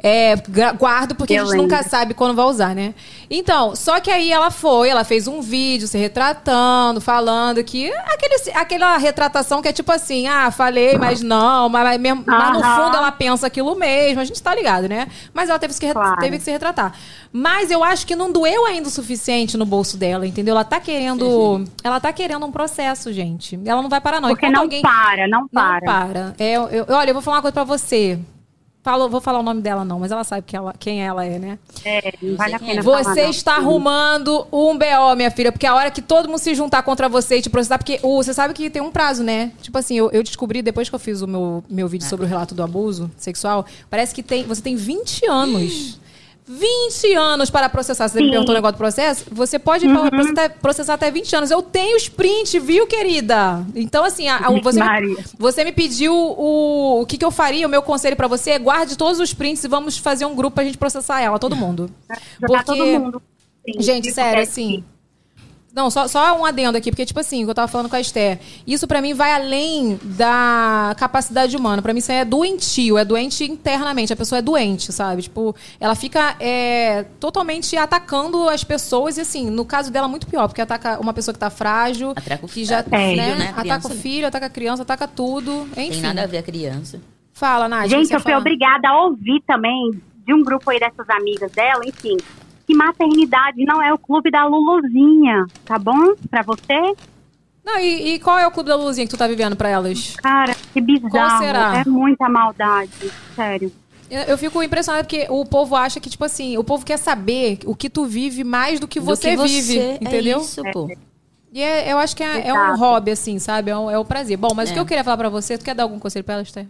É, guardo porque Eu a gente nunca lembro. sabe quando vai usar, né? Então, só que aí ela foi, ela fez um vídeo se retratando, falando que aquele, aquela retratação que é tipo assim, ah, falei, mas não, mas mesmo, lá no fundo ela pensa aquilo mesmo, a gente tá ligado, né? Mas ela teve que, Claro. teve que se retratar. Mas eu acho que não doeu ainda o suficiente no bolso dela, entendeu? Ela tá querendo, ela tá querendo um processo, gente. Ela não vai parar não. Porque Enquanto não alguém para, não para. não para. É, eu- eu- olha, eu vou falar uma coisa pra você. Falo, vou falar o nome dela não, mas ela sabe que ela- quem ela é, né? É, vale a quem é. pena falar, Você não. está arrumando um BO, minha filha, porque a hora que todo mundo se juntar contra você e te processar, porque o, você sabe que tem um prazo, né? Tipo assim, eu, eu descobri depois que eu fiz o meu, meu vídeo sobre o relato do abuso sexual, parece que tem, você tem 20 anos. 20 anos para processar. Você me perguntou o negócio do processo? Você pode Uhum. processar, processar até 20 anos. Eu tenho os print, viu, querida? Então, assim, a- a- você, me, você me pediu o, o que, que eu faria, o meu conselho pra você é guarde todos os prints e vamos fazer um grupo pra gente processar ela, todo mundo. Jogar todo mundo. Sim, Gente, sério, é assim. Não, só, só um adendo aqui, porque, tipo assim, o que eu tava falando com a Esther, isso pra mim vai além da capacidade humana. Pra mim isso aí é doentio, é doente internamente. A pessoa é doente, sabe? Tipo, ela fica é, totalmente atacando as pessoas e, assim, no caso dela, muito pior, porque ataca uma pessoa que tá frágil, que já É. né, né? ataca o filho, ataca a criança, ataca tudo. Enfim. Tem nada a ver a criança. Fala, Nath. Gente, eu fui fala. obrigada a ouvir também de um grupo aí dessas amigas dela, enfim, que maternidade não é o clube da Luluzinha, tá bom? Pra você? Não, e, e qual é o clube da luzinha que tu tá vivendo pra elas? Cara, que bizarro. Qual será? É muita maldade, sério. Eu, fico impressionada porque o povo acha que, tipo assim, o povo quer saber o que tu vive mais do que Do você, que você, vive, é entendeu? isso, pô. E é- eu acho que é, é um hobby, assim, sabe? É um, é um prazer. Bom, mas o que É. eu queria falar pra você, tu quer dar algum conselho pra ela, Esther?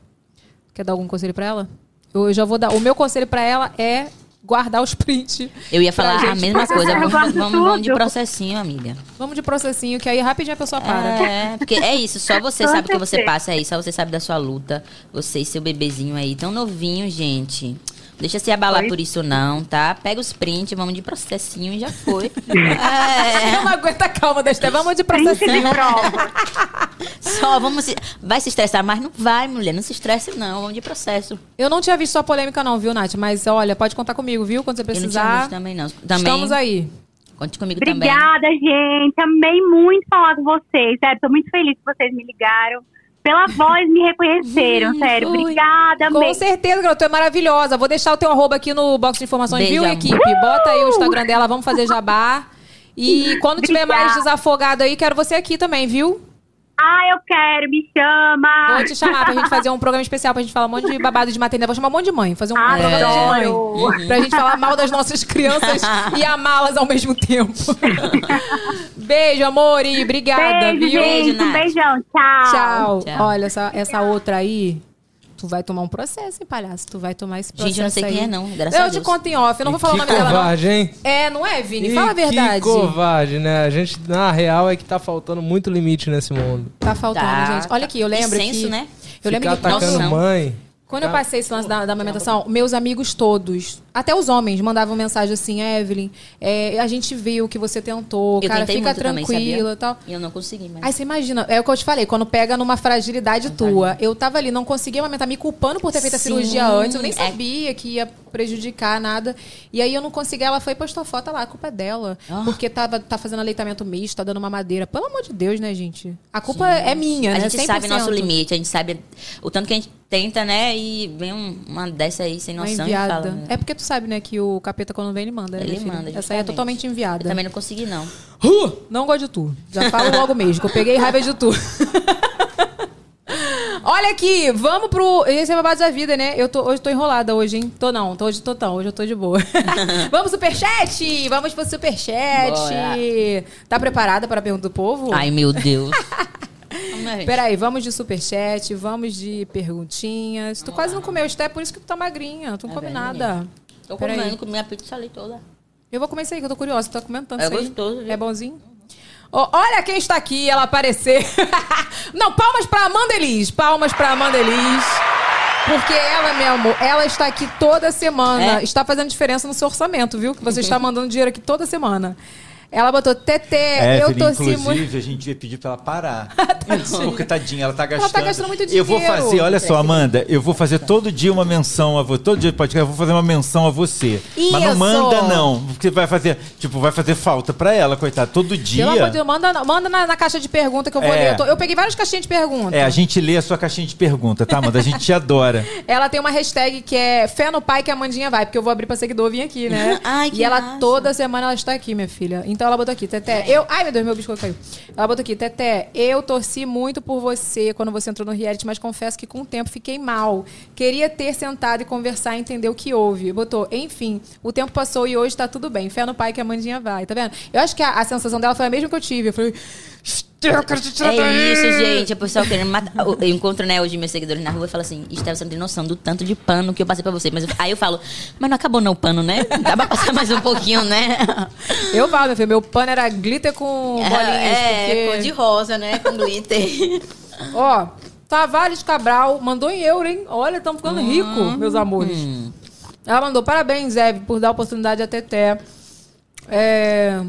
Quer dar algum conselho pra ela? Eu já vou dar. O meu conselho pra ela é guardar os prints. Eu ia falar a mesma coisa. Vamos, vamos, vamos de processinho, amiga. Vamos de processinho, que aí rapidinho a pessoa para. É, porque é isso, só você sabe o que você passa aí, só você sabe da sua luta. Você e seu bebezinho aí, tão novinho, gente. Deixa se abalar Oi? por isso não, tá? Pega os prints, vamos de processinho e já foi. Eu não aguento a calma da Esther. Vamos de processinho. Só vamos se... Vai se estressar, mas não vai, mulher. Não se estresse, não. Vamos de processo. Eu não tinha visto sua polêmica, não, viu, Nath? Mas olha, pode contar comigo, viu? Quando você Eu não precisar. tinha visto também, não. Também, Estamos aí. Conte comigo também. Obrigada, gente. Amei muito falar com vocês, sério. Tô muito feliz que vocês me ligaram. Pela voz me reconheceram, sério. Obrigada, Com amei. certeza, garota, tu é maravilhosa. Vou deixar o teu arroba aqui no box de informações, Beijo, viu, equipe? Bota aí o Instagram dela, vamos fazer jabá. E quando tiver mais Obrigada. desafogado aí, quero você aqui também, viu? Ah, eu quero, me chama. Vou te chamar pra gente fazer um programa especial pra gente falar um monte de babado de maternidade. Vou chamar um monte de mãe, fazer um Adoro. programa de mãe. Pra gente falar mal das nossas crianças e amá-las ao mesmo tempo. Beijo, amor, e obrigada, Beijo, viu? gente. Um beijão. Tchau. Tchau. Tchau. Olha, essa, essa outra aí, tu vai tomar um processo, hein, palhaço? Tu vai tomar esse processo Gente, eu não sei aí. quem é, não, graças eu a te Deus. conto em off, eu não vou falar o nome dela, não. covarde, hein? É, não é, Vini? Ih, Fala a verdade. Que covarde, né? A gente, na real, é que tá faltando muito limite nesse mundo. Tá faltando, Tá, gente. Olha aqui, eu lembro que... né? Eu lembro Ficar que... atacando Nossa, mãe. Quando eu passei esse lance da, da amamentação, meus amigos todos, até os homens, mandavam mensagem assim, Evelyn, é, a gente viu que você tentou, Eu cara, fica tranquila e tal. E eu não consegui, mas... Aí você imagina, é o que eu te falei, quando pega numa fragilidade tua. Eu tava ali, não conseguia amamentar, me culpando por ter feito a Sim, cirurgia antes. Eu nem é. sabia que ia prejudicar nada. E aí eu não consegui. Ela foi e postou foto lá, a culpa é dela. Ah. Porque tava, tá fazendo aleitamento misto, tá dando uma madeira. Pelo amor de Deus, né, gente? A culpa é minha, A né? gente sabe 100%. nosso limite, a gente sabe o tanto que a gente tenta, né? E vem um- uma dessa aí sem noção enviada. fala. né? É porque tu sabe, né, que o capeta quando vem, ele manda. né, Ele filha? manda, Essa aí é totalmente enviada. Eu também não consegui, não. Uh, não gosto de tu. Já falo logo mesmo, que eu peguei raiva de tu. Olha aqui, vamos pro. Esse é babado da vida, né? Eu tô, hoje tô enrolada hoje, hein? Tô não, tô, hoje tô tão, hoje eu tô de boa. vamos pro superchat! Vamos pro superchat! Bora. Tá preparada para a pergunta do povo? Ai, meu Deus. Peraí, vamos de superchat, vamos de perguntinhas. Tu quase não comeu, isso é por isso que tu tá magrinha. Tu não É come nada. Tô comendo, comi a pizza ali toda. Eu vou comer isso aí, que eu tô curiosa. Tu tá comentando É isso aí. gostoso, viu? É bonzinho? Ó, olha quem está aqui, ela aparecer. Não, palmas pra Amanda Elis. Palmas pra Amanda Elis. Porque ela, meu amor, ela está aqui toda semana. É? Está fazendo diferença no seu orçamento, viu? Que você está mandando dinheiro aqui toda semana. Ela botou, Tete, eu Evelyn, torci inclusive, muito. a gente ia pedir pra ela parar. Porque tadinha, ela tá Ela gastando. tá gastando muito Eu vou dinheiro. fazer, olha só, Amanda, eu vou fazer todo dia uma menção a você. Todo dia de podcast, eu vou fazer uma menção a você. Mas não Isso. manda, não. Porque vai fazer, tipo, vai fazer falta pra ela, coitada. Todo dia. Pelo amor de Deus, manda, manda na, na caixa de pergunta que eu vou É. ler. Eu, tô- eu peguei várias caixinhas de pergunta. É, a gente lê a sua caixinha de pergunta, tá, Amanda? A gente te adora. Ela tem uma hashtag que é fé no pai que a Mandinha vai, porque eu vou abrir pra seguidor vir aqui, né? Ai, que e ela massa. toda semana ela está aqui, minha filha. Então ela botou aqui, Teté, eu. Ai, meu Deus, meu biscoito caiu. Ela botou aqui, Teté, eu torci muito por você quando você entrou no reality, mas confesso que com o tempo fiquei mal. Queria ter sentado e conversar e entender o que houve. Botou, enfim, o tempo passou e hoje tá tudo bem. Fé no pai que a Mandinha vai, tá vendo? Eu acho que a, a sensação dela foi a mesma que eu tive. Eu falei. Daí, eu quero te tirar É daí. isso, gente. O pessoal querendo matar. Eu encontro, né, hoje meus seguidores na rua e falo assim: Estela, você não tem noção do tanto de pano que eu passei pra você. Mas eu- aí eu falo, mas não acabou não o pano, né? Dá pra passar mais um pouquinho, né? Eu falo, meu filho, meu pano era glitter com bolinhas. é, porque- cor de rosa, né? Com glitter. Ó, Tavares Cabral mandou em euro, hein? Olha, estamos ficando Hum. ricos, meus amores. Ela mandou, parabéns, Eve, por dar oportunidade a Teté. É,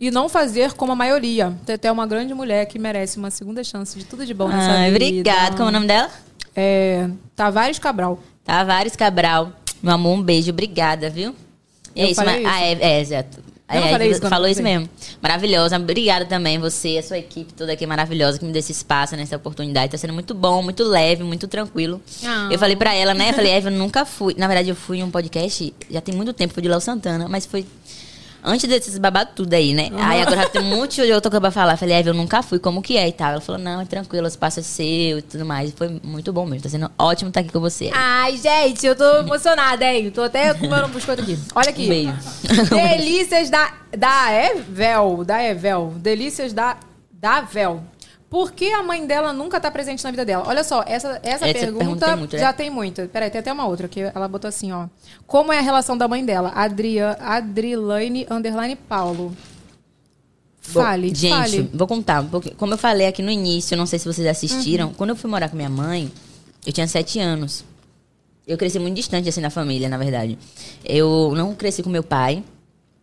E não fazer como a maioria. Teté é uma grande mulher que merece uma segunda chance de tudo de bom nessa Ai, vida. obrigada. Como é o nome dela? É, Tavares Cabral. Tavares Cabral. Meu amor, um beijo. Obrigada, viu? E é Eu isso, falei mas- Ah, é, é, exato. Eu É, falei isso quando falou isso mesmo. Maravilhosa. Obrigada também, você, a sua equipe toda aqui maravilhosa que me deu esse espaço, nessa oportunidade. Tá sendo muito bom, muito leve, muito tranquilo. Ah. Eu falei pra ela, né? Eu falei, Eva, eu nunca fui. Na verdade, eu fui em um podcast, já tem muito tempo, foi de Léo Santana, mas foi antes desses babados tudo aí, né? Aí agora já tem um monte de outra coisa pra falar. Eu falei, Eva, eu nunca fui, como que é e tal. Ela falou, não, é tranquilo, o espaço é seu e tudo mais. E foi muito bom mesmo. Tá sendo ótimo estar aqui com você. Ai, gente, eu tô emocionada, hein? Tô até comendo um biscoito aqui. Olha aqui. Um beijo. Delícias da, da Evel. Da Evel. Delícias da, da Vel. Por que a mãe dela nunca tá presente na vida dela? Olha só, essa, essa, Essa pergunta pergunta tem muito, já tem muito. Peraí, tem até uma outra que ela botou assim, ó. Como é a relação da mãe dela? Adria, Adrilaine Underline Paulo. Bom, Fale, gente, fale. vou contar pouquinho. Como eu falei aqui no início, não sei se vocês assistiram. Uhum. Quando eu fui morar com minha mãe, eu tinha sete anos. Eu cresci muito distante, assim, da família, na verdade. Eu não cresci com meu pai.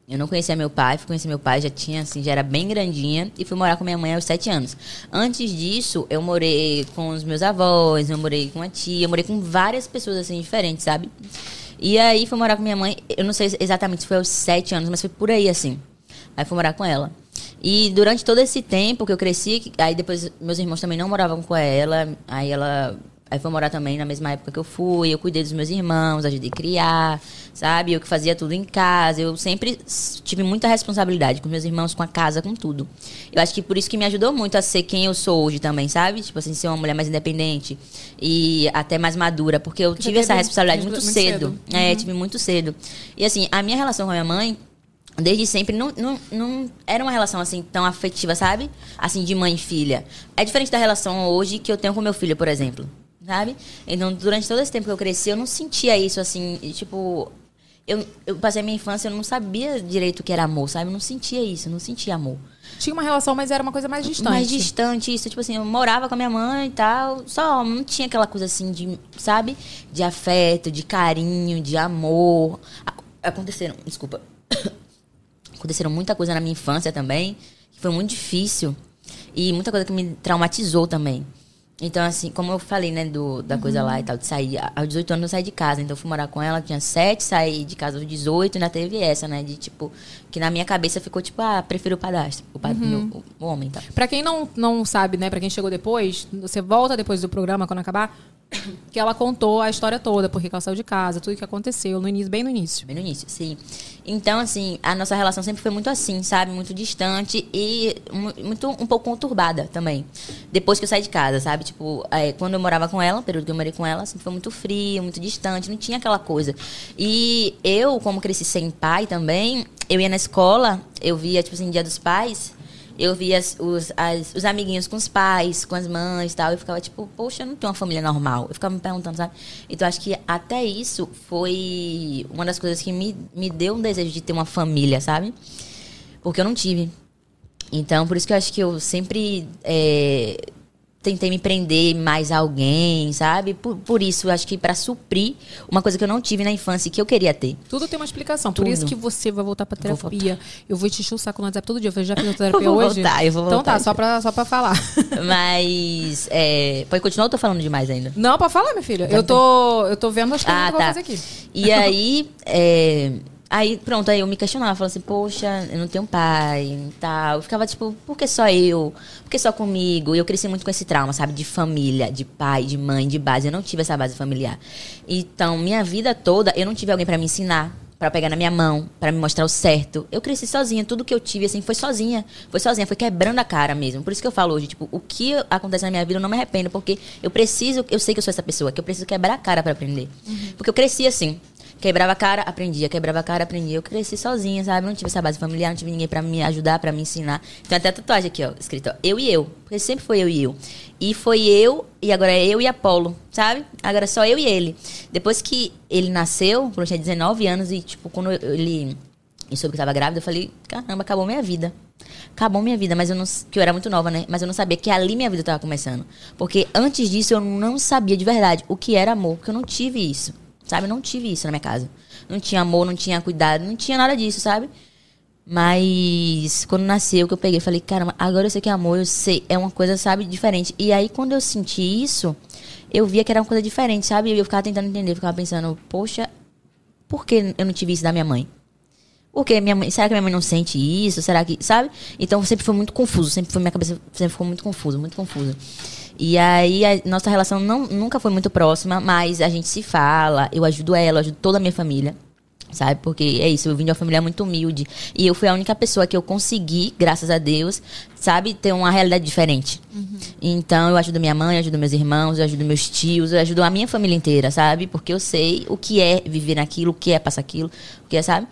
Eu não conhecia meu pai. Fui conhecer meu pai, já tinha, assim, já era bem grandinha. E fui morar com minha mãe aos sete anos. Antes disso, eu morei com os meus avós, eu morei com a tia, eu morei com várias pessoas, assim, diferentes, sabe? E aí fui morar com minha mãe. Eu não sei exatamente se foi aos sete anos, mas foi por aí, assim. Aí fui morar com ela. E durante todo esse tempo que eu cresci, aí depois meus irmãos também não moravam com ela, aí ela aí foi morar também na mesma época que eu fui, eu cuidei dos meus irmãos, ajudei a criar, sabe? Eu que fazia tudo em casa, eu sempre tive muita responsabilidade com meus irmãos, com a casa, com tudo. Eu acho que por isso que me ajudou muito a ser quem eu sou hoje também, sabe? Tipo assim, ser uma mulher mais independente e até mais madura, porque eu tive essa responsabilidade muito- muito, muito cedo. cedo. É, Uhum. tive muito cedo. E assim, a minha relação com a minha mãe desde sempre não, não, não era uma relação assim tão afetiva, sabe? Assim, de mãe e filha. É diferente da relação hoje que eu tenho com meu filho, por exemplo. Sabe? Então, durante todo esse tempo que eu cresci, eu não sentia isso assim, tipo. Eu, eu passei a minha infância, eu não sabia direito o que era amor, sabe? Eu não sentia isso, eu não sentia amor. Tinha uma relação, mas era uma coisa mais distante. Mais distante, isso. Tipo assim, eu morava com a minha mãe e tal. Só não tinha aquela coisa assim de, sabe? De afeto, de carinho, de amor. Ac- Aconteceram, desculpa. Aconteceram muita coisa na minha infância também, que foi muito difícil. E muita coisa que me traumatizou também. Então, assim, como eu falei, né, do, da coisa lá e tal, de sair. Aos 18 anos eu saí de casa, então eu fui morar com ela, tinha 7, saí de casa aos 18, ainda teve essa, né, de tipo, que na minha cabeça ficou tipo, ah, prefiro o padastro, o, pad- Uhum. o, o homem, tá? Pra quem não, não sabe, né, pra quem chegou depois, você volta depois do programa, quando acabar, que ela contou a história toda, porque ela saiu de casa, tudo que aconteceu, no início, bem no início. Bem no início, sim. Então, assim, a nossa relação sempre foi muito assim, sabe? Muito distante e mu- muito um pouco conturbada também. Depois que eu saí de casa, sabe? Tipo, é, quando eu morava com ela, o período que eu morei com ela, sempre foi muito frio, muito distante, não tinha aquela coisa. E eu, como cresci sem pai também, eu ia na escola, eu via, tipo assim, dia dos pais, eu via as- os, as- os amiguinhos com os pais, com as mães e tal. Eu ficava tipo, poxa, eu não tenho uma família normal. Eu ficava me perguntando, sabe? Então acho que até isso foi uma das coisas que me, me deu um desejo de ter uma família, sabe? Porque eu não tive. Então, por isso que eu acho que eu sempre é, tentei me prender mais a alguém, sabe? Por, por isso, acho que pra suprir uma coisa que eu não tive na infância e que eu queria ter. Tudo tem uma explicação. Por Tudo. isso que você vai voltar pra Vou terapia. Eu vou te encher o saco no WhatsApp todo dia. Eu já fiz a terapia Eu vou hoje? voltar, eu vou Então voltar. tá, só pra, só pra falar. Mas. É, pode continuar ou tô falando demais ainda? Não, pra falar, minha filha. Então Eu tô, eu tô vendo as coisas Ah, que eu vou tá. fazer aqui. E aí, é, aí, pronto, aí eu me questionava, falava assim, poxa, eu não tenho pai e tal. Eu ficava tipo, por que só eu? Por que só comigo? E eu cresci muito com esse trauma, sabe? De família, de pai, de mãe, de base. Eu não tive essa base familiar. Então, minha vida toda, eu não tive alguém pra me ensinar. Pra pegar na minha mão, pra me mostrar o certo. Eu cresci sozinha, tudo que eu tive, assim, foi sozinha. Foi sozinha, foi quebrando a cara mesmo. Por isso que eu falo hoje, tipo, o que acontece na minha vida eu não me arrependo, porque eu preciso, eu sei que eu sou essa pessoa, que eu preciso quebrar a cara pra aprender. Porque eu cresci assim. Quebrava a cara, aprendia. Quebrava a cara, aprendia. Eu cresci sozinha, sabe? Não tive essa base familiar, não tive ninguém pra me ajudar, pra me ensinar. Tem até tatuagem aqui, ó, escrito, ó, eu e eu. Porque sempre foi eu e eu. E foi eu, e agora é eu e Apolo, sabe? Agora é só eu e ele. Depois que ele nasceu, quando eu tinha 19 anos, e tipo, quando ele e soube que eu tava grávida, eu falei, caramba, acabou minha vida. Acabou minha vida, mas eu não. Que eu era muito nova, né? Mas eu não sabia que ali minha vida tava começando. Porque antes disso eu não sabia de verdade o que era amor, porque eu não tive isso. Sabe? Eu não tive isso na minha casa. Não tinha amor, não tinha cuidado, não tinha nada disso, sabe? Mas quando nasceu, que eu peguei, falei, caramba, agora eu sei que é amor, eu sei, é uma coisa, sabe, diferente. E aí quando eu senti isso, eu via que era uma coisa diferente, sabe? Eu ficava tentando entender, eu ficava pensando, poxa, por que eu não tive isso da minha mãe? Porque minha mãe, será que minha mãe não sente isso? Será que, sabe? Então sempre foi muito confuso, sempre foi minha cabeça sempre ficou muito confusa, muito confusa. E aí a nossa relação não, nunca foi muito próxima, mas a gente se fala, eu ajudo ela, eu ajudo toda a minha família. Sabe? Porque é isso, eu vim de uma família muito humilde. E eu fui a única pessoa que eu consegui, graças a Deus, sabe, ter uma realidade diferente. Então eu ajudo minha mãe, eu ajudo meus irmãos, eu ajudo meus tios, eu ajudo a minha família inteira, sabe? Porque eu sei o que é viver naquilo, o que é passar aquilo, o que é, sabe?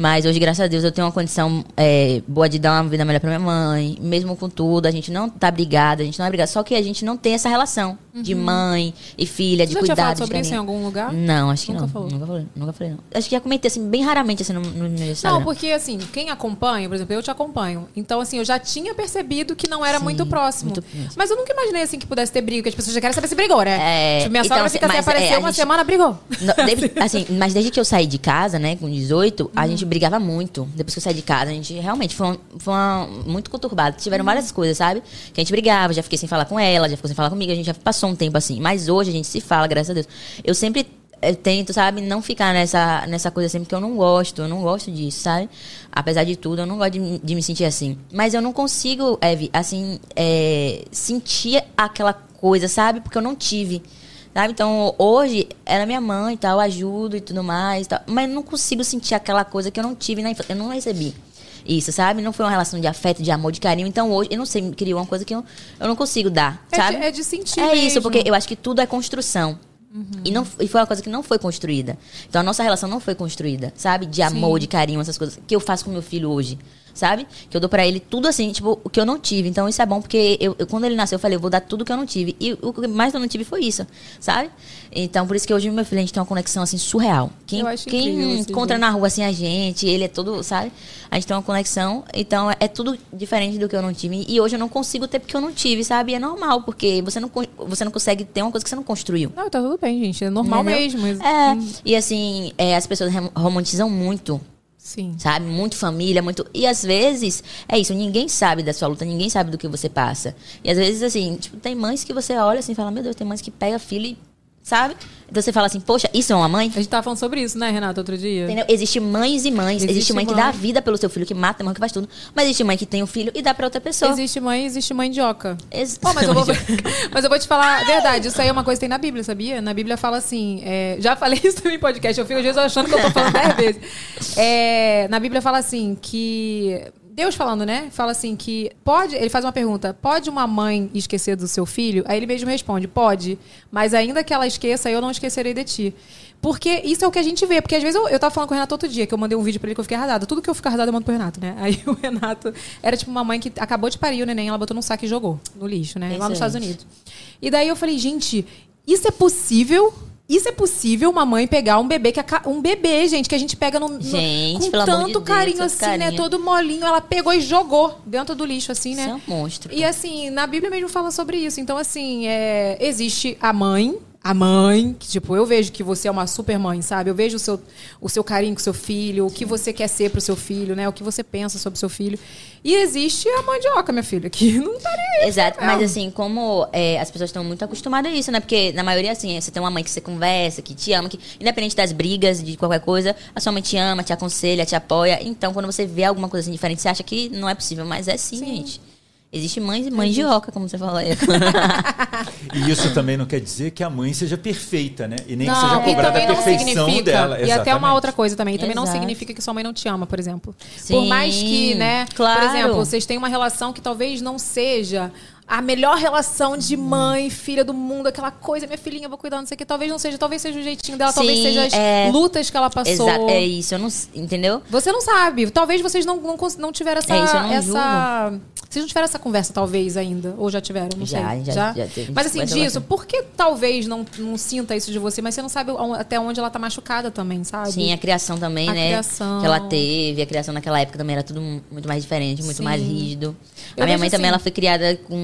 Mas hoje, graças a Deus, eu tenho uma condição é, boa de dar uma vida melhor pra minha mãe. Mesmo com tudo, a gente não tá brigada, a gente não é brigada. Só que a gente não tem essa relação de mãe e filha, de Uhum. Você já cuidado. de sobre isso em algum lugar? Não, acho que Nunca não. falou. Nunca falei, nunca falei, não. Acho que já comentei, assim, bem raramente, assim, no, no meu Instagram. Não, porque assim, quem acompanha, por exemplo, eu te acompanho. Então, assim, eu já tinha percebido que não era Sim, muito próximo. muito. Mas eu nunca imaginei assim que pudesse ter briga, que as pessoas já querem saber se brigou, né? É, tipo, minha então, sogra assim, fica sem mas, aparecer é, uma gente- semana, brigou. Não, desde- assim, mas desde que eu saí de casa, né, com 18, a gente brigava muito. Depois que eu saí de casa, a gente realmente foi, uma, foi uma- muito conturbado. Tiveram várias coisas, sabe? Que a gente brigava, já fiquei sem falar com ela, já ficou sem falar comigo, a gente já passou um tempo assim. Mas hoje a gente se fala, graças a Deus. Eu sempre eh, tento, sabe, não ficar nessa, nessa coisa assim, porque eu não gosto, eu não gosto disso, sabe? Apesar de tudo, eu não gosto de, me- de me sentir assim. Mas eu não consigo, Eve, assim, eh, sentir aquela coisa, sabe? Porque eu não tive. Sabe? Então, hoje, ela é minha mãe e tal, eu ajudo e tudo mais e tal. Mas eu não consigo sentir aquela coisa que eu não tive na infância. Eu não recebi isso, sabe? Não foi uma relação de afeto, de amor, de carinho. Então, hoje, eu não sei, me criou uma coisa que eu, eu não consigo dar, É sabe? de, é de sentir É isso, mesmo. porque eu acho que tudo é construção. E, não, e foi uma coisa que não foi construída. Então a nossa relação não foi construída, sabe? De amor, de carinho, essas coisas. Que eu faço com meu filho hoje, sabe? Que eu dou pra ele tudo assim, tipo, o que eu não tive. Então isso é bom, porque eu, eu- quando ele nasceu, eu falei, eu vou dar tudo que eu não tive. E o que mais eu não tive foi isso, sabe? Então por isso que hoje meu filho, a gente tem uma conexão assim surreal. Quem, Eu acho incrível quem encontra dois. na rua assim a gente, ele é todo, sabe? A gente tem uma conexão. Então é, é tudo diferente do que eu não tive. E hoje eu não consigo ter porque eu não tive, sabe? E é normal, porque você não, você não consegue ter uma coisa que você não construiu. Não, tá tudo bem, gente. É normal Entendeu? mesmo. É, e assim, é, as pessoas romantizam muito. Sim. Sabe? Muito família, muito. E às vezes, é isso, ninguém sabe da sua luta, ninguém sabe do que você passa. E às vezes, assim, tipo, tem mães que você olha assim e fala, meu Deus, tem mães que pega filho e. Sabe? Então você fala assim, poxa, isso é uma mãe? A gente tava falando sobre isso, né, Renata, outro dia? Entendeu? Existe mães e mães. Existe, Existe mãe que mãe. dá a vida pelo seu filho, que mata, mãe que faz tudo. Mas existe mãe que tem um filho e dá pra outra pessoa. Existe mãe, existe mãe mandioca. Ex- mas, eu vou, mas eu vou te falar a verdade. Isso aí é uma coisa que tem na Bíblia, sabia? Na Bíblia fala assim. é, já falei isso também em podcast. Eu fico às vezes achando que eu tô falando dez vezes. É, na Bíblia fala assim que. Deus falando, né? Fala assim que pode. Ele faz uma pergunta: pode uma mãe esquecer do seu filho? Aí ele mesmo responde: pode. Mas ainda que ela esqueça, eu não esquecerei de ti. Porque isso é o que a gente vê. Porque às vezes eu, eu tava falando com o Renato outro dia, que eu mandei um vídeo pra ele que eu fiquei arrasada. Tudo que eu fico arrasada eu mando pro Renato, né? Aí o Renato era tipo uma mãe que acabou de parir o neném, ela botou num saco e jogou no lixo, né? Lá nos Estados Excelente. Unidos. E daí eu falei, gente, isso é possível? Isso é possível uma mãe pegar um bebê que aca- um bebê, gente, que a gente pega no, no- Gente, com amor de tanto Deus, carinho tanto assim, né? carinho. Todo molinho, ela pegou e jogou dentro do lixo assim, Isso é né? um monstro. E assim, na Bíblia mesmo fala sobre isso. Então, assim, é, existe a mãe, a mãe, que, tipo, eu vejo que você é uma super mãe, sabe? Eu vejo o seu, o seu carinho com o seu filho, o que você quer ser pro seu filho, né? O que você pensa sobre o seu filho. E existe a mandioca, minha filha, que não tá nem. Exato, mas assim, como é, as pessoas estão muito acostumadas a isso, né? Porque na maioria, assim, você tem uma mãe que você conversa, que te ama, que independente das brigas, de qualquer coisa, a sua mãe te ama, te aconselha, te apoia. Então, quando você vê alguma coisa assim diferente, você acha que não é possível, mas é sim, gente. Existe mães e mães de oca, como você falou aí. E isso também não quer dizer que a mãe seja perfeita, né? E nem que Não, seja e cobrada a não perfeição dela. E até uma Exatamente. outra coisa também. Também não Exato. significa que sua mãe não te ama, por exemplo. Sim, por mais que, né? claro. Por exemplo, vocês têm uma relação que talvez não seja a melhor relação de mãe, filha do mundo, aquela coisa, minha filhinha, vou cuidar, não sei o que. Talvez não seja, talvez seja o jeitinho dela, talvez Sim, seja as é. lutas que ela passou. Exato, é isso, eu não. Entendeu? Você não sabe. Talvez vocês não, não, não tiveram essa. É isso, eu não essa... Vocês não tiveram essa conversa, talvez, ainda. Ou já tiveram, não Já, sei. já- já teve Mas assim, disso, por que talvez não, não sinta isso de você? Mas você não sabe até onde ela tá machucada também, sabe? Sim, a criação também, A né? criação. Que ela teve. A criação naquela época também era tudo mu- muito mais diferente, muito Sim. mais rígido. Eu a minha mãe também, assim- ela foi criada com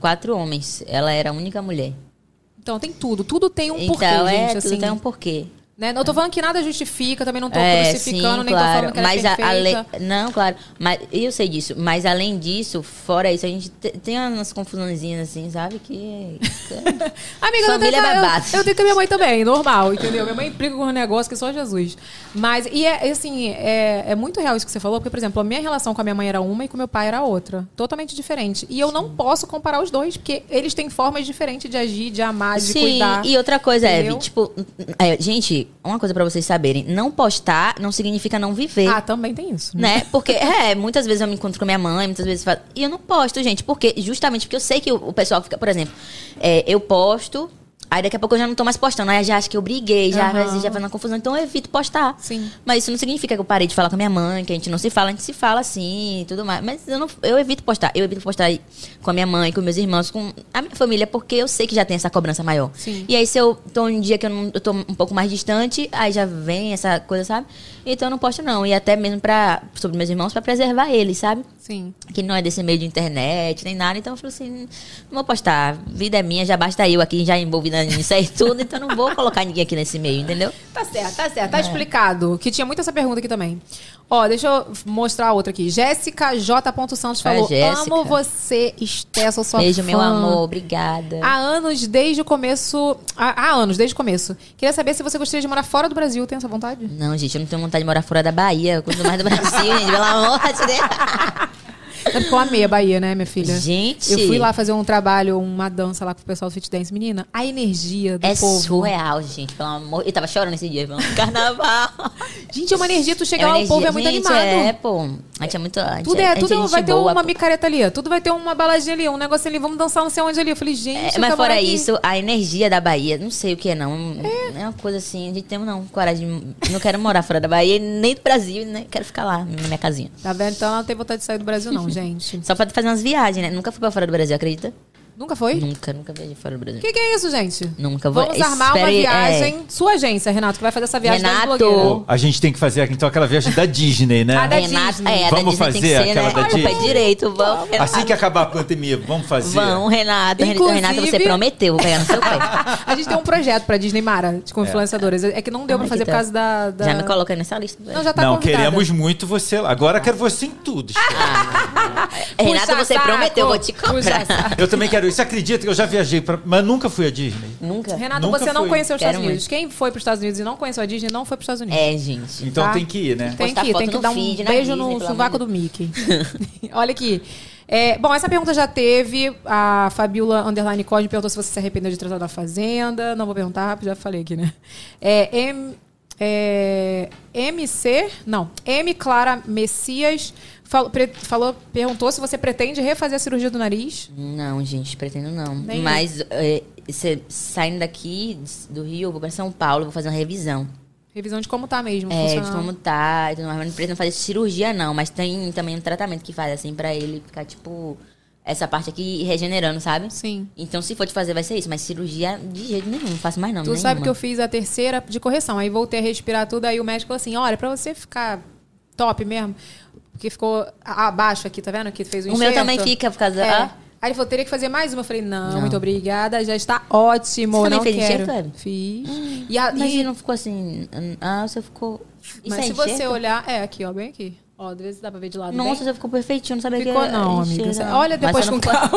quatro homens. Ela era a única mulher. Então, tem tudo. Tudo tem um então, porquê, é, gente. tudo assim. tem um porquê. Né? Não tô falando que nada justifica, também não tô É, crucificando, sim, nem claro. tô falando que ela mas é a- perfeita. ale- não, claro. Mas eu sei disso. Mas além disso, fora isso, a gente te- tem umas confusãozinhas assim, sabe? Que. Amiga, Família eu, é tenho, babado. eu, eu tenho com a minha mãe também, normal, entendeu? Minha mãe implica com um negócio que só Jesus. Mas, e é assim, é, é muito real isso que você falou, porque, por exemplo, a minha relação com a minha mãe era uma e com meu pai era outra. Totalmente diferente. E eu não posso comparar os dois, porque eles têm formas diferentes de agir, de amar, de Sim, cuidar. e outra coisa, Entendeu? Eve, tipo, é, gente, uma coisa pra vocês saberem, não postar não significa não viver. Ah, também tem isso. Né? Porque, é, muitas vezes eu me encontro com minha mãe, muitas vezes falo, e eu não posto, gente, porque justamente porque eu sei que o, o pessoal fica, por exemplo, é, eu posto, aí daqui a pouco eu já não tô mais postando, aí já acho que eu briguei, já, vezes já faz uma confusão, então eu evito postar. Sim. Mas isso não significa que eu parei de falar com a minha mãe, que a gente não se fala, a gente se fala assim e tudo mais. Mas eu, não, eu evito postar. Eu evito postar com a minha mãe, com meus irmãos, com a minha família, porque eu sei que já tem essa cobrança maior. Sim. E aí, se eu tô um dia que eu, não, eu tô um pouco mais distante, aí já vem essa coisa, sabe? Então eu não posto, não. E até mesmo pra, sobre meus irmãos, pra preservar eles, sabe? Sim. Que não é desse meio de internet, nem nada. Então eu falo assim, não vou postar. Vida é minha, já basta eu aqui, já envolvida nisso aí tudo. Então não vou colocar ninguém aqui nesse meio, entendeu? Tá certo, tá certo. É. Tá explicado. Que tinha muito essa pergunta aqui também. Ó, deixa eu mostrar outra aqui. Jéssica J. Santos falou: Jéssica. Amo você, Esté, sou sua Beijo, fã. meu amor. Obrigada. Há anos, desde o começo. Há, há anos, desde o começo. Queria saber se você gostaria de morar fora do Brasil. Tem essa vontade? Não, gente, eu não tenho vontade de morar fora da Bahia. Eu gosto mais do Brasil, gente, pelo amor de Deus. É porque eu amei a Bahia, né, minha filha? Gente. Eu fui lá fazer um trabalho, uma dança lá com o pessoal do Fit Dance. Menina, a energia do É povo. surreal, gente, pelo amor. Eu tava chorando esse dia, falando carnaval. Gente, é uma energia. Tu chega É lá, o povo é muito energia- animado. gente, É, pô. A gente é muito. A gente Tudo é, é, tudo gente vai ter boa, uma micareta ali. Tudo vai ter uma baladinha ali, um negócio ali. Vamos dançar não sei onde ali. Eu falei, gente, É, mas fora aqui. isso, a energia da Bahia, não sei o que é, não. É, uma coisa assim, a gente tem não, coragem. Não quero morar fora da Bahia, nem do Brasil, né? Quero ficar lá, na minha casinha. Tá vendo? Então ela não tem vontade de sair do Brasil, não, gente. Só pra fazer umas viagens, né? Nunca fui pra fora do Brasil, acredita? Nunca foi? Nunca, nunca viajei fora do Brasil. O que, que é isso, gente? Nunca vou. Vamos armar uma espere- viagem. é. Sua agência, Renato, que vai fazer essa viagem Renato. a gente tem que fazer então aquela viagem da Disney, né? Ah, da Renato, Disney. é, a da Vamos Disney tem que fazer ser, aquela né? da o pé Disney? direito, vamos. Renato. Assim que acabar a pandemia, vamos fazer. Vamos, Renato. Inclusive- Renato, você prometeu, vou pegar no seu pé. A gente tem um projeto pra Disney Mara, com influenciadoras. É que não deu pra Ai, fazer que por causa da, da- Já me coloca nessa lista. Não, já tá Não, convidada. queremos muito você lá. Agora quero você em tudo. Esther. Renato, você prometeu, vou te comprar. Eu também quero isso. Você acredita que eu já viajei, pra... mas nunca fui a Disney? Nunca. Renato, Nunca você não fui. conheceu os Quero Estados Unidos. Quem foi pros Estados Unidos e não conheceu a Disney, não foi pros Estados Unidos. É, gente. Então Tá. tem que ir, né? Tem Postar que ir, tem que dar um feed, beijo Disney, no pelo sovaco do Mickey. Olha aqui. É, bom, essa pergunta já teve. A Fabiola Underline Code perguntou se você se arrependeu de tratar da Fazenda. Não vou perguntar rápido, já falei aqui, né? É, M, é, MC. Não. M. Clara Messias falou, pre- falou, perguntou se você pretende refazer a cirurgia do nariz. Não, gente, pretendo não. Nem. Mas é, cê- saindo daqui do Rio, eu vou pra São Paulo, vou fazer uma revisão. Revisão de como tá mesmo. É, de como tá e tudo mais. Mas não pretendo fazer cirurgia, não. Mas tem também um tratamento que faz, assim, pra ele ficar, tipo, essa parte aqui regenerando, sabe? Sim. Então, se for te fazer, vai ser isso. Mas cirurgia, de jeito nenhum, não faço mais não. Tu nenhuma. sabe que eu fiz a terceira de correção. Aí voltei a respirar tudo. Aí o médico falou assim: olha, pra você ficar top mesmo, porque ficou abaixo aqui, tá vendo? Que fez o O meu enxerto. também fica por causa... É. Ah, Aí ele falou: teria que fazer mais uma. Eu falei: não, Não. muito obrigada, já está ótimo. Você também não fez quero. enxerto? Fiz. E, a, mas e- não ficou assim... Ah, você ficou... Isso mas é se você enxerto? olhar. É, aqui, ó, bem aqui. Ó, às vezes dá pra ver de lado. Nossa, bem. você ficou perfeitinho, não sabia Ficou que não, amiga. enxerto. Olha depois com calma.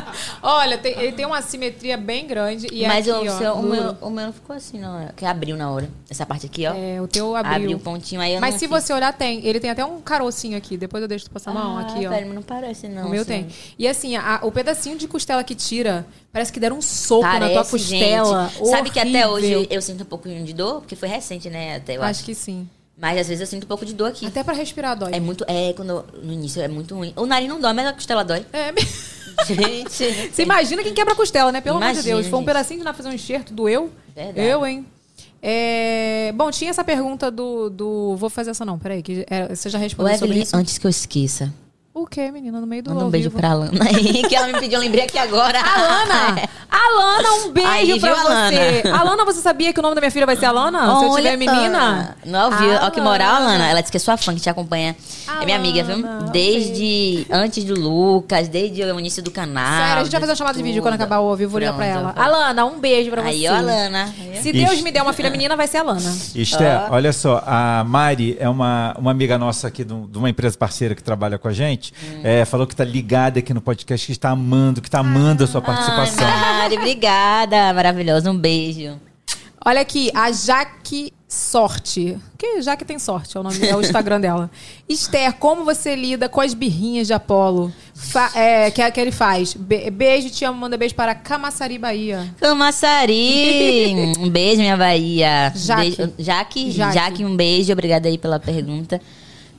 Olha, tem- ele tem uma simetria bem grande. E Mas aqui, o, ó, seu- o, meu, o meu não ficou assim, não. Que abriu na hora. Essa parte aqui, ó. É, o teu abriu. Abriu o pontinho, aí eu Mas não se fiz. você olhar, tem. Ele tem até um carocinho aqui. Depois eu deixo tu passar a mão. Ah, aqui, ó. pera, mas não parece, não. o meu assim. tem. E assim, a- o pedacinho de costela que tira, parece que deram um soco na tua Parece, costela. gente. Sabe que até hoje eu, eu sinto um pouquinho de dor? Porque foi recente, né? Até, eu acho. Acho que sim. Mas às vezes eu sinto um pouco de dor aqui. Até pra respirar dói. É muito. É, quando. No início é muito ruim. O nariz não dói, mas a costela dói. É, Gente. Você imagina quem quebra costela, né? Pelo amor de Imagina, Deus. For um pedacinho de nada fazer um enxerto, doeu. Verdade. Eu, hein? É, Bom, tinha essa pergunta do, do. Vou fazer essa não, peraí, que é, você já respondeu sobre Evelyn, isso. antes que eu esqueça, O que, menina? No meio do manda um beijo vivo. pra Lana aí, que ela me pediu, eu lembrei aqui agora. Alana! Alana, um beijo Aí, pra viu, você. Alana? Alana, você sabia que o nome da minha filha vai ser Alana? Se eu tiver menina? Alana. Não ouviu? Olha que moral, Alana. Alana. Ela disse que é sua fã, que te acompanha. É minha amiga, viu? Desde antes do Lucas, desde o início do canal. Sério, a gente vai fazer uma chamada de vídeo quando acabar o ao vivo, vou ligar pra ela. Alana, um beijo pra Aí, você. ó, Alana. Se Deus me der uma filha menina, vai ser Alana. Esther, olha só, a Mari é uma, uma amiga nossa aqui de uma empresa parceira que trabalha com a gente. É, falou que está ligada aqui no podcast, que está amando, que está amando a sua participação. Ai, Mari, obrigada. Maravilhosa. Um beijo. Olha aqui, a Jaque Sorte. Que Jaque tem sorte, é o nome, é o Instagram dela. Esther, como você lida com as birrinhas de Apolo? Fa- é, que, que ele faz? Be- beijo, te amo, manda beijo para Camaçari, Bahia. Camaçari. um beijo, minha Bahia. Jaque. Beijo- Jaque, Jaque. Jaque, um beijo. Obrigada aí pela pergunta.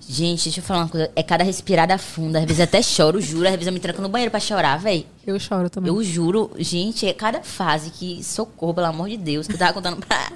Gente, deixa eu falar uma coisa. É cada respirada funda. Às vezes até choro, juro. Às vezes eu me tranco no banheiro pra chorar, véi. Eu choro também. Eu juro, gente, é cada fase que socorro, pelo amor de Deus, que eu tava contando pra,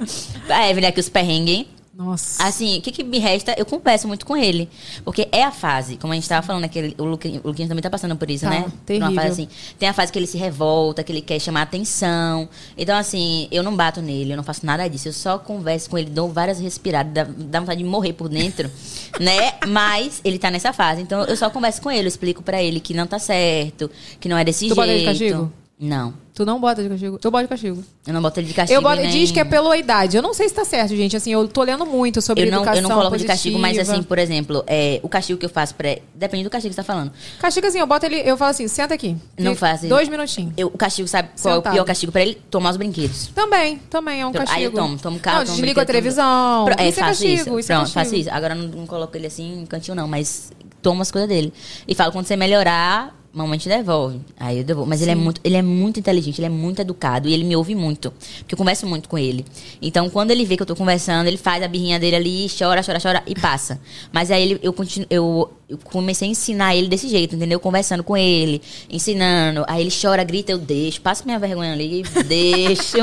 pra Evelyn aqui os perrengues. hein? Nossa. Assim, o que, que me resta? Eu converso muito com ele. Porque é a fase, como a gente tava falando, aquele, o, Luquinhas, o Luquinhas também tá passando por isso, Tá, né? Terrível. Uma fase assim. Tem a fase que ele se revolta, que ele quer chamar atenção. Então, assim, eu não bato nele, eu não faço nada disso. Eu só converso com ele, dou várias respiradas, dá, dá vontade de morrer por dentro, né? Mas ele tá nessa fase. Então, eu só converso com ele, eu explico pra ele que não tá certo, que não é desse Tu jeito. bota ele de castigo? Não. Tu não bota de castigo? Eu boto de castigo. Eu não boto ele de castigo. Eu boto, nem- diz que é pela idade. Eu não sei se tá certo, gente. Assim, eu tô lendo muito sobre eu não, educação eu não coloco de castigo, mas positiva. assim, por exemplo, é, o castigo que eu faço pra. Depende do castigo que você tá falando. Castigo assim, eu boto ele, eu falo assim, senta aqui. Não faço. Dois minutinhos. Eu, o castigo, sabe qual é o Sentado. pior castigo pra ele? Tomar os brinquedos. Também, também é um Então, castigo. Aí eu tomo, tomo carro, Não, tomo desligo a televisão. tomo- É, isso é castigo, isso. isso é Pronto, castigo. faço isso. Agora eu não, não coloco ele assim em cantinho, não, mas tomo as coisas dele. E falo, quando você melhorar, mamãe te devolve. Aí eu devolvo. Mas ele é, Sim. muito, ele é muito inteligente, ele é muito educado e ele me ouve muito. Porque eu converso muito com ele. Então, quando ele vê que eu tô conversando, ele faz a birrinha dele ali, chora, chora, chora e passa. Mas aí ele, eu, continuo, eu, eu comecei a ensinar ele desse jeito, entendeu? Conversando com ele, ensinando. Aí ele chora, grita, eu deixo. Passo minha vergonha ali, deixo.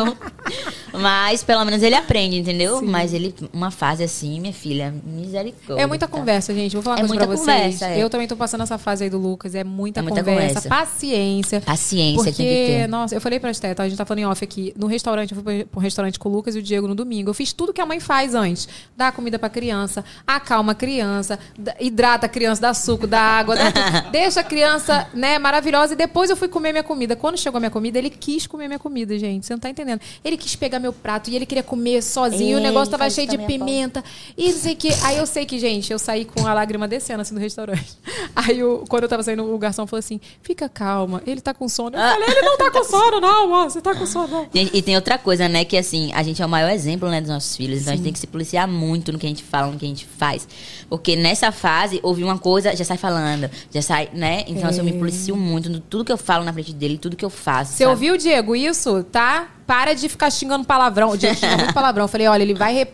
Mas pelo menos ele aprende, entendeu? Mas ele, uma fase assim, minha filha, misericórdia. É muita conversa, gente. Vou falar uma É coisa pra muita vocês. conversa, é. Eu também tô passando essa fase aí do Lucas. É muita, É muita conversa, conversa. Paciência. Paciência Porque, tem que ter. nossa, eu falei pra Esté, tá? A gente tá falando em off aqui. No restaurante, eu fui um restaurante com o Lucas e o Diego no domingo. Eu fiz tudo que a mãe faz antes. Dá comida pra criança, acalma a criança, hidrata a criança, dá suco, dá água, tudo. deixa a criança, né, maravilhosa. E depois eu fui comer minha comida. Quando chegou a minha comida, ele quis comer minha comida, gente. Você não tá entendendo. Ele quis pegar meu prato e ele queria comer sozinho. e o negócio tava cheio de Paula. pimenta. E não sei que. Aí eu sei que, gente, eu saí com a lágrima descendo assim do restaurante. Aí eu, quando eu tava saindo, o garçom falou assim: fica calma, ele tá com sono. Eu Ah. falei, ele não tá com sono, não, você tá com sono, não. E tem outra coisa, né? Que assim, a gente é o maior exemplo, né, dos nossos filhos. Então a gente tem que se policiar muito no que a gente fala, no que a gente faz. Porque nessa fase, ouvir uma coisa, já sai falando, já sai, né? Então assim, eu me É. policio muito no tudo que eu falo na frente dele, tudo que eu faço. Você sabe? ouviu, Diego, isso? Tá? Para de ficar xingando palavrão. O Diego xingou muito palavrão. Eu falei, olha, ele vai.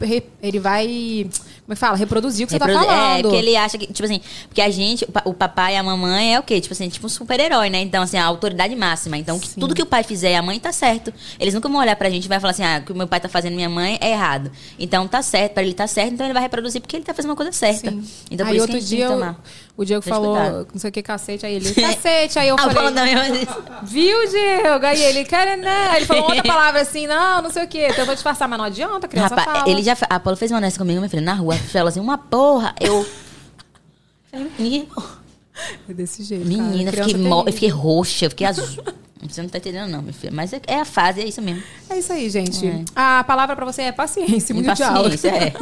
ele vai. Como é que fala? Reproduzir o que você tá Reprodu- falando. É, porque ele acha que, tipo assim, porque a gente, o, pa- o papai e a mamãe é o quê? Tipo assim, tipo um super-herói, né? Então, assim, a autoridade máxima. Então, que tudo que o pai fizer e a mãe tá certo. Eles nunca vão olhar pra gente e vai falar assim, ah, o que o meu pai tá fazendo minha mãe é errado. Então, tá certo, pra ele tá certo, então ele vai reproduzir porque ele tá fazendo uma coisa certa. Então, por aí isso outro que a gente tem dia que o, tomar. O Diego Deixa eu falou, escutar. não sei o que, cacete. Aí ele, cacete. Aí eu Ah, falei, faz isso. viu, Diego? Aí ele, cara, né? Aí ele falou outra palavra assim, não, não sei o que. Tentou disfarçar, mas não adianta, a criança Rapaz, fala. ele já. A Paula fez uma dessa comigo, minha filha, na rua. Falou assim, uma porra. Eu. Menino, É desse jeito, menina, cara. fiquei, Criança mo- eu fiquei roxa, eu fiquei azul. Você não tá entendendo, não, minha filha. Mas é, é a fase, é isso mesmo. É isso aí, gente. É. A palavra pra você é paciência mundial. Paciência, é.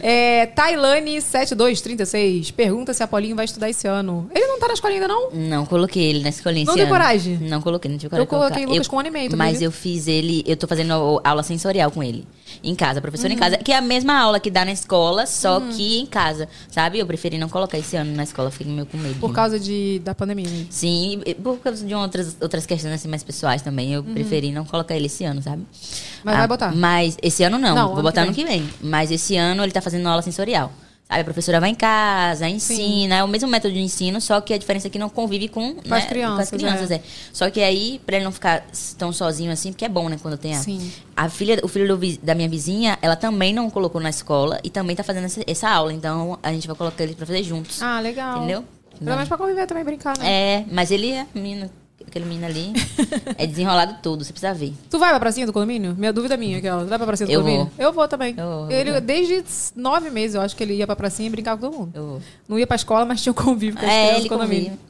é Tailane7236 pergunta se a Paulinho vai estudar esse ano. Ele não tá na escola ainda, não? Não coloquei ele na escolinha Não esse coragem? Não coloquei, não tive Eu coragem de coloquei colocar. Lucas Eu- com um ano e meio, tu Mas eu fiz ele, eu tô fazendo aula sensorial com ele. Em casa, professor em Uhum. casa. Que é a mesma aula que dá na escola, só que em casa. Sabe? Eu preferi não colocar esse ano na escola, fiquei meio com medo. Por causa de, da pandemia. né? Sim, por causa de outras, outras questões assim mais pessoais também. Eu Uhum. preferi não colocar ele esse ano, sabe? Mas vai botar? Mas esse ano não, Não, vou botar que ano que vem. Mas esse ano ele tá fazendo aula sensorial. Sabe, a professora vai em casa, ensina, é o mesmo método de ensino, só que a diferença é que não convive com, Com né, as crianças, com as crianças, é. é. Só que aí, pra ele não ficar tão sozinho assim, porque é bom, né, quando tem a, Sim. a filha, o filho do da minha vizinha, ela também não colocou na escola e também tá fazendo essa, essa aula, então a gente vai colocar ele pra fazer juntos. Ah, legal. Entendeu? Pelo menos pra conviver também, brincar, né? É, mas ele é menino, aquele menino ali, é desenrolado tudo, você precisa ver. Tu vai pra pracinha do condomínio? Minha dúvida é minha, aquela. Tu vai pra pracinha do Eu condomínio? vou. Eu vou também. Eu vou, eu ele, vou. desde nove meses, eu acho que ele ia pra pracinha e brincava com todo mundo. Eu vou. Não ia pra escola, mas tinha um convívio com as É, crianças ele do condomínio. convive.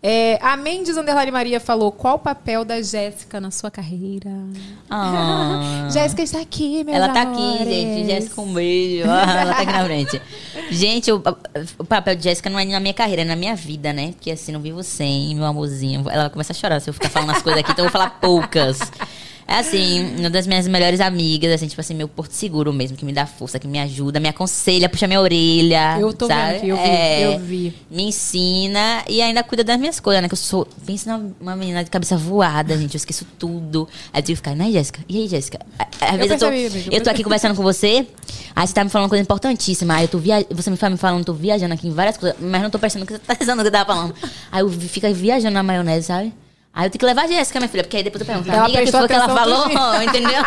É, a Mendes Underline Maria falou: qual o papel da Jéssica na sua carreira? Ah. Jéssica está aqui, meus Ela tá amores. aqui, gente. Jéssica, um beijo. Ela tá aqui na frente. Gente, o, o papel de Jéssica não é na minha carreira, é na minha vida, né? Porque assim, não vivo sem, meu amorzinho. Ela começa a chorar se eu ficar falando as coisas aqui, então eu vou falar poucas. É assim, uma das minhas melhores amigas, assim, tipo assim, meu porto seguro mesmo, que me dá força, que me ajuda, me aconselha, puxa minha orelha. Eu tô vendo sabe? aqui, eu vi, É, eu vi. Me ensina e ainda cuida das minhas coisas, né? Que eu sou. Pensa numa menina de cabeça voada, gente. Eu esqueço tudo. Aí eu tenho que ficar, né, Jéssica? E aí, Jéssica? Às vezes eu tô, amiga, eu eu tô aqui conversando com você, aí você tá me falando uma coisa importantíssima. Aí eu tô via... você me fala me falando, tô viajando aqui em várias coisas, mas não tô prestando o que você tá pensando que eu tava falando. Aí eu fico viajando na maionese, sabe? Aí eu tenho que levar a Jéssica, minha filha, porque aí depois eu pergunto, Ela amiga, o que foi que ela falou? entendeu?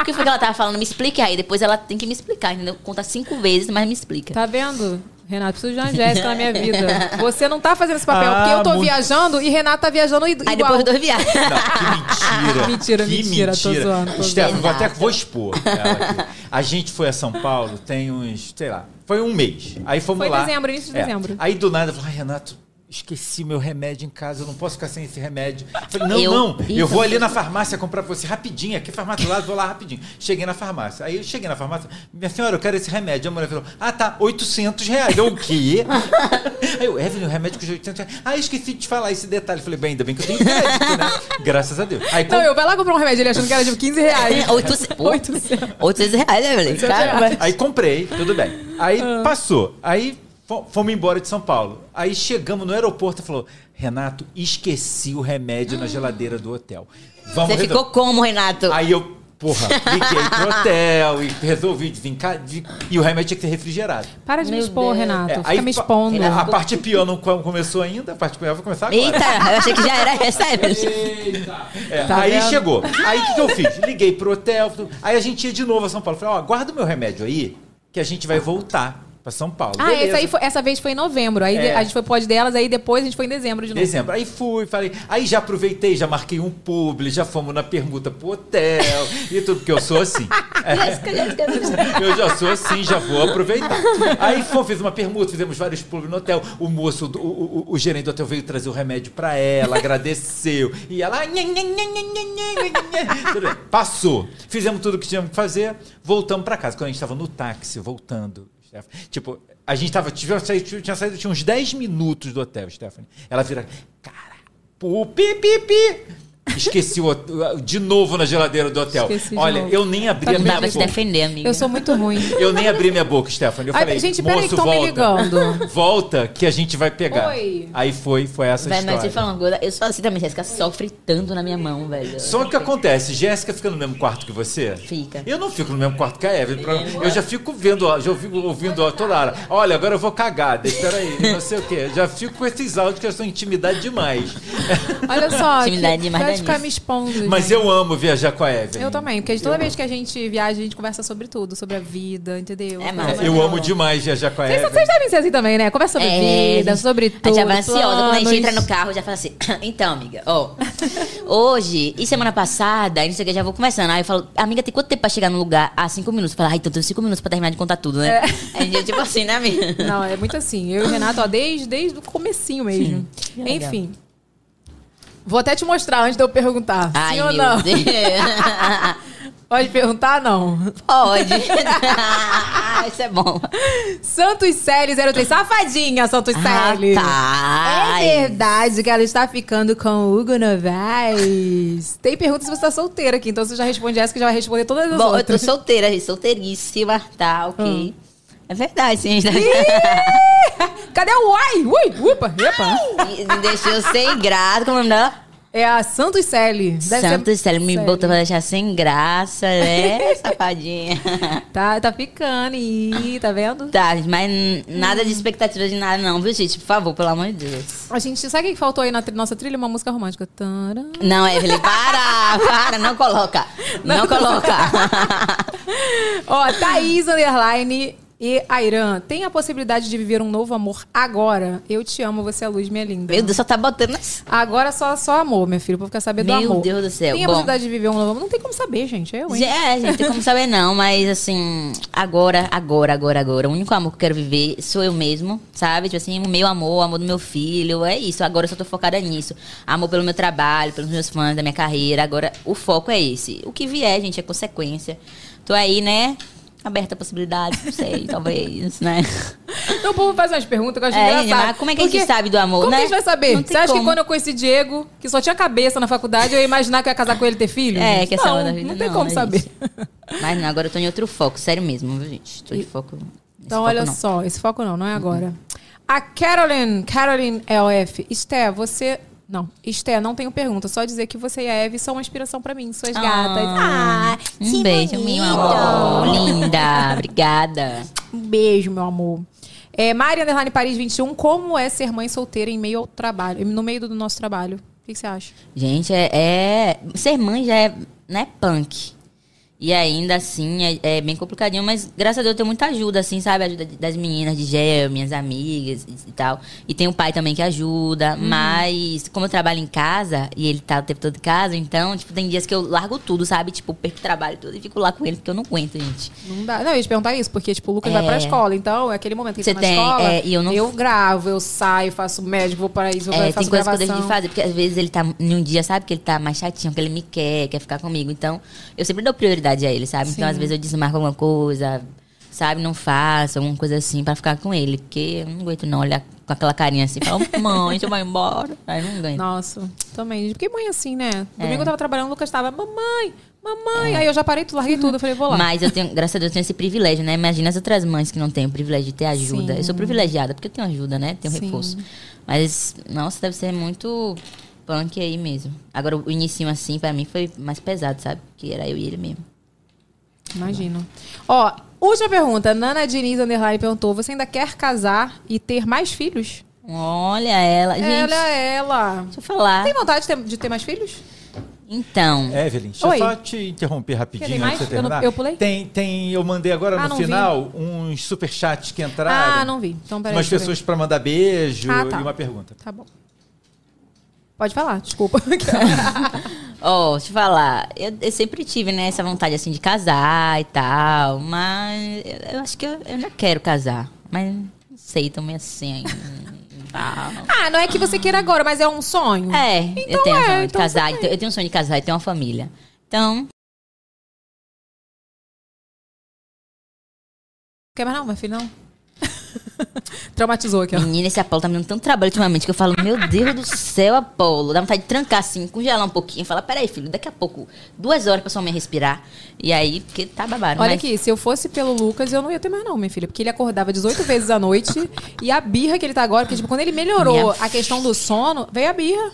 O que foi que ela tava falando? Me explique aí. Depois ela tem que me explicar, entendeu? Conta cinco vezes, mas me explica. Tá vendo? Renato, preciso de uma Jéssica na minha vida. Você não tá fazendo esse papel, Ah, porque eu tô muito. viajando e Renato tá viajando igual. Aí depois eu dou viagem. Mentira. Mentira, que mentira, tô zoando, tô Stefano, vou zoando. até vou expor. ela aqui. A gente foi a São Paulo tem uns, sei lá, foi um mês. Aí fomos Foi lá. dezembro, início de É. dezembro. Aí do nada, eu falei, ai, Renato, esqueci meu remédio em casa, eu não posso ficar sem esse remédio. Eu falei, não, Eu- não, eu vou ali na farmácia comprar pra você rapidinho, aqui farmácia do lado, vou lá rapidinho. Cheguei na farmácia. Aí eu cheguei na farmácia, minha senhora, eu quero esse remédio. A mulher falou, ah, tá, 800 reais. Eu, o quê? Aí eu, Evelyn, o remédio custa 800 reais. Ah, eu esqueci de te falar esse detalhe. Eu falei, bem, ainda bem que eu tenho crédito, né? Graças a Deus. Aí, Não, eu vai lá comprar um remédio ele achando que era de 15 reais. 800, pô, 800. 800 reais, né, Evelyn? Caramba. Aí comprei, tudo bem. Aí Ah. passou. Aí fomos embora de São Paulo. Aí chegamos no aeroporto e falou: Renato, esqueci o remédio na geladeira do hotel. Vamos Você resol-" ficou como, Renato? Aí eu, porra, liguei pro hotel e resolvi desencar. de- E o remédio tinha que ser refrigerado. Para de me Meu expor, Deus. Renato. É, Fica aí me expondo. A, a parte pior não co- começou ainda, a parte pior vai começar agora. Eita, eu achei que já era essa, Evelyn. É, Tá aí vendo? chegou. Aí o que, que eu fiz? Liguei pro hotel. Aí a gente ia de novo a São Paulo. Falei, ó, guarda o meu remédio aí, que a gente vai voltar pra São Paulo. Ah, Beleza. essa, aí foi- essa vez foi em novembro. Aí É. a gente foi pode delas, aí depois a gente foi em dezembro de novo. Dezembro. Aí fui, falei. Aí já aproveitei, já marquei um publi, já fomos na permuta pro hotel e tudo, porque eu sou assim. É. Eu já sou assim, já vou aproveitar. Aí fomos, fiz uma permuta, fizemos vários publi no hotel. O moço, o, o- o gerente do hotel veio trazer o remédio pra ela, agradeceu. E ela. Passou. Fizemos tudo o que tínhamos que fazer, voltamos pra casa. Quando a gente tava no táxi, voltando. Stephanie, Tipo, a gente tava. Tinha saído, tinha saído tinha uns 10 minutos do hotel, Stephanie. Ela vira. Cara, pu, pi, pi, pi. Esqueci o, de novo na geladeira do hotel. Esqueci de Olha, novo. eu nem abri Tá a Não minha boca. defender, amiga. Eu sou muito ruim. Eu nem abri minha boca, Stephanie. Eu Ai, falei, gente, peraí moço, tão me volta. ligando. Volta que a gente vai pegar. Oi. Aí foi, foi essa Vai, mas história. te falar uma coisa, eu sou assim também, Jéssica, sofre tanto na minha mão, velho. Só o que acontece, Jéssica fica no mesmo quarto que você? Fica. Eu não fico no mesmo quarto que a Evelyn. pra- Eu já fico vendo, já fico ouvindo ó, toda hora. Olha, agora eu vou cagar, espera aí, não sei o quê. Já fico com esses áudios que são intimidade demais. Olha só, Intimidade demais da ficar me expondo. Mas gente. eu amo viajar com a Evelyn. Eu também, porque toda vez que a gente viaja, a gente conversa sobre tudo, sobre a vida, entendeu? É mais Eu amo demais viajar com a Vocês, Evelyn. vocês devem ser assim também, né? Conversa sobre É, vida, gente- sobre A tudo. gente já vai ansiosa. Quando a gente entra no carro, já fala assim. Então, amiga, ó. hoje e semana passada, aí não sei o que, já vou começando. Aí eu falo, amiga, tem quanto tempo pra chegar no lugar? Ah, cinco minutos. Fala, ai, então tenho cinco minutos pra terminar de contar tudo, né? A gente é tipo assim, né, amiga? Não, é muito assim. Eu e o Renato, ó, desde, desde o comecinho mesmo. Legal. Enfim. Vou até te mostrar antes de eu perguntar. Ai, sim ou não? Pode perguntar, não? Pode. Isso é bom. Santos Célia 03. Safadinha, Santos Célia. Rapaz. É verdade que ela está ficando com o Hugo Novaes. Tem perguntas se você está solteira aqui, então você já responde essa que já vai responder todas as Bom, eu tô outras. solteira, gente, solteiríssima, tá, ok. É verdade, sim. Cadê o uai? Ui, upa, epa. Deixou sem graça, como é o nome dela? É a Santos Celi. Santos Célio me Celi. botou pra deixar sem graça, né? Safadinha. Tá, tá ficando e tá vendo? Tá, mas nada de expectativa de nada, não, viu, gente? Por favor, pelo amor de Deus. A gente, sabe o que faltou aí na nossa trilha? Uma música romântica. Taran. Não, Evelyn, para! Para, não coloca. Não, coloca. Ó, Thaís Underline e Airan. Tem a possibilidade de viver um novo amor agora? Eu te amo, você é a luz, minha linda. Meu Deus, só tá botando. Agora só, só amor, meu filho, pra ficar sabendo do Meu amor. Deus do céu. Tem a Bom. possibilidade de viver um novo amor? Não tem como saber, gente. É eu, hein? É, gente, tem como saber não, mas assim, agora, agora, agora, agora. O único amor que eu quero viver sou eu mesmo, sabe? Tipo assim, o meu amor, o amor do meu filho, é isso. Agora eu só tô focada nisso. Amor pelo meu trabalho, pelos meus fãs, da minha carreira. Agora o foco é esse. O que vier, gente, é consequência. Tô aí, né? Aberta a possibilidades, não sei, talvez, né? Então o povo faz umas perguntas que eu acho É, engraçado. mas como é que a gente Porque- sabe do amor, Como né? que a gente vai saber? Você acha que como. quando eu conheci Diego, que só tinha cabeça na faculdade, eu ia imaginar que eu ia casar com ele e ter filho? É, gente? que essa não, onda da vida não tem não, como né, saber. Mas não, agora eu tô em outro foco, sério mesmo, viu, gente? Tô de foco. Então, foco olha não. só, esse foco não, não é agora. A Caroline, Caroline LF. Esté, você. Não, Esté, não tenho pergunta. Só dizer que você e a Eve são uma inspiração pra mim, suas gatas. Ah, Um beijo, meu amor. Linda, obrigada. Um beijo, meu amor. É, Mari Underline Paris 21, como é ser mãe solteira em meio ao trabalho, no meio do nosso trabalho? O que você acha? Gente, é, é- Ser mãe já é. Né, punk. E ainda assim é, é bem complicadinho, mas graças a Deus eu tenho muita ajuda, assim, sabe? Ajuda de- das meninas de gel, minhas amigas e, e tal. E tem o pai também que ajuda, mas como eu trabalho em casa e ele tá o tempo todo em casa, então, tipo, tem dias que eu largo tudo, sabe? Tipo, perco o trabalho todo e fico lá com ele, porque eu não aguento, gente. Não dá. Não, eu ia te perguntar isso, porque, tipo, o Lucas É. vai pra escola, então é aquele momento que Você ele tá na tem, escola. é, e eu não- gravo, eu saio, faço médico, vou para isso, vou É, faço tem coisas que eu deixo de fazer, porque às vezes ele tá em um dia, sabe, que ele tá mais chatinho, que ele me quer, quer ficar comigo. Então, eu sempre dou prioridade a ele, sabe? Então, Sim. às vezes eu desmarco alguma coisa, sabe, não faço, alguma coisa assim pra ficar com ele. Porque eu não aguento não olhar com aquela carinha assim, falar, mãe, você vai embora. Aí não aguento. Nossa, também. Porque mãe é assim, né? É. Domingo eu tava trabalhando, o Lucas tava, mamãe, mamãe. Aí eu já parei tudo, larguei tudo. Eu falei, vou lá. Mas eu tenho, graças a Deus, eu tenho esse privilégio, né? Imagina as outras mães que não têm o privilégio de ter ajuda. Sim. Eu sou privilegiada, porque eu tenho ajuda, né? Tenho Sim. reforço. Mas, nossa, deve ser muito punk aí mesmo. Agora, o inicinho assim, pra mim, foi mais pesado, sabe? Que era eu e ele mesmo. Imagino. Ó, última pergunta. Nana Diniz Underline perguntou: você ainda quer casar e ter mais filhos? Olha ela. Gente, Olha ela. deixa eu falar. Tem vontade de ter, de ter mais filhos? Então, Evelyn, deixa Oi. eu só te interromper rapidinho antes de mais? você Eu não- terminar. eu pulei? Tem, tem, eu mandei agora Ah, no não vi. final uns superchats que entraram. Ah, não vi. Então, peraí. umas pessoas pra mandar beijo Ah, tá. e uma pergunta. Tá bom. Pode falar, desculpa. ó, deixa eu falar. Eu, eu sempre tive, né, essa vontade, assim, de casar e tal. Mas eu, eu acho que eu, eu ainda quero casar. Mas não sei, também assim ah, não é que você queira agora, mas é um sonho. É, Então eu tenho é, um sonho de então casar. então Eu tenho um sonho de casar e ter uma família. Então, Quer mais não, meu filho? Não? Traumatizou aqui, ó. menina, esse Apolo tá me dando tanto trabalho ultimamente que eu falo, meu Deus do céu, Apolo. Dá vontade de trancar assim, congelar um pouquinho. Falar, peraí, filho, daqui a pouco, duas horas pra sua mãe respirar. E aí, porque tá babado. Olha mas- aqui, se eu fosse pelo Lucas, eu não ia ter mais não, minha filha. Porque ele acordava 18 vezes à noite. e a birra que ele tá agora, porque tipo, quando ele melhorou Minha a questão do sono, veio a birra.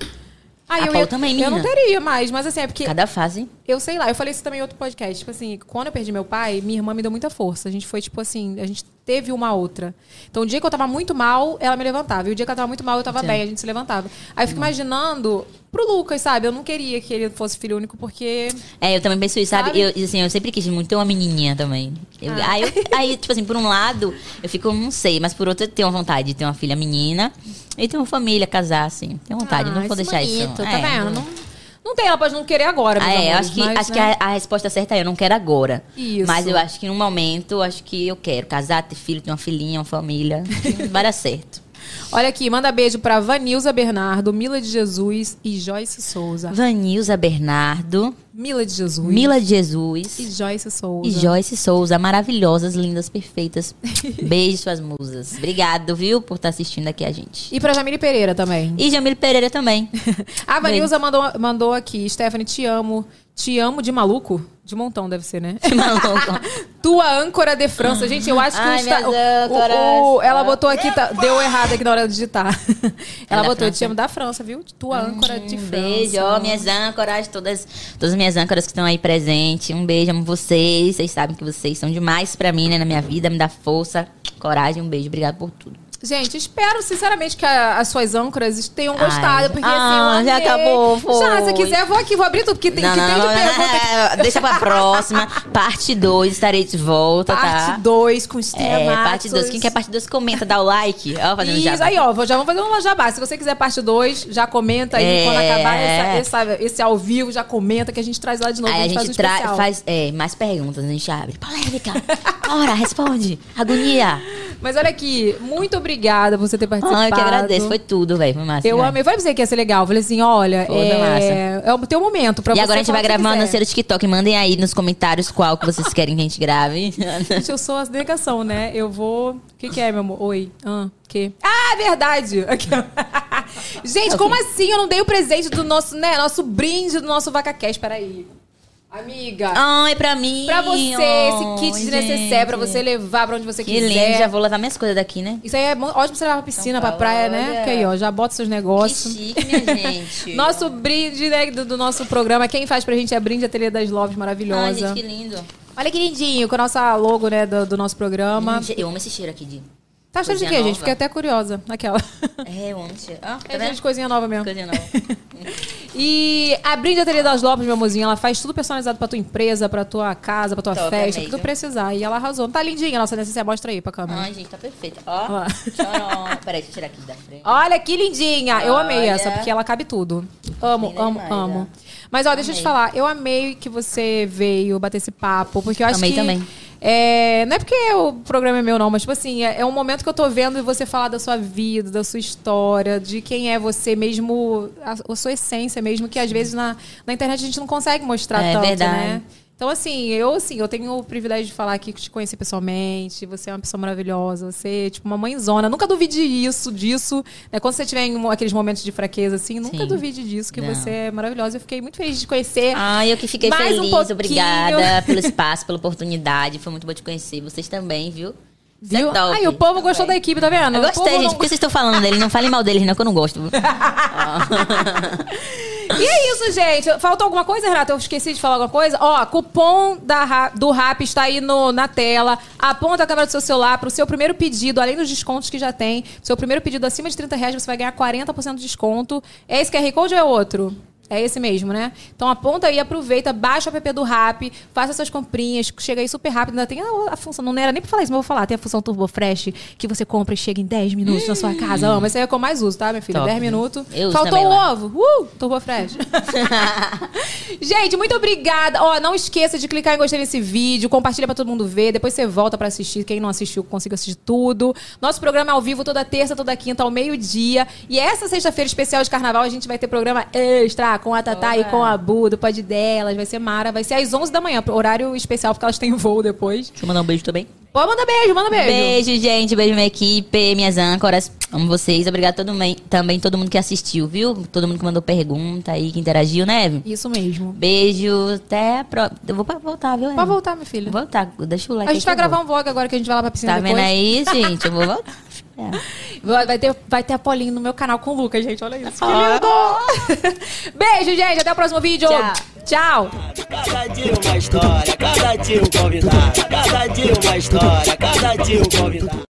Aí A eu, Paula também, eu não menina. teria mais, mas assim, é porque Cada fase. eu sei lá, eu falei isso também em outro podcast. Tipo assim, quando eu perdi meu pai, minha irmã me deu muita força. A gente foi, tipo assim, a gente teve uma outra. Então, o dia que eu tava muito mal, ela me levantava. E o dia que ela tava muito mal, eu tava Sim. bem, a gente se levantava. Aí eu fico imaginando pro Lucas, sabe? Eu não queria que ele fosse filho único, porque. É, eu também penso isso, sabe? Sabe? Eu, assim, eu sempre quis muito ter uma menininha também. Eu- Ah. aí, eu- aí, tipo assim, por um lado, eu fico, não sei, mas por outro, eu tenho uma vontade de ter uma filha menina e ter uma família, casar, assim. Tenho vontade, Ah, não vou deixar isso. bonito, Tá É, vendo? Não, não tem, ela pode não querer agora, Ah, é, amores, acho que, mas, acho que né? a, a resposta certa é eu não quero agora. Isso. Mas eu acho que no momento, acho que eu quero casar, ter filho, ter uma filhinha, uma família. Vai dar certo. Olha aqui, manda beijo pra Vanilza Bernardo, Mila de Jesus e Joyce Souza. Vanilza Bernardo, Mila de Jesus. Mila de Jesus E Joyce Souza. e Joyce Souza, maravilhosas, lindas, perfeitas. Beijo, suas musas. Obrigado, viu, por estar assistindo aqui a gente. E pra Jamile Pereira também. E Jamile Pereira também. A Vanilza mandou, mandou aqui, Stephanie, te amo. Te amo de maluco? De montão deve ser, né? De maluco. Tua âncora de França. Gente, eu acho que Ai, minhas o- o- o- ela botou aqui, tá- deu errado aqui na hora de digitar. Ela da botou, eu te França? amo da França, viu? Tua âncora de Um França. beijo, minhas âncoras, todas, todas as minhas âncoras que estão aí presentes. Um beijo, amo vocês. Vocês sabem que vocês são demais pra mim, né, na minha vida, me dá força, coragem. Um beijo, obrigado por tudo. Gente, espero sinceramente que a- as suas âncoras tenham Ai. gostado, porque Ah, assim, eu já acabou, foi. Já, se quiser, vou aqui, vou abrir tudo, porque tem, Não, que não, tem não, de pergunta. não, deixa pra próxima. Parte 2, estarei de volta, tá? Parte 2 com os É, parte 2. Quem quer parte 2, comenta, dá o like. Ó, fazendo Isso, jabá. aí, ó, vou- já vamos fazer um jabá. Se você quiser parte 2, já comenta aí. É. Quando acabar essa- essa- esse ao vivo, já comenta que a gente traz lá de novo. Aí a faz gente um tra- especial. faz é, mais perguntas, a gente abre. Polêmica. Ora, responde. Agonia. Mas olha aqui, muito obrigada por você ter participado. Ai, eu que agradeço. Foi tudo, velho. Foi massa. Eu demais. amei. Falei pra você que ia ser legal. Falei assim, olha, Foi, foi é, é o teu momento pra E você agora a gente vai gravando quiser. no TikTok. Mandem aí nos comentários qual que vocês querem que a gente grave. Gente, eu sou a negação, né? Eu vou... O que, que é, meu amor? Oi. Ah, que? Ah, é verdade! Aqui, ó. Gente, como assim eu não dei o presente do nosso, né? Nosso brinde do nosso VacaCast? Peraí. Amiga. Ai, pra mim. Pra você, esse kit de Ai, pra gente. você levar pra onde você Que quiser. lindo. Já vou levar minhas coisas daqui, né? Isso aí é ótimo pra você levar pra piscina, pra Paulo, praia, né? Porque aí, ó, já bota seus negócios. Que chique, minha gente. Nosso brinde né, do, do nosso programa, quem faz pra gente é a Brinde Ateliê das Loves, maravilhosa. Ai, gente, que lindo. Olha que lindinho, com a nossa logo, né, do, do nosso programa. Eu amo esse cheiro aqui de. Tá cheiro de quê, gente? Fiquei até curiosa. Aquela. É, eu amo esse cheiro. Ah, tá É gente, coisinha nova mesmo. Coisinha nova. E a Brinde Ateliê das Lopes, meu amorzinho, ela faz tudo personalizado pra tua empresa, pra tua casa, pra tua festa, amei, o que tu precisar. E ela arrasou. Tá lindinha a nossa necessaire, mostra aí pra câmera. Ai, gente, tá perfeita. Ó. Tcharam. Peraí, deixa eu tirar aqui da frente. Olha que lindinha! Eu amei Olha. essa, porque ela cabe tudo. Amo, Linda amo, demais, amo. ó. Mas ó, deixa eu te Amei. falar, eu amei que você veio bater esse papo, porque eu acho Amei que. também. É, não é porque o programa é meu, não, mas, tipo assim, é, é um momento que eu tô vendo você falar da sua vida, da sua história, de quem é você mesmo, a, a sua essência mesmo, que às vezes na, na internet a gente não consegue mostrar É tanto, verdade. né? Então, assim, eu, assim, eu tenho o privilégio de falar aqui que te conheci pessoalmente. Você é uma pessoa maravilhosa. Você é, tipo, uma mãezona. Nunca duvide isso, disso. Né? Quando você tiver em um- aqueles momentos de fraqueza, assim, nunca Sim. duvide disso, que Não. você é maravilhosa. Eu fiquei muito feliz de te conhecer. Ai, eu que fiquei um feliz. pouquinho. Obrigada pelo espaço, pela oportunidade. Foi muito bom te conhecer. Vocês também, viu? É Viu? top. Aí, o povo gostou da equipe, tá vendo? Eu gostei, gente. não- Por que vocês estão falando dele? Não falem mal deles, não, que eu não gosto. E é isso, gente. Faltou alguma coisa, Renata? Eu esqueci de falar alguma coisa. Ó, cupom da, do RAP está aí no, na tela. Aponta a câmera do seu celular para o seu primeiro pedido, além dos descontos que já tem. Seu primeiro pedido acima de 30 reais, você vai ganhar 40% de desconto. É esse QR Code ou é outro? É esse mesmo, né? Então aponta aí, aproveita, baixa o app do Rap, faça suas comprinhas, chega aí super rápido. Ainda tem a, a função, não era nem pra falar isso, mas eu vou falar. Tem a função Turbo Fresh, que você compra e chega em 10 minutos na sua casa. Amo, esse aí é o que eu mais uso, tá, minha filha? Top. 10 minutos. Eu Faltou o ovo. Uh! Turbo Fresh. Gente, muito obrigada. Ó, não esqueça de clicar em gostei nesse vídeo, compartilha pra todo mundo ver, depois você volta pra assistir. Quem não assistiu, consiga assistir tudo. Nosso programa é ao vivo toda terça, toda quinta, ao meio-dia. E essa sexta-feira especial de carnaval, a gente vai ter programa extra com a Tatá e com a Bu, do Pode Delas. Vai ser Mara, vai ser às 11 da manhã, horário especial, porque elas têm voo depois. Deixa eu mandar um beijo também. Pode mandar beijo, manda beijo. Beijo, gente. Beijo, minha equipe, minhas âncoras. Amo vocês. Obrigado a todo mundo, também todo mundo que assistiu, viu? Todo mundo que mandou pergunta aí, que interagiu, né, Eve? Isso mesmo. Beijo. Até a próxima. Eu vou pra voltar, viu, Eve? Pode voltar, minha filha. Vou voltar. Deixa o like A gente vai gravar vou. um vlog agora que a gente vai lá pra piscina Tá depois. vendo aí, gente? Eu vou voltar. É. Vai ter, vai ter a Paulinho no meu canal com o Lucas, gente. Olha isso. Que Ah. lindo! Beijo, gente. Até o próximo vídeo. Tchau. Cada dia uma história, cada dia um convidado. Cada dia uma história, cada dia um convidado.